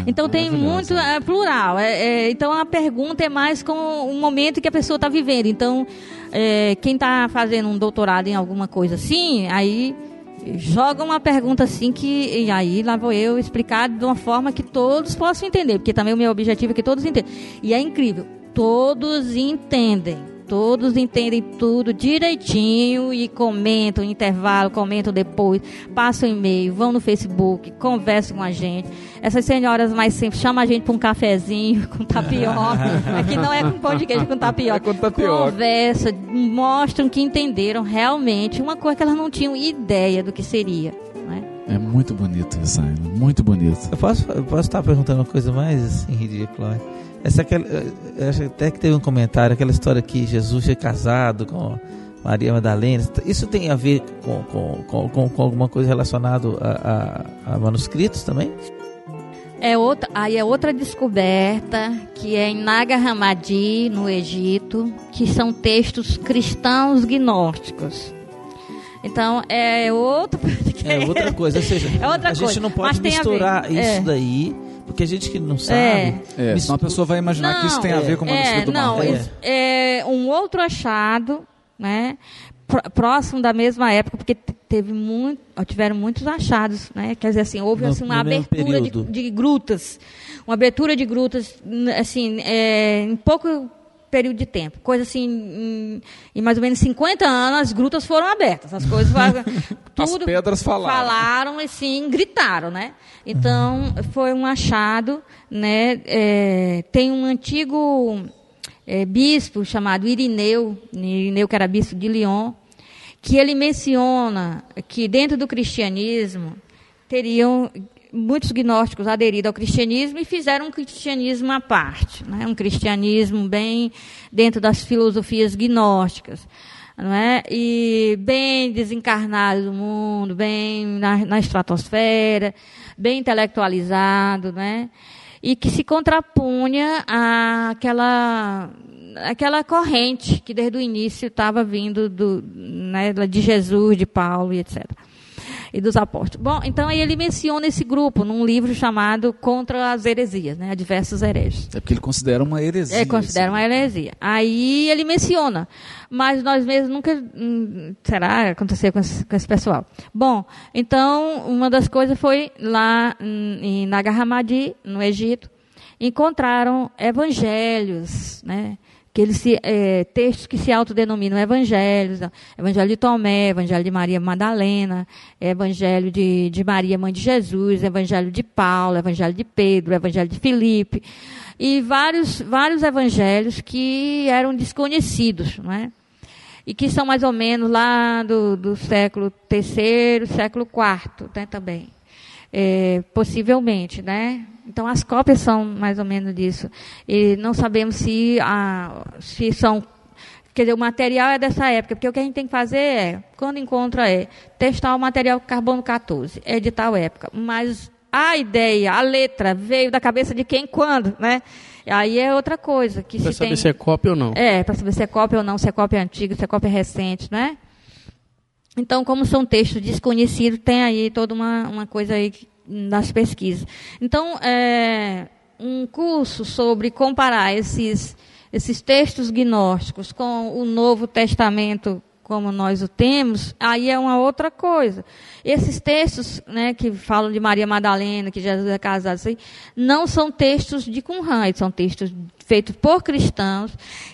[SPEAKER 4] Então tem muito é, plural. É, é, então a pergunta é mais com o momento que a pessoa está vivendo. Então é, quem está fazendo um doutorado em alguma coisa assim, aí joga uma pergunta assim que e aí lá vou eu explicar de uma forma que todos possam entender, porque também o meu objetivo é que todos entendam. E é incrível, todos entendem. Todos entendem tudo direitinho e comentam intervalo, comentam depois, passam e-mail, vão no Facebook, conversam com a gente. Essas senhoras mais simples chamam a gente para um cafezinho (laughs) com tapioca. (laughs) Aqui não é com pão de queijo, é com tapioca.
[SPEAKER 2] É com tapioca.
[SPEAKER 4] Conversa, mostram que entenderam realmente uma coisa que elas não tinham ideia do que seria. Né?
[SPEAKER 2] É muito bonito isso. Muito bonito.
[SPEAKER 3] Eu posso, eu posso estar perguntando uma coisa mais assim, ridícula? Essa aquela, eu acho até que teve um comentário, aquela história que Jesus é casado com Maria Madalena. Isso tem a ver com, com, com, com, alguma coisa relacionada a, a, a manuscritos também?
[SPEAKER 4] É outra, aí é outra descoberta que é em Nag Hammadi, no Egito, que são textos cristãos gnósticos. Então é outro (laughs)
[SPEAKER 3] É outra coisa, ou seja,
[SPEAKER 4] É outra
[SPEAKER 3] a gente
[SPEAKER 4] coisa,
[SPEAKER 3] não
[SPEAKER 4] mas
[SPEAKER 3] pode
[SPEAKER 4] a
[SPEAKER 3] misturar isso
[SPEAKER 4] É.
[SPEAKER 3] daí, porque a gente que não sabe.
[SPEAKER 4] É.
[SPEAKER 2] É, senão a pessoa vai imaginar que isso tem a ver com o manuscrito do
[SPEAKER 4] não,
[SPEAKER 2] Mar
[SPEAKER 4] isso é um outro achado, né? pró- Próximo da mesma época, porque te- teve muito, tiveram muitos achados, né? Quer dizer assim, houve
[SPEAKER 3] No-
[SPEAKER 4] assim, uma abertura de, de grutas, uma abertura de grutas, assim, é, em pouco período de tempo, coisa assim, em, em mais ou menos 50 anos, as grutas foram abertas, as coisas foram, (laughs)
[SPEAKER 2] As
[SPEAKER 4] tudo
[SPEAKER 2] pedras falaram.
[SPEAKER 4] falaram assim, gritaram, né? Então foi um achado, né? é, tem um antigo é, bispo chamado Irineu, Irineu que era bispo de Lyon, que ele menciona que dentro do cristianismo teriam muitos gnósticos aderiram ao cristianismo e fizeram um cristianismo à parte, né? um cristianismo bem dentro das filosofias gnósticas. Não é? E bem desencarnado do mundo, bem na, na estratosfera, bem intelectualizado, né? e que se contrapunha àquela aquela corrente que desde o início estava vindo do, né, de Jesus, de Paulo e etc e dos apóstolos. Bom, então aí ele menciona esse grupo num livro chamado Contra as Heresias, né, Diversos Hereges.
[SPEAKER 2] É porque ele considera uma heresia.
[SPEAKER 4] É, considera uma heresia. Aí ele menciona, mas nós mesmos nunca, hum, será, acontecer com esse, com esse pessoal. Bom, então uma das coisas foi lá em Nag Hammadi, no Egito, encontraram evangelhos, né, aqueles se, é, textos que se autodenominam evangelhos, evangelho de Tomé, evangelho de Maria Madalena, evangelho de, de Maria, mãe de Jesus, evangelho de Paulo, evangelho de Pedro, evangelho de Filipe, e vários, vários evangelhos que eram desconhecidos, não é? E que são mais ou menos lá do, do século III, século IV, né, também. É, possivelmente, né? Então, as cópias são mais ou menos disso. E não sabemos se, a, se são. Quer dizer, o material é dessa época, porque o que a gente tem que fazer é, quando encontra, é testar o material carbono 14, é de tal época. Mas a ideia, a letra, veio da cabeça de quem quando, né? Aí é outra coisa. Que
[SPEAKER 1] Para saber
[SPEAKER 4] tem...
[SPEAKER 1] se é cópia ou não.
[SPEAKER 4] É, para saber se é cópia ou não, se é cópia antiga, se é cópia recente, né? Então, como são textos desconhecidos, tem aí toda uma, uma coisa aí que nas pesquisas. Então, é, um curso sobre comparar esses, esses textos gnósticos com o Novo Testamento como nós o temos, aí é uma outra coisa. Esses textos, né, que falam de Maria Madalena, que Jesus é casado, assim, não são textos de Qumran, são textos feitos por cristãos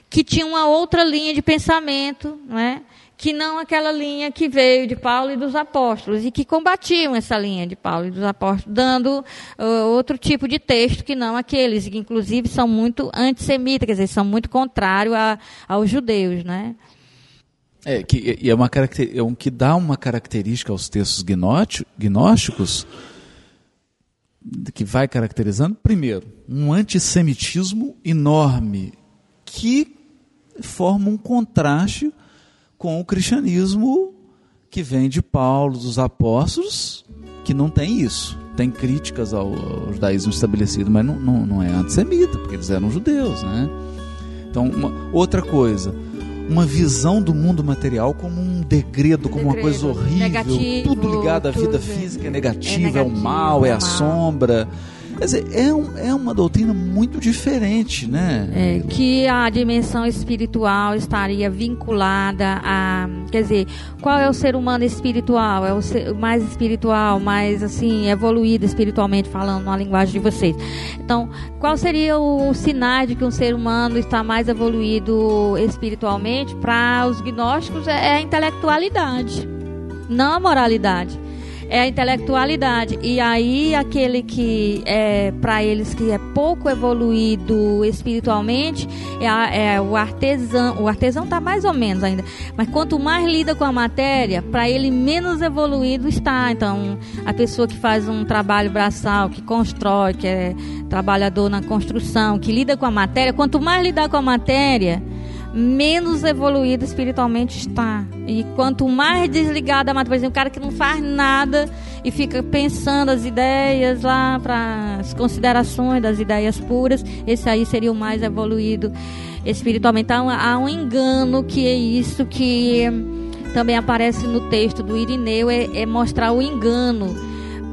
[SPEAKER 4] que tinham uma outra linha de pensamento, não é? Que não aquela linha que veio de Paulo e dos apóstolos, e que combatiam essa linha de Paulo e dos apóstolos, dando uh, outro tipo de texto que não aqueles, que inclusive são muito antissemitas, quer dizer, são muito contrários aos judeus, né?
[SPEAKER 2] É, que, e é, uma é um que dá uma característica aos textos gnósticos que vai caracterizando, primeiro, um antissemitismo enorme que forma um contraste com o cristianismo que vem de Paulo, dos apóstolos, que não tem isso. Tem críticas ao, ao judaísmo estabelecido, mas não, não, não, é antissemita, porque eles eram judeus, né? Então, uma, outra coisa, uma visão do mundo material como um degredo, como uma coisa horrível,
[SPEAKER 4] negativo,
[SPEAKER 2] tudo ligado à vida
[SPEAKER 4] tudo.
[SPEAKER 2] física é
[SPEAKER 4] É
[SPEAKER 2] negativo, é, o mal, é
[SPEAKER 4] é
[SPEAKER 2] a
[SPEAKER 4] mal.
[SPEAKER 2] sombra. Quer dizer, é, um, é uma doutrina muito diferente, né?
[SPEAKER 4] É, que a dimensão espiritual estaria vinculada a. Quer dizer, qual é o ser humano espiritual? É o, ser, mais espiritual, mais assim, evoluído espiritualmente, falando na linguagem de vocês. Então, qual seria o sinal de que um ser humano está mais evoluído espiritualmente? Para os gnósticos, é a intelectualidade, não a moralidade é a intelectualidade. E aí aquele que é para eles que é pouco evoluído espiritualmente é, a- é o artesão. O artesão está mais ou menos ainda, mas quanto mais lida com a matéria, para ele menos evoluído está. Então a pessoa que faz um trabalho braçal, que constrói, que é trabalhador na construção, que lida com a matéria, quanto mais lidar com a matéria menos evoluído espiritualmente está. E quanto mais desligado da matéria, por exemplo, um cara que não faz nada e fica pensando as ideias lá para as considerações das ideias puras, esse aí seria o mais evoluído espiritualmente. Então há um engano que é isso que também aparece no texto do Irineu, é, é mostrar o engano.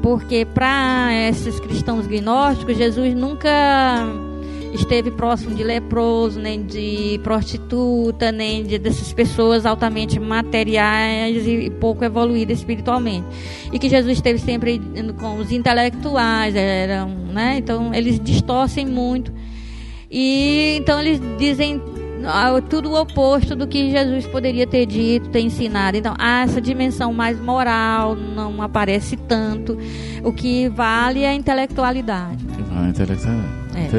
[SPEAKER 4] Porque para esses cristãos gnósticos, Jesus nunca esteve próximo de leproso, nem de prostituta, nem de dessas pessoas altamente materiais e pouco evoluídas espiritualmente. E que Jesus esteve sempre com os intelectuais, eram, né? Então eles distorcem muito. E então eles dizem ah, tudo o oposto do que Jesus poderia ter dito, ter ensinado. Então, essa dimensão mais moral, não aparece tanto. O que vale é a intelectualidade.
[SPEAKER 2] Ah, intelectual.
[SPEAKER 4] É.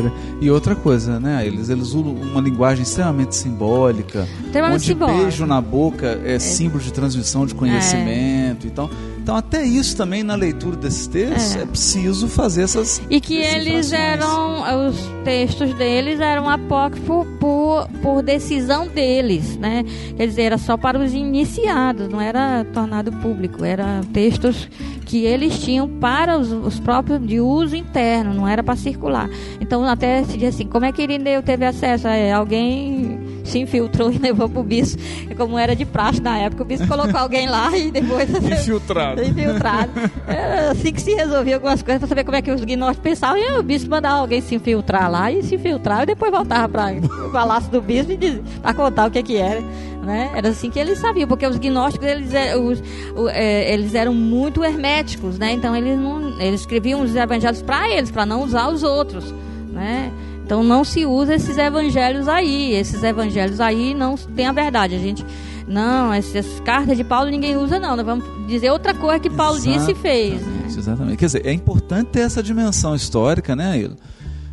[SPEAKER 2] E outra coisa, né? Eles, eles usam uma linguagem extremamente simbólica.
[SPEAKER 4] Extremamente
[SPEAKER 2] onde
[SPEAKER 4] simbólica.
[SPEAKER 2] beijo na boca é, símbolo de transmissão de conhecimento. Então, então, até isso também na leitura desses textos
[SPEAKER 4] É.
[SPEAKER 2] é, preciso fazer essas.
[SPEAKER 4] E que eles eram, os textos deles eram apócrifos por, por decisão deles, né? Quer dizer, era só para os iniciados, não era tornado público, eram textos que eles tinham para os, os próprios de uso interno, não era para circular. Então até se diz assim, como é que Irineu teve acesso? É, alguém se infiltrou (laughs) e levou para o bispo, como era de praxe na época, o bispo colocou alguém lá e depois (laughs) (laughs)
[SPEAKER 2] Infiltrado.
[SPEAKER 4] infiltrado. Era assim que se resolvia algumas coisas para saber como é que os gnósticos pensavam. E o bispo mandava alguém se infiltrar lá e se infiltrar e depois voltava para o palácio do bispo e para contar o que que era. Né? Era assim que eles sabiam, porque os gnósticos eles, é- os- o- é, eles eram muito herméticos, né? Então eles não, eles escreviam os evangelhos para eles, para não usar os outros, né? Então não se usa esses evangelhos aí, esses evangelhos aí não tem a verdade. A gente não, essas cartas de Paulo ninguém usa não. Nós vamos dizer outra coisa que Paulo disse e fez. né?
[SPEAKER 2] Exatamente, Exatamente. Quer dizer, é importante ter essa dimensão histórica, né?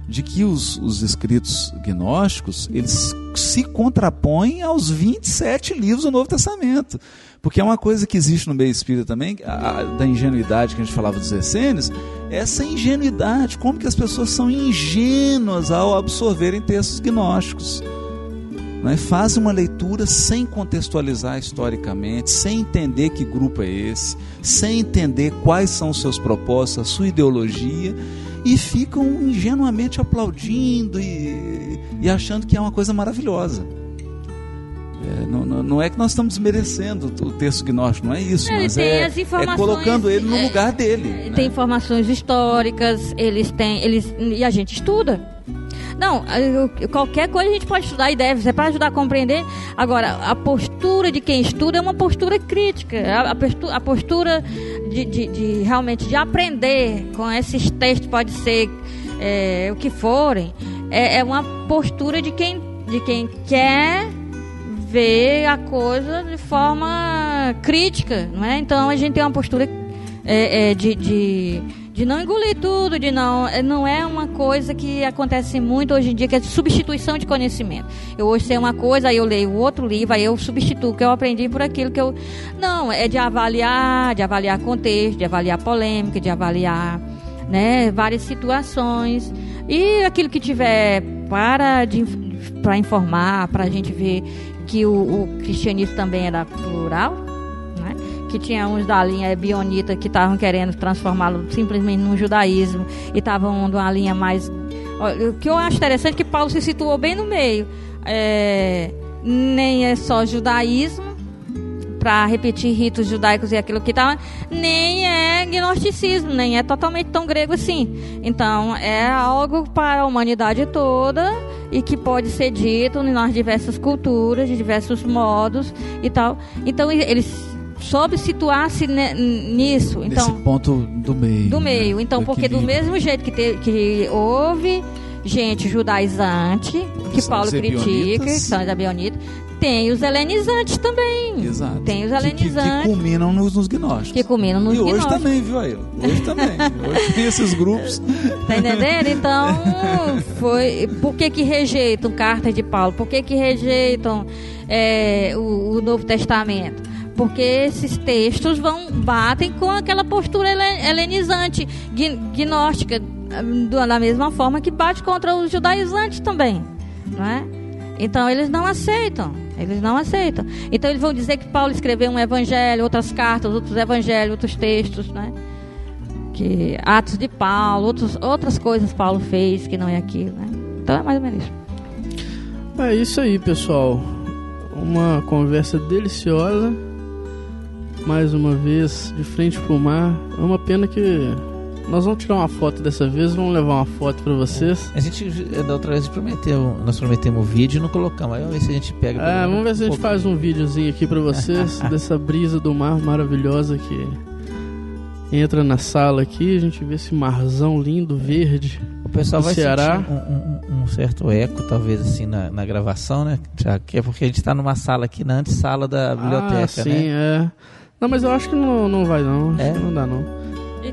[SPEAKER 2] De que os, os escritos gnósticos, eles se contrapõem aos 27 livros do Novo Testamento. Porque é uma coisa que existe no meio espírita também, a- da ingenuidade que a gente falava dos essênios, essa ingenuidade, como que as pessoas são ingênuas ao absorverem textos gnósticos né? faz uma leitura sem contextualizar historicamente, sem entender que grupo é esse, sem entender quais são os seus propósitos, a sua ideologia, e ficam ingenuamente aplaudindo e, e achando que é uma coisa maravilhosa. É, não, não- é que nós estamos desmerecendo o texto gnóstico, não é isso,
[SPEAKER 4] Ele
[SPEAKER 2] mas é,
[SPEAKER 4] as
[SPEAKER 2] é
[SPEAKER 4] informações,
[SPEAKER 2] colocando ele no
[SPEAKER 4] é,
[SPEAKER 2] lugar dele. né?
[SPEAKER 4] Tem informações históricas, eles têm, eles e a gente estuda. Não, qualquer coisa a gente pode estudar e deve, é para ajudar a compreender. Agora, a postura de quem estuda é uma postura crítica. A, a postu- a postura de, de- de realmente de aprender com esses textos, pode ser é, o que forem, é, é uma postura de quem, de quem quer ver a coisa de forma crítica, não é? Então a gente tem uma postura é, é, de, de, de não engolir tudo, de não é, não é uma coisa que acontece muito hoje em dia que é substituição de conhecimento. Eu hoje sei uma coisa, aí eu leio outro livro, aí eu substituo o que eu aprendi por aquilo que eu não é de avaliar, de avaliar contexto, de avaliar polêmica, de avaliar né, várias situações e aquilo que tiver para de, para informar, para a gente ver que o, o cristianismo também era plural, né? que tinha uns da linha bionita que estavam querendo transformá-lo simplesmente num judaísmo e estavam de uma linha mais. O que eu acho interessante é que Paulo se situou bem no meio. É, nem é só judaísmo, para repetir ritos judaicos e aquilo que estava, nem é gnosticismo, nem é totalmente tão grego assim. Então, é algo para a humanidade toda e que pode ser dito nas diversas culturas, de diversos modos e tal. Então, ele soube situar-se nisso.
[SPEAKER 2] Nesse
[SPEAKER 4] Então,
[SPEAKER 2] ponto do meio.
[SPEAKER 4] do
[SPEAKER 2] né?
[SPEAKER 4] meio. Então, porque do mesmo jeito que, te- que houve gente judaizante, que
[SPEAKER 2] São
[SPEAKER 4] Paulo critica, que são os abionita, tem os helenizantes também.
[SPEAKER 2] Exato.
[SPEAKER 4] Tem os
[SPEAKER 2] Que- que, que
[SPEAKER 4] helenizantes
[SPEAKER 2] culminam nos, nos gnósticos.
[SPEAKER 4] que combinam nos
[SPEAKER 2] e hoje
[SPEAKER 4] gnósticos.
[SPEAKER 2] também, viu, Aila? Hoje também. Hoje tem esses grupos. (laughs)
[SPEAKER 4] Tá entendendo? Então, foi. Por que, que rejeitam cartas de Paulo? Por que, que rejeitam é, o, o Novo Testamento? Porque esses textos vão batem com aquela postura hele- helenizante, gnóstica, da mesma forma que bate contra os judaizantes também, não é? Então eles não aceitam, eles não aceitam. Então eles vão dizer que Paulo escreveu um evangelho, outras cartas, outros evangelhos, outros textos, né? que Atos de Paulo, outros, outras coisas Paulo fez que não é aquilo, né? Então é mais ou menos isso.
[SPEAKER 1] É isso aí, pessoal. Uma conversa deliciosa. Mais uma vez, de frente pro mar. É uma pena que nós vamos tirar uma foto dessa vez, vamos levar uma foto pra vocês.
[SPEAKER 3] A gente, eh, da outra vez, prometeu, nós prometemos o vídeo e não colocamos. Aí vamos ver se a gente pega.
[SPEAKER 1] É, vamos ver se a gente faz um videozinho aqui pra vocês (laughs) dessa brisa do mar maravilhosa que entra na sala aqui, a gente vê esse marzão lindo, verde.
[SPEAKER 3] O pessoal vai
[SPEAKER 1] Ceará.
[SPEAKER 3] sentir um, um- um certo eco, talvez, assim, na, na gravação, né? Já que é porque a gente está numa sala aqui, na antessala da biblioteca,
[SPEAKER 1] ah, sim,
[SPEAKER 3] né?
[SPEAKER 1] é. Não, mas eu acho que não, não vai não, acho
[SPEAKER 3] É?
[SPEAKER 1] que não dá não.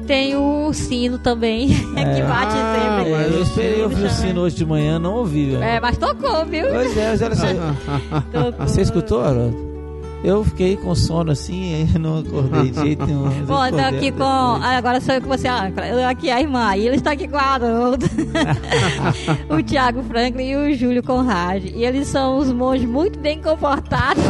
[SPEAKER 4] E tem o sino também, (laughs) que bate
[SPEAKER 1] Ah,
[SPEAKER 4] sempre.
[SPEAKER 3] eu esperei ouvir o
[SPEAKER 4] Chama-
[SPEAKER 3] sino hoje de manhã, não ouvi, velho.
[SPEAKER 4] É, mas tocou, viu?
[SPEAKER 3] Pois é, só. (laughs)
[SPEAKER 4] Tocou.
[SPEAKER 3] Você escutou, Haroldo? Eu fiquei com sono assim (laughs) não acordei de jeito nenhum.
[SPEAKER 4] Bom, eu tô aqui com. ah, Agora sou eu que você. Eu aqui a irmã, e ele está aqui com a Haroldo. (laughs) (laughs) o Thiago Franklin e o Júlio Conrad. E eles são os monges muito bem comportados.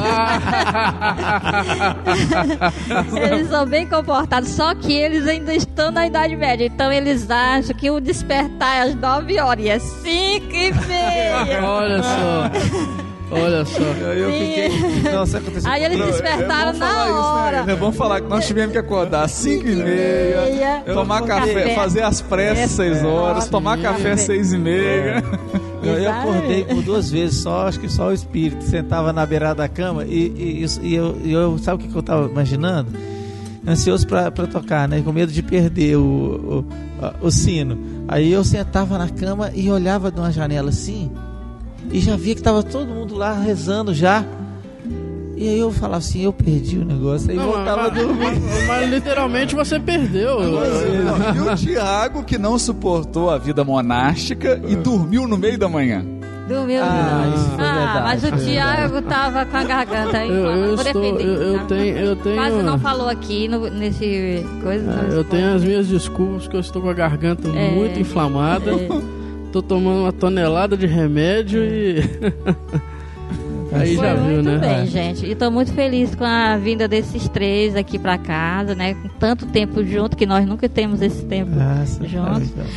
[SPEAKER 4] eles são bem comportados, só que eles ainda estão na Idade Média. Então eles acham que o despertar é às 9 horas e é 5 e meia.
[SPEAKER 1] Olha só. Olha só.
[SPEAKER 3] Eu, eu fiquei. Nossa, aconteceu.
[SPEAKER 4] Aí eles
[SPEAKER 6] Não, é- é
[SPEAKER 4] despertaram
[SPEAKER 6] bom
[SPEAKER 4] na
[SPEAKER 6] falar isso, né?
[SPEAKER 4] hora.
[SPEAKER 6] Né? Vamos falar que nós tivemos que acordar às 5 e
[SPEAKER 4] meia,
[SPEAKER 6] tomar café,
[SPEAKER 4] café.
[SPEAKER 6] fazer as pressas 6 horas,
[SPEAKER 4] É.
[SPEAKER 6] tomar café às 6 e meia.
[SPEAKER 3] Eu, eu
[SPEAKER 4] Exatamente.
[SPEAKER 3] acordei por duas vezes só, acho que só o espírito sentava na beirada da cama e, e, e eu, e eu- sabe o que eu tava imaginando? Ansioso pra, pra tocar, né? Com medo de perder o, o, o sino. Aí eu sentava na cama e olhava de uma janela assim e já via que tava todo mundo lá rezando já. E aí eu falava assim, eu perdi o negócio, aí
[SPEAKER 1] Não,
[SPEAKER 3] voltava a
[SPEAKER 1] mas,
[SPEAKER 3] dormir.
[SPEAKER 1] mas- mas literalmente você perdeu.
[SPEAKER 6] E o Tiago, que não suportou a vida monástica e dormiu no meio da manhã.
[SPEAKER 4] Dormiu
[SPEAKER 3] Ah,
[SPEAKER 4] não.
[SPEAKER 3] isso foi
[SPEAKER 4] Ah,
[SPEAKER 3] verdade,
[SPEAKER 4] mas o Tiago tava com a garganta aí.
[SPEAKER 1] Eu, eu
[SPEAKER 4] vou
[SPEAKER 1] estou,
[SPEAKER 4] defender.
[SPEAKER 1] eu, eu
[SPEAKER 4] tá?
[SPEAKER 1] tenho, eu tenho,
[SPEAKER 4] Quase não falou aqui no- nesse coisa.
[SPEAKER 1] É,
[SPEAKER 4] mas
[SPEAKER 1] eu tenho as minhas desculpas que eu estou com a garganta
[SPEAKER 4] É.
[SPEAKER 1] muito inflamada.
[SPEAKER 4] É.
[SPEAKER 1] Tô tomando uma tonelada de remédio e (laughs) aí
[SPEAKER 4] Foi
[SPEAKER 1] já viu,
[SPEAKER 4] muito
[SPEAKER 1] né?
[SPEAKER 4] bem, gente. E tô muito feliz com a vinda desses três aqui pra casa, né? Com tanto tempo junto, que nós nunca temos esse tempo
[SPEAKER 3] Nossa,
[SPEAKER 4] juntos.
[SPEAKER 3] cara,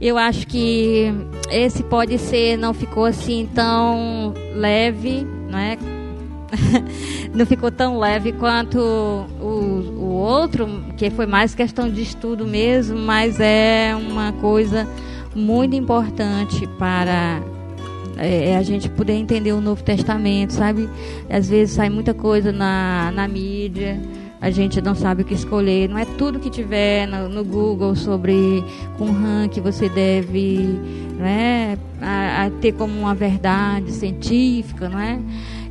[SPEAKER 4] Eu acho que esse pode ser, não ficou assim tão leve, né? (laughs) não ficou tão leve quanto o, o outro, que foi mais questão de estudo mesmo, mas é uma coisa muito importante para é, é a gente poder entender o Novo Testamento, sabe? Às vezes sai muita coisa na, na mídia, a gente não sabe o que escolher. Não é tudo que tiver no, no Google sobre Qumran que você deve né, a, a ter como uma verdade científica, não é?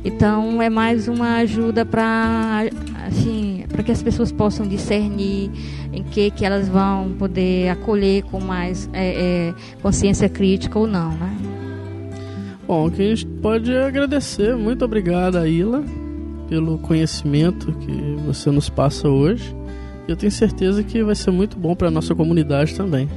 [SPEAKER 4] Então é mais uma ajuda para assim, para que as pessoas possam discernir em que que elas vão poder acolher com mais é, é, consciência crítica ou não, né?
[SPEAKER 1] Bom, que a gente pode agradecer. Muito obrigado, Ila, pelo conhecimento que você nos passa hoje. Eu tenho certeza que vai ser muito bom para nossa comunidade também.